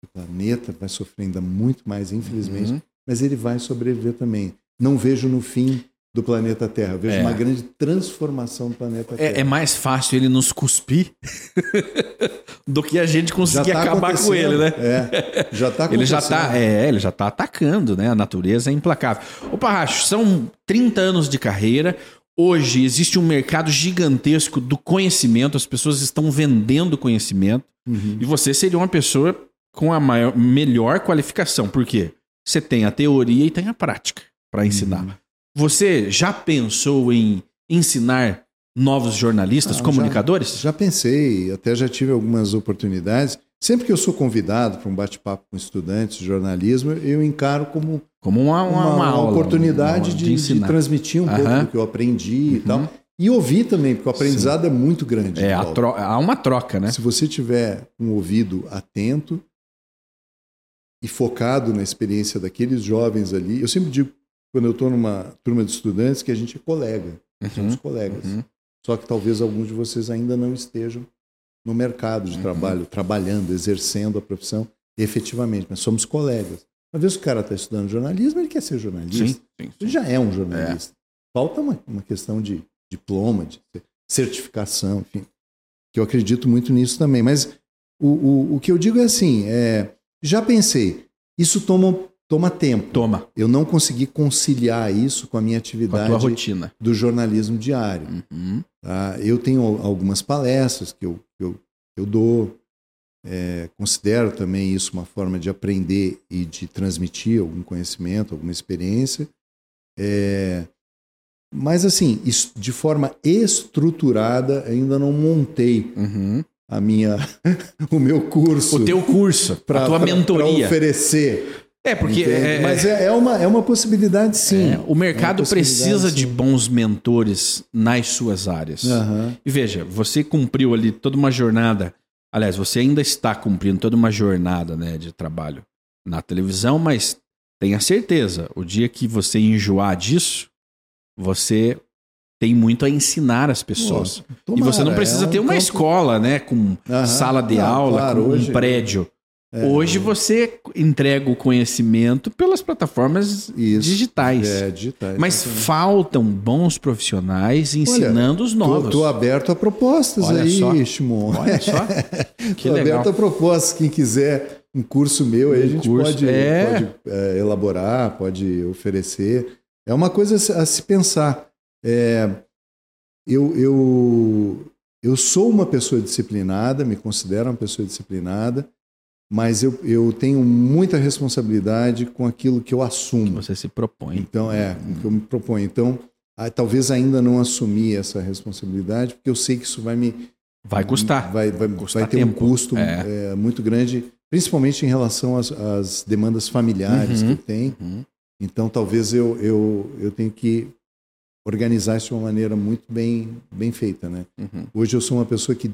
o planeta vai sofrer ainda muito mais, infelizmente, Uhum. mas ele vai sobreviver também. Não vejo no fim do planeta Terra, eu vejo É. uma grande transformação do planeta Terra. É, é mais fácil ele nos cuspir *laughs* do que a gente conseguir tá acabar com ele, né? É, *laughs* já está Ele já tá, é, ele já tá atacando, né? A natureza é implacável. Ô Parracho, são 30 anos de carreira. Hoje existe um mercado gigantesco do conhecimento, as pessoas estão vendendo conhecimento. Uhum. E você seria uma pessoa com a maior, melhor qualificação. Por quê? Você tem a teoria e tem a prática para ensinar. Uhum. Você já pensou em ensinar novos jornalistas, Ah, comunicadores? Já pensei, até já tive algumas oportunidades. Sempre que eu sou convidado para um bate-papo com estudantes de jornalismo, eu encaro como Como uma, uma, uma, uma aula, oportunidade uma- de, de ensinar. transmitir um pouco Aham. do que eu aprendi e Uhum. tal. E ouvir também, porque o aprendizado é muito grande. É, há uma troca, né? Se você tiver um ouvido atento e focado na experiência daqueles jovens ali, eu sempre digo, quando eu estou numa turma de estudantes, que a gente é colega, somos colegas. uhum. Só que talvez alguns de vocês ainda não estejam no mercado de Uhum. trabalho, trabalhando, exercendo a profissão efetivamente, mas somos colegas. Uma vez que o cara está estudando jornalismo, ele quer ser jornalista. Sim, sim, Ele sim. já é um jornalista. Falta uma, uma questão de diploma, de certificação, enfim. Que eu acredito muito nisso também. Mas o, o, o que eu digo é assim: é, já pensei, isso toma, toma tempo. Toma, Eu não consegui conciliar isso com a minha com a atividade rotina. do jornalismo diário. Uhum. Tá? Eu tenho algumas palestras que eu, eu, que eu dou. É, considero também isso uma forma de aprender e de transmitir algum conhecimento, alguma experiência. É, mas, assim, de forma estruturada, ainda não montei Uhum. a minha, *laughs* o meu curso. O teu curso, pra- a tua mentoria. oferecer. É, porque entende? é, Mas é, é uma, é uma possibilidade, sim. é, o mercado É precisa de sim. bons mentores nas suas áreas. Aham. E veja, você cumpriu ali toda uma jornada. Aliás, você ainda está cumprindo toda uma jornada né, de trabalho na televisão, mas tenha certeza, o dia que você enjoar disso, você tem muito a ensinar as pessoas. Tomara, e você não precisa é um ter uma escola, né? Com Aham. sala de Ah, aula, claro, com hoje- um prédio. É, Hoje você entrega o conhecimento pelas plataformas Isso. digitais. É, digitais. Mas exatamente. faltam bons profissionais ensinando os Tô, novos. tô aberto a propostas Olha aí, só. Shimon. Olha só. *laughs* Legal. aberto a propostas. Quem quiser um curso meu, aí a Um gente curso, pode, é. pode, é, elaborar, pode oferecer. É uma coisa a se- a se pensar. É, eu, eu, eu sou uma pessoa disciplinada, me considero uma pessoa disciplinada, mas eu, eu tenho muita responsabilidade com aquilo que eu assumo. Você se propõe. Então, é, o que eu me proponho. Então, ah, talvez ainda não assumi essa responsabilidade, porque eu sei que isso vai me. Vai custar. Vai, vai, Custar vai ter tempo. um custo É. é, muito grande, principalmente em relação às, às demandas familiares Uhum. que tem. Uhum. Então, talvez eu, eu, eu tenha que organizar isso de uma maneira muito bem, bem feita. Né? Uhum. Hoje eu sou uma pessoa que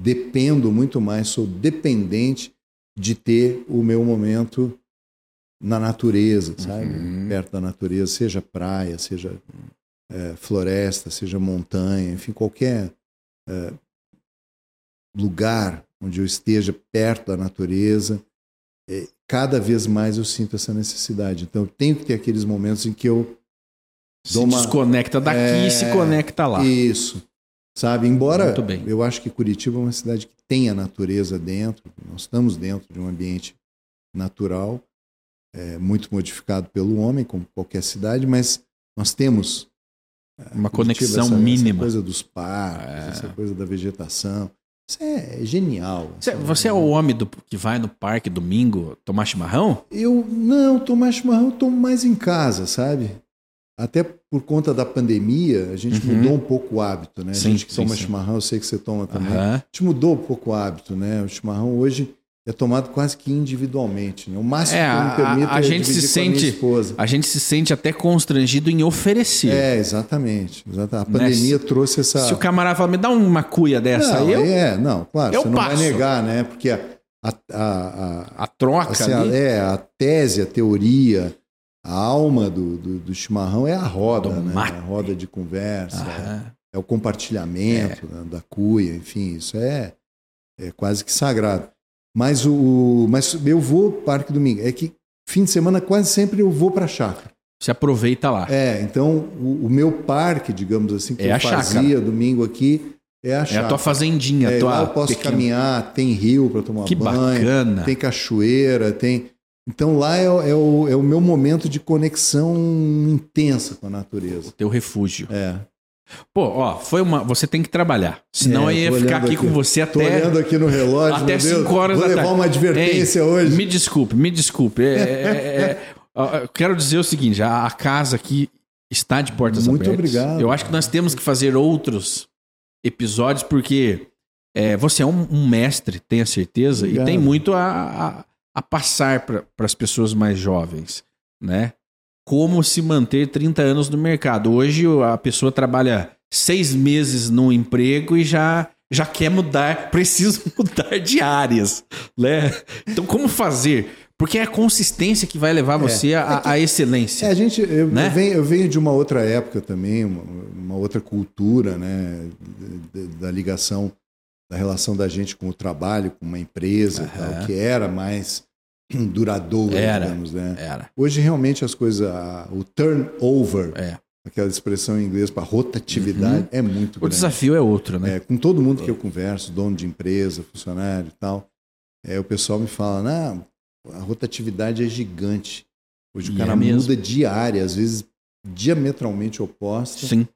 dependo muito mais, sou dependente de ter o meu momento na natureza, sabe? Uhum. Perto da natureza, seja praia, seja é, floresta, seja montanha, enfim, qualquer é, lugar onde eu esteja perto da natureza, é, cada vez mais eu sinto essa necessidade. Então, eu tenho que ter aqueles momentos em que eu Se uma- desconecta daqui e É, se conecta lá. Isso. Sabe, embora eu acho que Curitiba é uma cidade que tem a natureza dentro, nós estamos dentro de um ambiente natural, é, muito modificado pelo homem, como qualquer cidade, mas nós temos Uma Curitiba, conexão essa, mínima. Essa coisa dos parques, É. essa coisa da vegetação. Isso é genial. Você, você é o homem do, que vai no parque domingo tomar chimarrão? Eu não tomar chimarrão, eu tomo mais em casa, sabe? Até por conta da pandemia, a gente Uhum. mudou um pouco o hábito, né? A Sim, gente que sim, toma sim. chimarrão, eu sei que você toma também. Aham. A gente mudou um pouco o hábito, né? O chimarrão hoje é tomado quase que individualmente. Né? O máximo É, que eu me a- permito a é gente se a sente- esposa. A gente se sente até constrangido em oferecer. É, exatamente. exata- A Né? pandemia trouxe essa. Se o camarada fala, me dá uma cuia dessa não, aí, eu, É, não, claro, eu você não passo. vai negar, né? Porque a, a, a, a- a troca assim, a, é, a tese, a teoria, a alma do, do, do chimarrão é a roda, Do né? mate. A roda de conversa, Aham. é o compartilhamento né, da cuia, enfim, isso é, é quase que sagrado. Mas o, mas eu vou Parque Domingo. É que fim de semana quase sempre eu vou para a chácara. Você aproveita lá. É, então o, o meu parque, digamos assim, que É eu a chácara. fazia domingo aqui é a É chácara. a tua fazendinha, É, tua lá eu posso pequena- caminhar, tem rio para tomar Que banho, bacana. tem cachoeira, tem. Então lá é, o- é o, é o meu momento de conexão intensa com a natureza. Teu refúgio. É. Pô, ó, foi uma. Você tem que trabalhar. Senão É, eu ia tô ficar aqui aqui. com você Tô até. olhando aqui no relógio, até meu Deus, cinco horas vou da levar tarde. uma advertência hoje. Me desculpe, me desculpe. É, é, é, é, quero dizer o seguinte: a, a casa aqui está de portas Muito abertas. obrigado. Eu acho que nós temos que fazer outros episódios, porque é, você é um, um mestre, tenha certeza, Obrigado. e tem muito a, a, passar para as pessoas mais jovens, né? Como se manter 30 anos no mercado. Hoje a pessoa trabalha seis meses num emprego e já já quer mudar, *laughs* precisa mudar de áreas, né? Então como fazer? Porque é a consistência que vai levar você à à excelência. É, a gente, eu, Né? eu venho, eu venho de uma outra época também, uma, uma outra cultura, né, da ligação, da relação da gente com o trabalho, com uma empresa, Aham. tal, que era mais *clears throat* duradoura, Era. digamos, né? Era. Hoje realmente as coisas, o turnover, É. aquela expressão em inglês para rotatividade, é muito O grande. desafio é outro, né? É, com todo mundo que eu converso, dono de empresa, funcionário e tal, é, o pessoal me fala, não, a rotatividade é gigante. Hoje E o cara é muda de área, às vezes diametralmente oposta, Sim.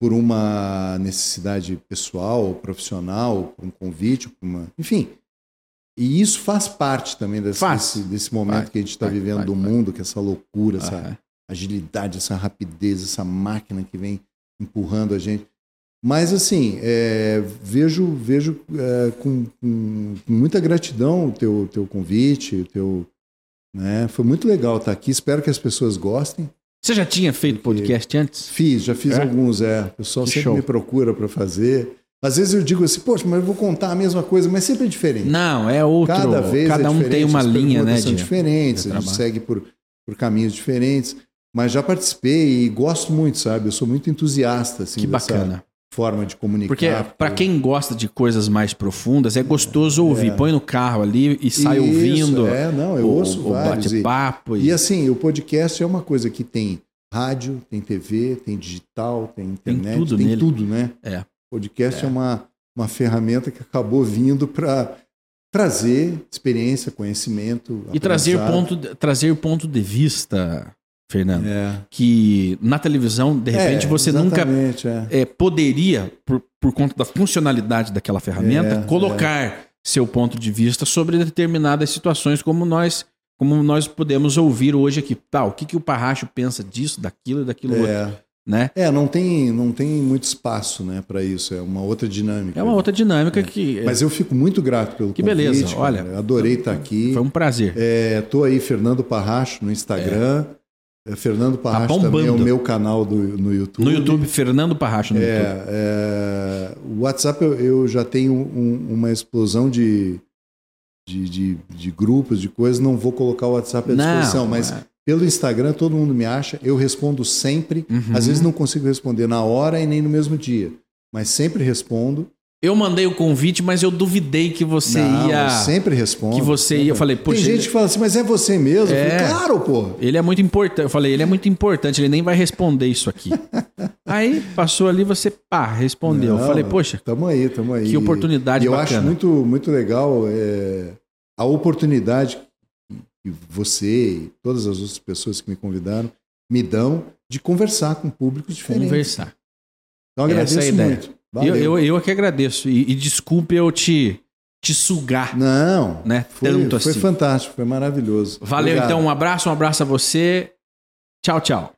por uma necessidade pessoal, profissional, por um convite, por uma... enfim. E isso faz parte também desse, Faz. desse, desse momento Vai, que a gente está vivendo vai, do vai. mundo, que é essa loucura, essa Aham. agilidade, essa rapidez, essa máquina que vem empurrando a gente. Mas assim, é, vejo, vejo é, com, com- muita gratidão o teu, teu convite, o teu, né? Foi muito legal estar aqui. Espero que as pessoas gostem. Você já tinha feito podcast antes? Fiz, já fiz É? alguns, é. O pessoal Que sempre show. me procura para fazer. Às vezes eu digo assim, poxa, mas eu vou contar a mesma coisa, mas sempre é diferente. Não, é outro. Cada vez cada é um tem uma linha, né? São de- diferentes, de a gente segue por, por caminhos diferentes. Mas já participei e gosto muito, sabe? Eu sou muito entusiasta assim, Que dessa bacana. forma de comunicar. Porque para quem gosta de coisas mais profundas, é gostoso ouvir. É. Põe no carro ali e sai Isso, ouvindo É, não, eu o, ouço o vários. E, bate-papo. e assim, o podcast é uma coisa que tem rádio, tem TV, tem digital, tem internet, tudo tem nele. tudo, né? É. Podcast é, uma, uma ferramenta que acabou vindo para trazer experiência, conhecimento. E trazer ponto, de- trazer ponto de vista, Fernando, É. que na televisão, de repente, É, você nunca é. é, poderia, por, por conta da funcionalidade daquela ferramenta, É, colocar seu ponto de vista sobre determinadas situações, como nós como nós podemos ouvir hoje aqui. Tá, o que, que o Parracho pensa disso, daquilo e daquilo outro, É. né? É, não tem, não tem muito espaço né, para isso, é uma outra dinâmica. É uma outra dinâmica que Mas eu fico muito grato pelo Que convite. beleza, cara. olha. Eu adorei estar aqui. foi um prazer. Estou aí, Fernando Parracho, no Instagram. É, Fernando Parracho também é o meu canal do, no YouTube. No YouTube, Fernando Parracho no YouTube. É, é, o WhatsApp eu, eu já tenho um- uma explosão de, de, de, de grupos, de coisas. Não vou colocar o WhatsApp à disposição, mas é. Pelo Instagram todo mundo me acha. Eu respondo sempre. Uhum. Às vezes não consigo responder na hora e nem no mesmo dia, mas sempre respondo. Eu mandei o convite, mas eu duvidei que você Não, ia. eu sempre respondo. Que você ia. Eu falei, Tem gente ele, que fala assim, mas é você mesmo? Eu É. falei, claro, pô. ele é muito importante. Eu falei, ele é muito importante, ele nem vai responder isso aqui. *laughs* Aí passou ali, você pá, respondeu. eu Não, falei, poxa, Tamo aí, tamo aí. que oportunidade E eu bacana. acho muito, muito legal é, a oportunidade que você e todas as outras pessoas que me convidaram me dão de conversar com públicos diferentes. conversar. Então, eu Essa é a agradeço ideia. muito. Eu, eu, eu é que agradeço. E, e desculpe eu te, te sugar. Não, né? foi, Tanto foi assim. fantástico, foi maravilhoso. Valeu, Obrigado. então. Um abraço, um abraço a você. Tchau, tchau.